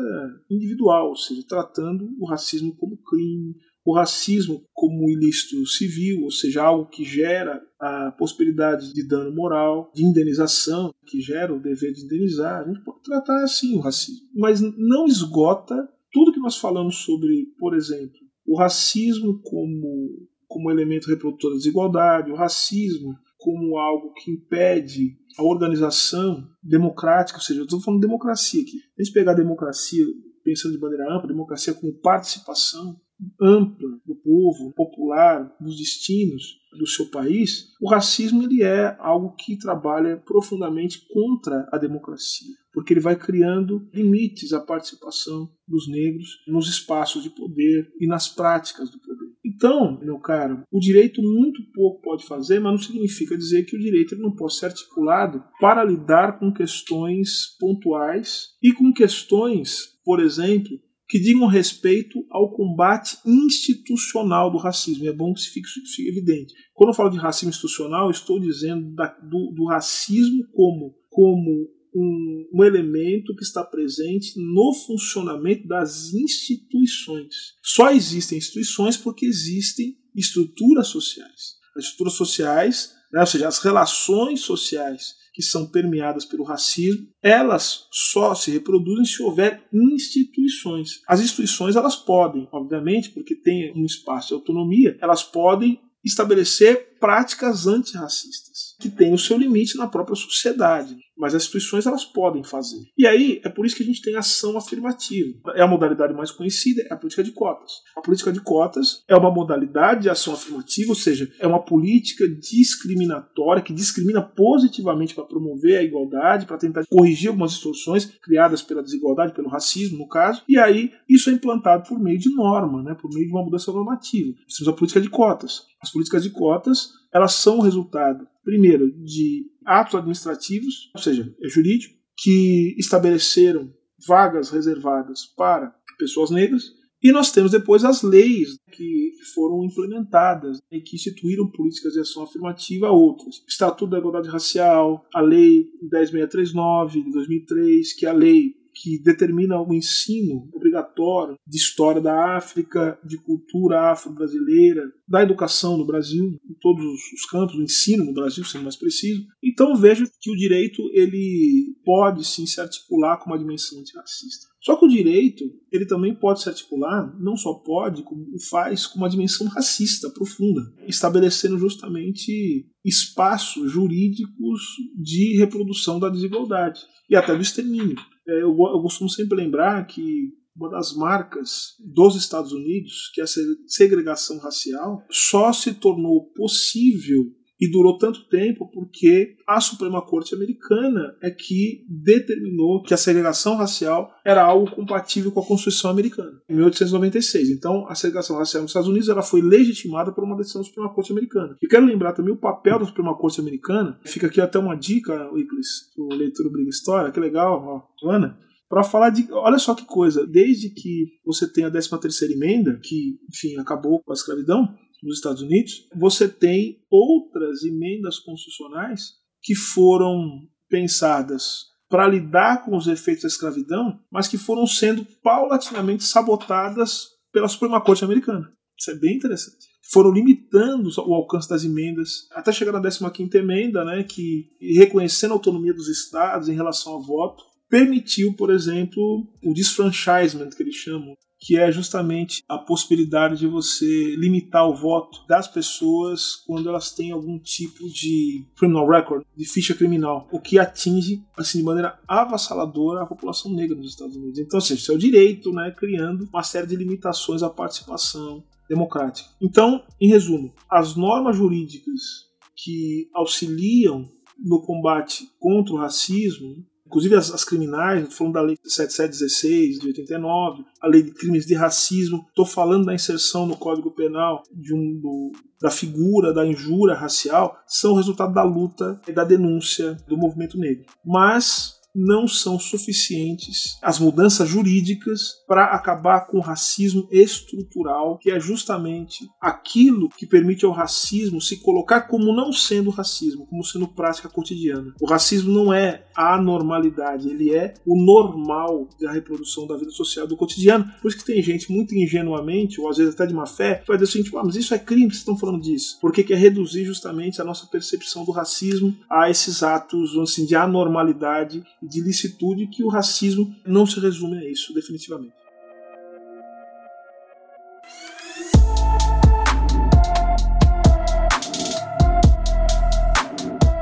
individual, ou seja, tratando o racismo como crime, o racismo como ilícito civil, ou seja, algo que gera a possibilidade de dano moral, de indenização, que gera o dever de indenizar. A gente pode tratar assim o racismo, mas não esgota tudo que nós falamos sobre, por exemplo, o racismo como, como elemento reprodutor da desigualdade, o racismo como algo que impede a organização democrática, ou seja, eu estou falando de democracia aqui. A gente pegar a democracia pensando de maneira ampla, democracia como participação, ampla do povo, popular, dos destinos do seu país, o racismo ele é algo que trabalha profundamente contra a democracia, porque ele vai criando limites à participação dos negros nos espaços de poder e nas práticas do poder. Então, meu caro, o direito muito pouco pode fazer, mas não significa dizer que o direito não pode ser articulado para lidar com questões pontuais e com questões, por exemplo, que digam respeito ao combate institucional do racismo. É bom que fique, fique evidente. Quando eu falo de racismo institucional, estou dizendo da, do, do, racismo como, como um, um, elemento que está presente no funcionamento das instituições. Só existem instituições porque existem estruturas sociais. As estruturas sociais, né, ou seja, as relações sociais que são permeadas pelo racismo, elas só se reproduzem se houver instituições. As instituições elas podem, obviamente, porque tem um espaço de autonomia, elas podem estabelecer práticas antirracistas, que têm o seu limite na própria sociedade. mas as instituições elas podem fazer. E aí é por isso que a gente tem ação afirmativa. É a modalidade mais conhecida, é a política de cotas. A política de cotas é uma modalidade de ação afirmativa, ou seja, é uma política discriminatória que discrimina positivamente para promover a igualdade, para tentar corrigir algumas distorções criadas pela desigualdade, pelo racismo, no caso. E aí isso é implantado por meio de norma, né, por meio de uma mudança normativa. Nós temos a política de cotas. As políticas de cotas elas são resultado, primeiro, de atos administrativos, ou seja, é jurídico, que estabeleceram vagas reservadas para pessoas negras, e nós temos depois as leis que foram implementadas e que instituíram políticas de ação afirmativa a outras. Estatuto da Igualdade Racial, a Lei 10639 de 2003, que é a lei que determina o ensino obrigatório de história da África, de cultura afro-brasileira, da educação no Brasil, em todos os campos, do ensino no Brasil, sendo mais preciso. Então vejo que o direito ele pode sim se articular com uma dimensão antirracista. Só que o direito ele também pode se articular, não só pode, como faz, com uma dimensão racista profunda, estabelecendo justamente espaços jurídicos de reprodução da desigualdade e até do extermínio. É, eu, eu costumo sempre lembrar que uma das marcas dos Estados Unidos, que é a segregação racial, só se tornou possível e durou tanto tempo porque a Suprema Corte americana é que determinou que a segregação racial era algo compatível com a Constituição americana, em 1896. Então, a segregação racial nos Estados Unidos ela foi legitimada por uma decisão da Suprema Corte americana. E quero lembrar também o papel da Suprema Corte americana, fica aqui até uma dica, Wickles, o leitor Briga História, que legal, ó, Joana, para falar de. Olha só que coisa, desde que você tem a 13 terceira emenda, que, enfim, acabou com a escravidão, nos Estados Unidos, você tem outras emendas constitucionais que foram pensadas para lidar com os efeitos da escravidão, mas que foram sendo paulatinamente sabotadas pela Suprema Corte americana. Isso é bem interessante. Foram limitando o alcance das emendas, até chegar na 15ª emenda, né, que reconhecendo a autonomia dos estados em relação ao voto, permitiu, por exemplo, o disfranchisement, que eles chamam, que é justamente a possibilidade de você limitar o voto das pessoas quando elas têm algum tipo de criminal record, de ficha criminal, o que atinge assim de maneira avassaladora a população negra nos Estados Unidos. Então, assim, isso é o direito, né, criando uma série de limitações à participação democrática. Então, em resumo, as normas jurídicas que auxiliam no combate contra o racismo inclusive as, as criminais, falando da lei 7716 de 89, a lei de crimes de racismo, estou falando da inserção no Código Penal de um, do, da figura da injúria racial, são resultado da luta e da denúncia do movimento negro. Mas não são suficientes as mudanças jurídicas para acabar com o racismo estrutural, que é justamente aquilo que permite ao racismo se colocar como não sendo racismo, como sendo prática cotidiana. O racismo não é a normalidade, ele é o normal da reprodução da vida social do cotidiano. Por isso que tem gente muito ingenuamente, ou às vezes até de má fé, que vai dizer seguinte: ah, mas isso é crime, vocês estão falando disso. Porque quer reduzir justamente a nossa percepção do racismo a esses atos assim, de anormalidade de licitude que o racismo não se resume a isso, definitivamente.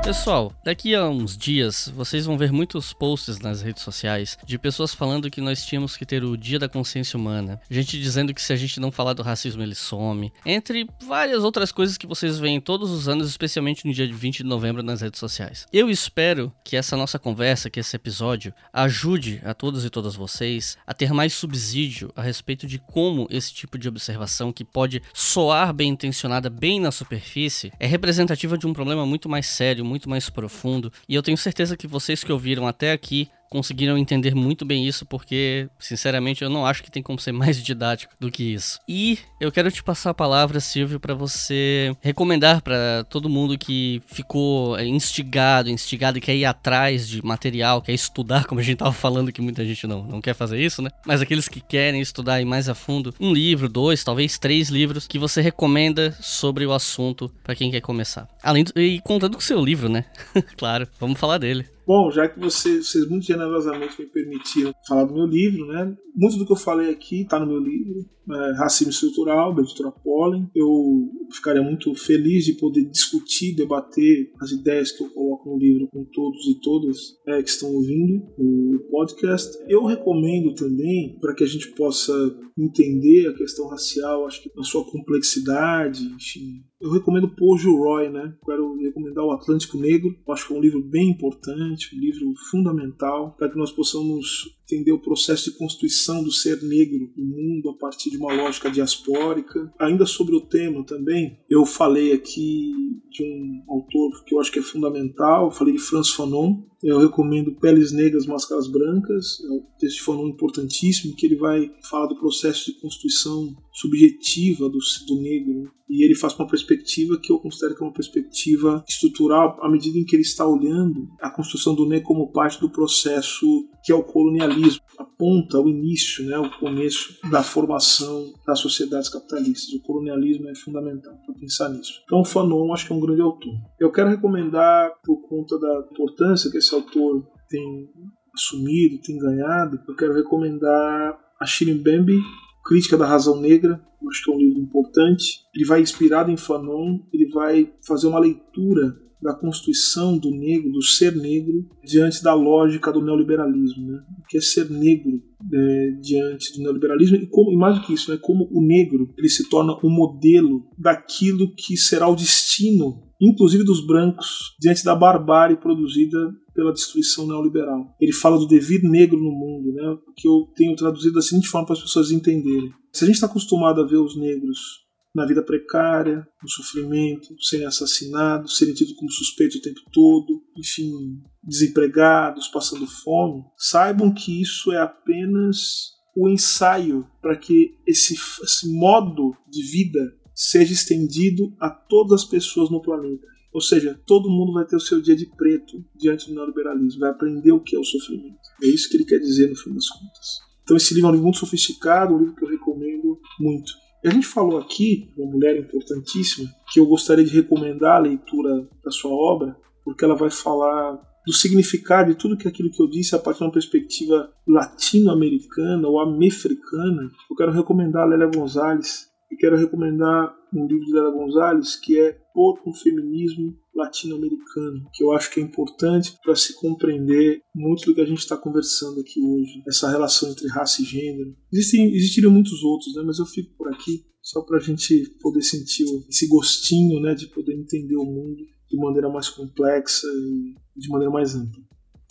Pessoal, daqui a uns dias vocês vão ver muitos posts nas redes sociais de pessoas falando que nós tínhamos que ter o Dia da Consciência Humana, gente dizendo que se a gente não falar do racismo ele some, entre várias outras coisas que vocês veem todos os anos, especialmente no dia de 20 de novembro nas redes sociais. Eu espero que essa nossa conversa, que esse episódio, ajude a todos e todas vocês a ter mais subsídio a respeito de como esse tipo de observação, que pode soar bem intencionada bem na superfície, é representativa de um problema muito mais sério, muito muito mais profundo. E eu tenho certeza que vocês que ouviram até aqui conseguiram entender muito bem isso, porque, sinceramente, eu não acho que tem como ser mais didático do que isso. E eu quero te passar a palavra, Silvio, para você recomendar para todo mundo que ficou é, instigado, instigado e quer ir atrás de material, quer estudar, como a gente tava falando que muita gente não, não quer fazer isso, né? Mas aqueles que querem estudar mais a fundo, um livro, dois, talvez três livros que você recomenda sobre o assunto para quem quer começar. Além do, e contando com o seu livro, né? claro, vamos falar dele. Bom, já que você, vocês muito generosamente me permitiram falar do meu livro, né? Muito do que eu falei aqui está no meu livro, é, Racismo Estrutural, da editora Pollen. Eu ficaria muito feliz de poder discutir, debater as ideias que eu coloco no livro com todos e todas é, que estão ouvindo o podcast. Eu recomendo também, para que a gente possa entender a questão racial, acho que na sua complexidade, enfim, eu recomendo Paul Gilroy, né? Quero recomendar o Atlântico Negro. acho que é um livro bem importante, um livro fundamental para que nós possamos entender o processo de constituição do ser negro no mundo a partir de uma lógica diaspórica. Ainda sobre o tema também, eu falei aqui de um autor que eu acho que é fundamental, eu falei de Franz Fanon. Eu recomendo Peles Negras, Máscaras Brancas, é um texto de Fanon importantíssimo, que ele vai falar do processo de constituição subjetiva do, do negro. E ele faz uma perspectiva que eu considero que é uma perspectiva estrutural, à medida em que ele está olhando a construção do negro como parte do processo que é o colonialismo. Aponta o início, né, o começo da formação das sociedades capitalistas. O colonialismo é fundamental para pensar nisso. Então, Fanon acho que é um grande autor. Eu quero recomendar, por conta da importância que esse autor tem assumido, tem ganhado, eu quero recomendar a Shirin Bembe, Crítica da Razão Negra, acho que é um livro importante. Ele vai inspirado em Fanon, ele vai fazer uma leitura da constituição do negro, do ser negro, diante da lógica do neoliberalismo. Né? O que é ser negro é, diante do neoliberalismo e, como, e mais do que isso, né? como o negro ele se torna o um modelo daquilo que será o destino, inclusive dos brancos, diante da barbárie produzida pela destruição neoliberal. Ele fala do devir negro no mundo, né? que eu tenho traduzido da seguinte forma para as pessoas entenderem. Se a gente está acostumado a ver os negros na vida precária, no sofrimento, serem assassinados, serem tidos como suspeitos o tempo todo, enfim, desempregados, passando fome, saibam que isso é apenas o ensaio para que esse, esse modo de vida seja estendido a todas as pessoas no planeta. Ou seja, todo mundo vai ter o seu dia de preto diante do neoliberalismo, vai aprender o que é o sofrimento. É isso que ele quer dizer no fim das contas. Então esse livro é um livro muito sofisticado, um livro que eu recomendo muito. A gente falou aqui, uma mulher importantíssima, que eu gostaria de recomendar a leitura da sua obra, porque ela vai falar do significado de tudo que aquilo que eu disse a partir de uma perspectiva latino-americana ou americana. Eu quero recomendar a Lélia Gonzalez e quero recomendar um livro de Lélia Gonzalez que é Por um Feminismo latino-americano, que eu acho que é importante para se compreender muito do que a gente está conversando aqui hoje, essa relação entre raça e gênero. Existem, existiriam muitos outros, né, mas eu fico por aqui só para a gente poder sentir esse gostinho né, de poder entender o mundo de maneira mais complexa e de maneira mais ampla.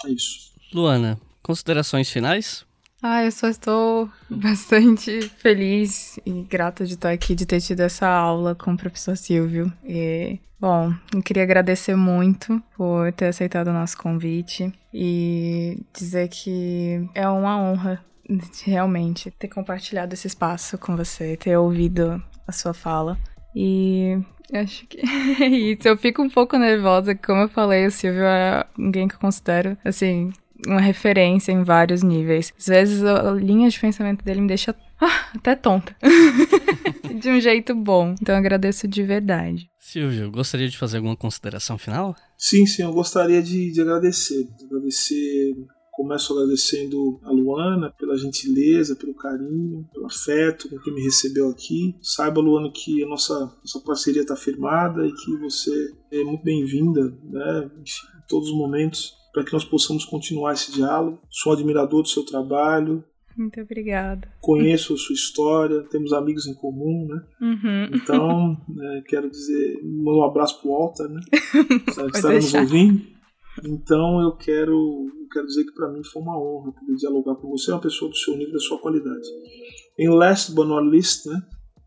É isso. Luana, considerações finais? Ah, eu só estou bastante feliz e grata de estar aqui, de ter tido essa aula com o professor Silvio. E, bom, eu queria agradecer muito por ter aceitado o nosso convite e dizer que é uma honra realmente ter compartilhado esse espaço com você, ter ouvido a sua fala. E acho que é isso. Eu fico um pouco nervosa, como eu falei, o Silvio é alguém que eu considero, assim, uma referência em vários níveis. Às vezes a linha de pensamento dele me deixa ah, até tonta. de um jeito bom. Então eu agradeço de verdade. Silvio, gostaria de fazer alguma consideração final? Sim, sim, eu gostaria de, de agradecer. Agradecer. Começo agradecendo a Luana pela gentileza, pelo carinho, pelo afeto com que me recebeu aqui. Saiba, Luana, que a nossa, nossa parceria está firmada e que você é muito bem-vinda, né? Enfim, em todos os momentos para que nós possamos continuar esse diálogo. Sou admirador do seu trabalho. Muito obrigada. Conheço a sua história, temos amigos em comum, né? Uhum. Então, é, quero dizer, um abraço pro Walter, né? Está nos ouvindo. Então, eu quero, eu quero dizer que para mim foi uma honra poder dialogar com você, é uma pessoa do seu nível, da sua qualidade. Em last but not least, né?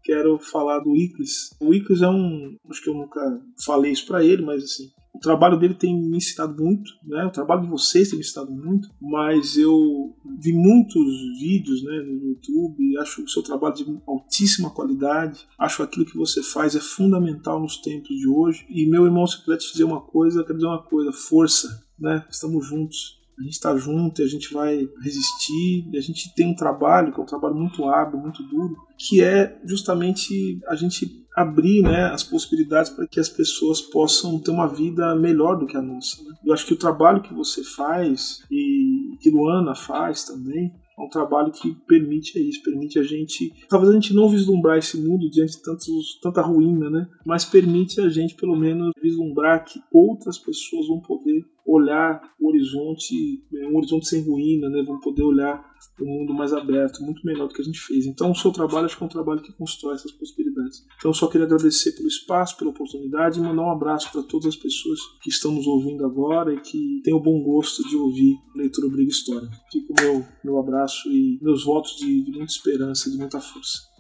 Quero falar do Iclis. O Iclis é um. Acho que eu nunca falei isso para ele, mas assim, trabalho dele tem me ensinado muito, né? O trabalho de vocês tem me ensinado muito, mas eu vi muitos vídeos, né, no YouTube, acho o seu trabalho de altíssima qualidade, acho aquilo que você faz é fundamental nos tempos de hoje. E meu irmão, se puder te dizer uma coisa, quero dizer uma coisa, força, né? Estamos juntos. A gente está junto e a gente vai resistir. E a gente tem um trabalho, que é um trabalho muito árduo, muito duro, que é justamente a gente abrir né, as possibilidades para que as pessoas possam ter uma vida melhor do que a nossa. Né? Eu acho que o trabalho que você faz e que Luana faz também é um trabalho que permite isso, permite a gente, talvez a gente não vislumbrar esse mundo diante de tantos, tanta ruína, né? Mas permite a gente pelo menos vislumbrar que outras pessoas vão poder olhar o horizonte, é, um horizonte sem ruína, né? Vão poder olhar um mundo mais aberto, muito melhor do que a gente fez. Então, o seu trabalho acho que é um trabalho que constrói essas possibilidades. Então, só queria agradecer pelo espaço, pela oportunidade e mandar um abraço para todas as pessoas que estão nos ouvindo agora e que têm o bom gosto de ouvir Leitura Briga História. Fica o meu, meu abraço e meus votos de, de muita esperança de muita força.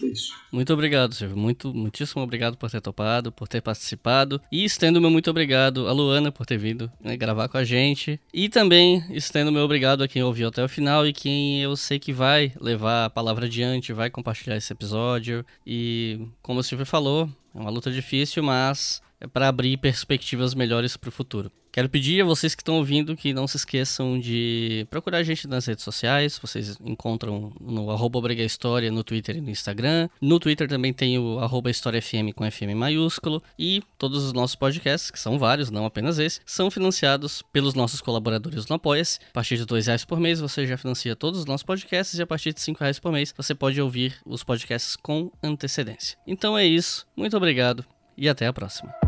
Isso. Muito obrigado, Silvio. Muito, muitíssimo obrigado por ter topado, por ter participado. E estendo meu muito obrigado a Luana por ter vindo né, gravar com a gente. E também estendo meu obrigado a quem ouviu até o final e quem eu sei que vai levar a palavra adiante, vai compartilhar esse episódio. E como o Silvio falou, é uma luta difícil, mas para abrir perspectivas melhores para o futuro. Quero pedir a vocês que estão ouvindo que não se esqueçam de procurar a gente nas redes sociais. Vocês encontram no arroba História no Twitter e no Instagram. No Twitter também tem o arroba História FM com FM maiúsculo. E todos os nossos podcasts, que são vários, não apenas esse, são financiados pelos nossos colaboradores no Apoia-se. A partir de dois reais por mês você já financia todos os nossos podcasts e a partir de cinco reais por mês você pode ouvir os podcasts com antecedência. Então é isso. Muito obrigado e até a próxima.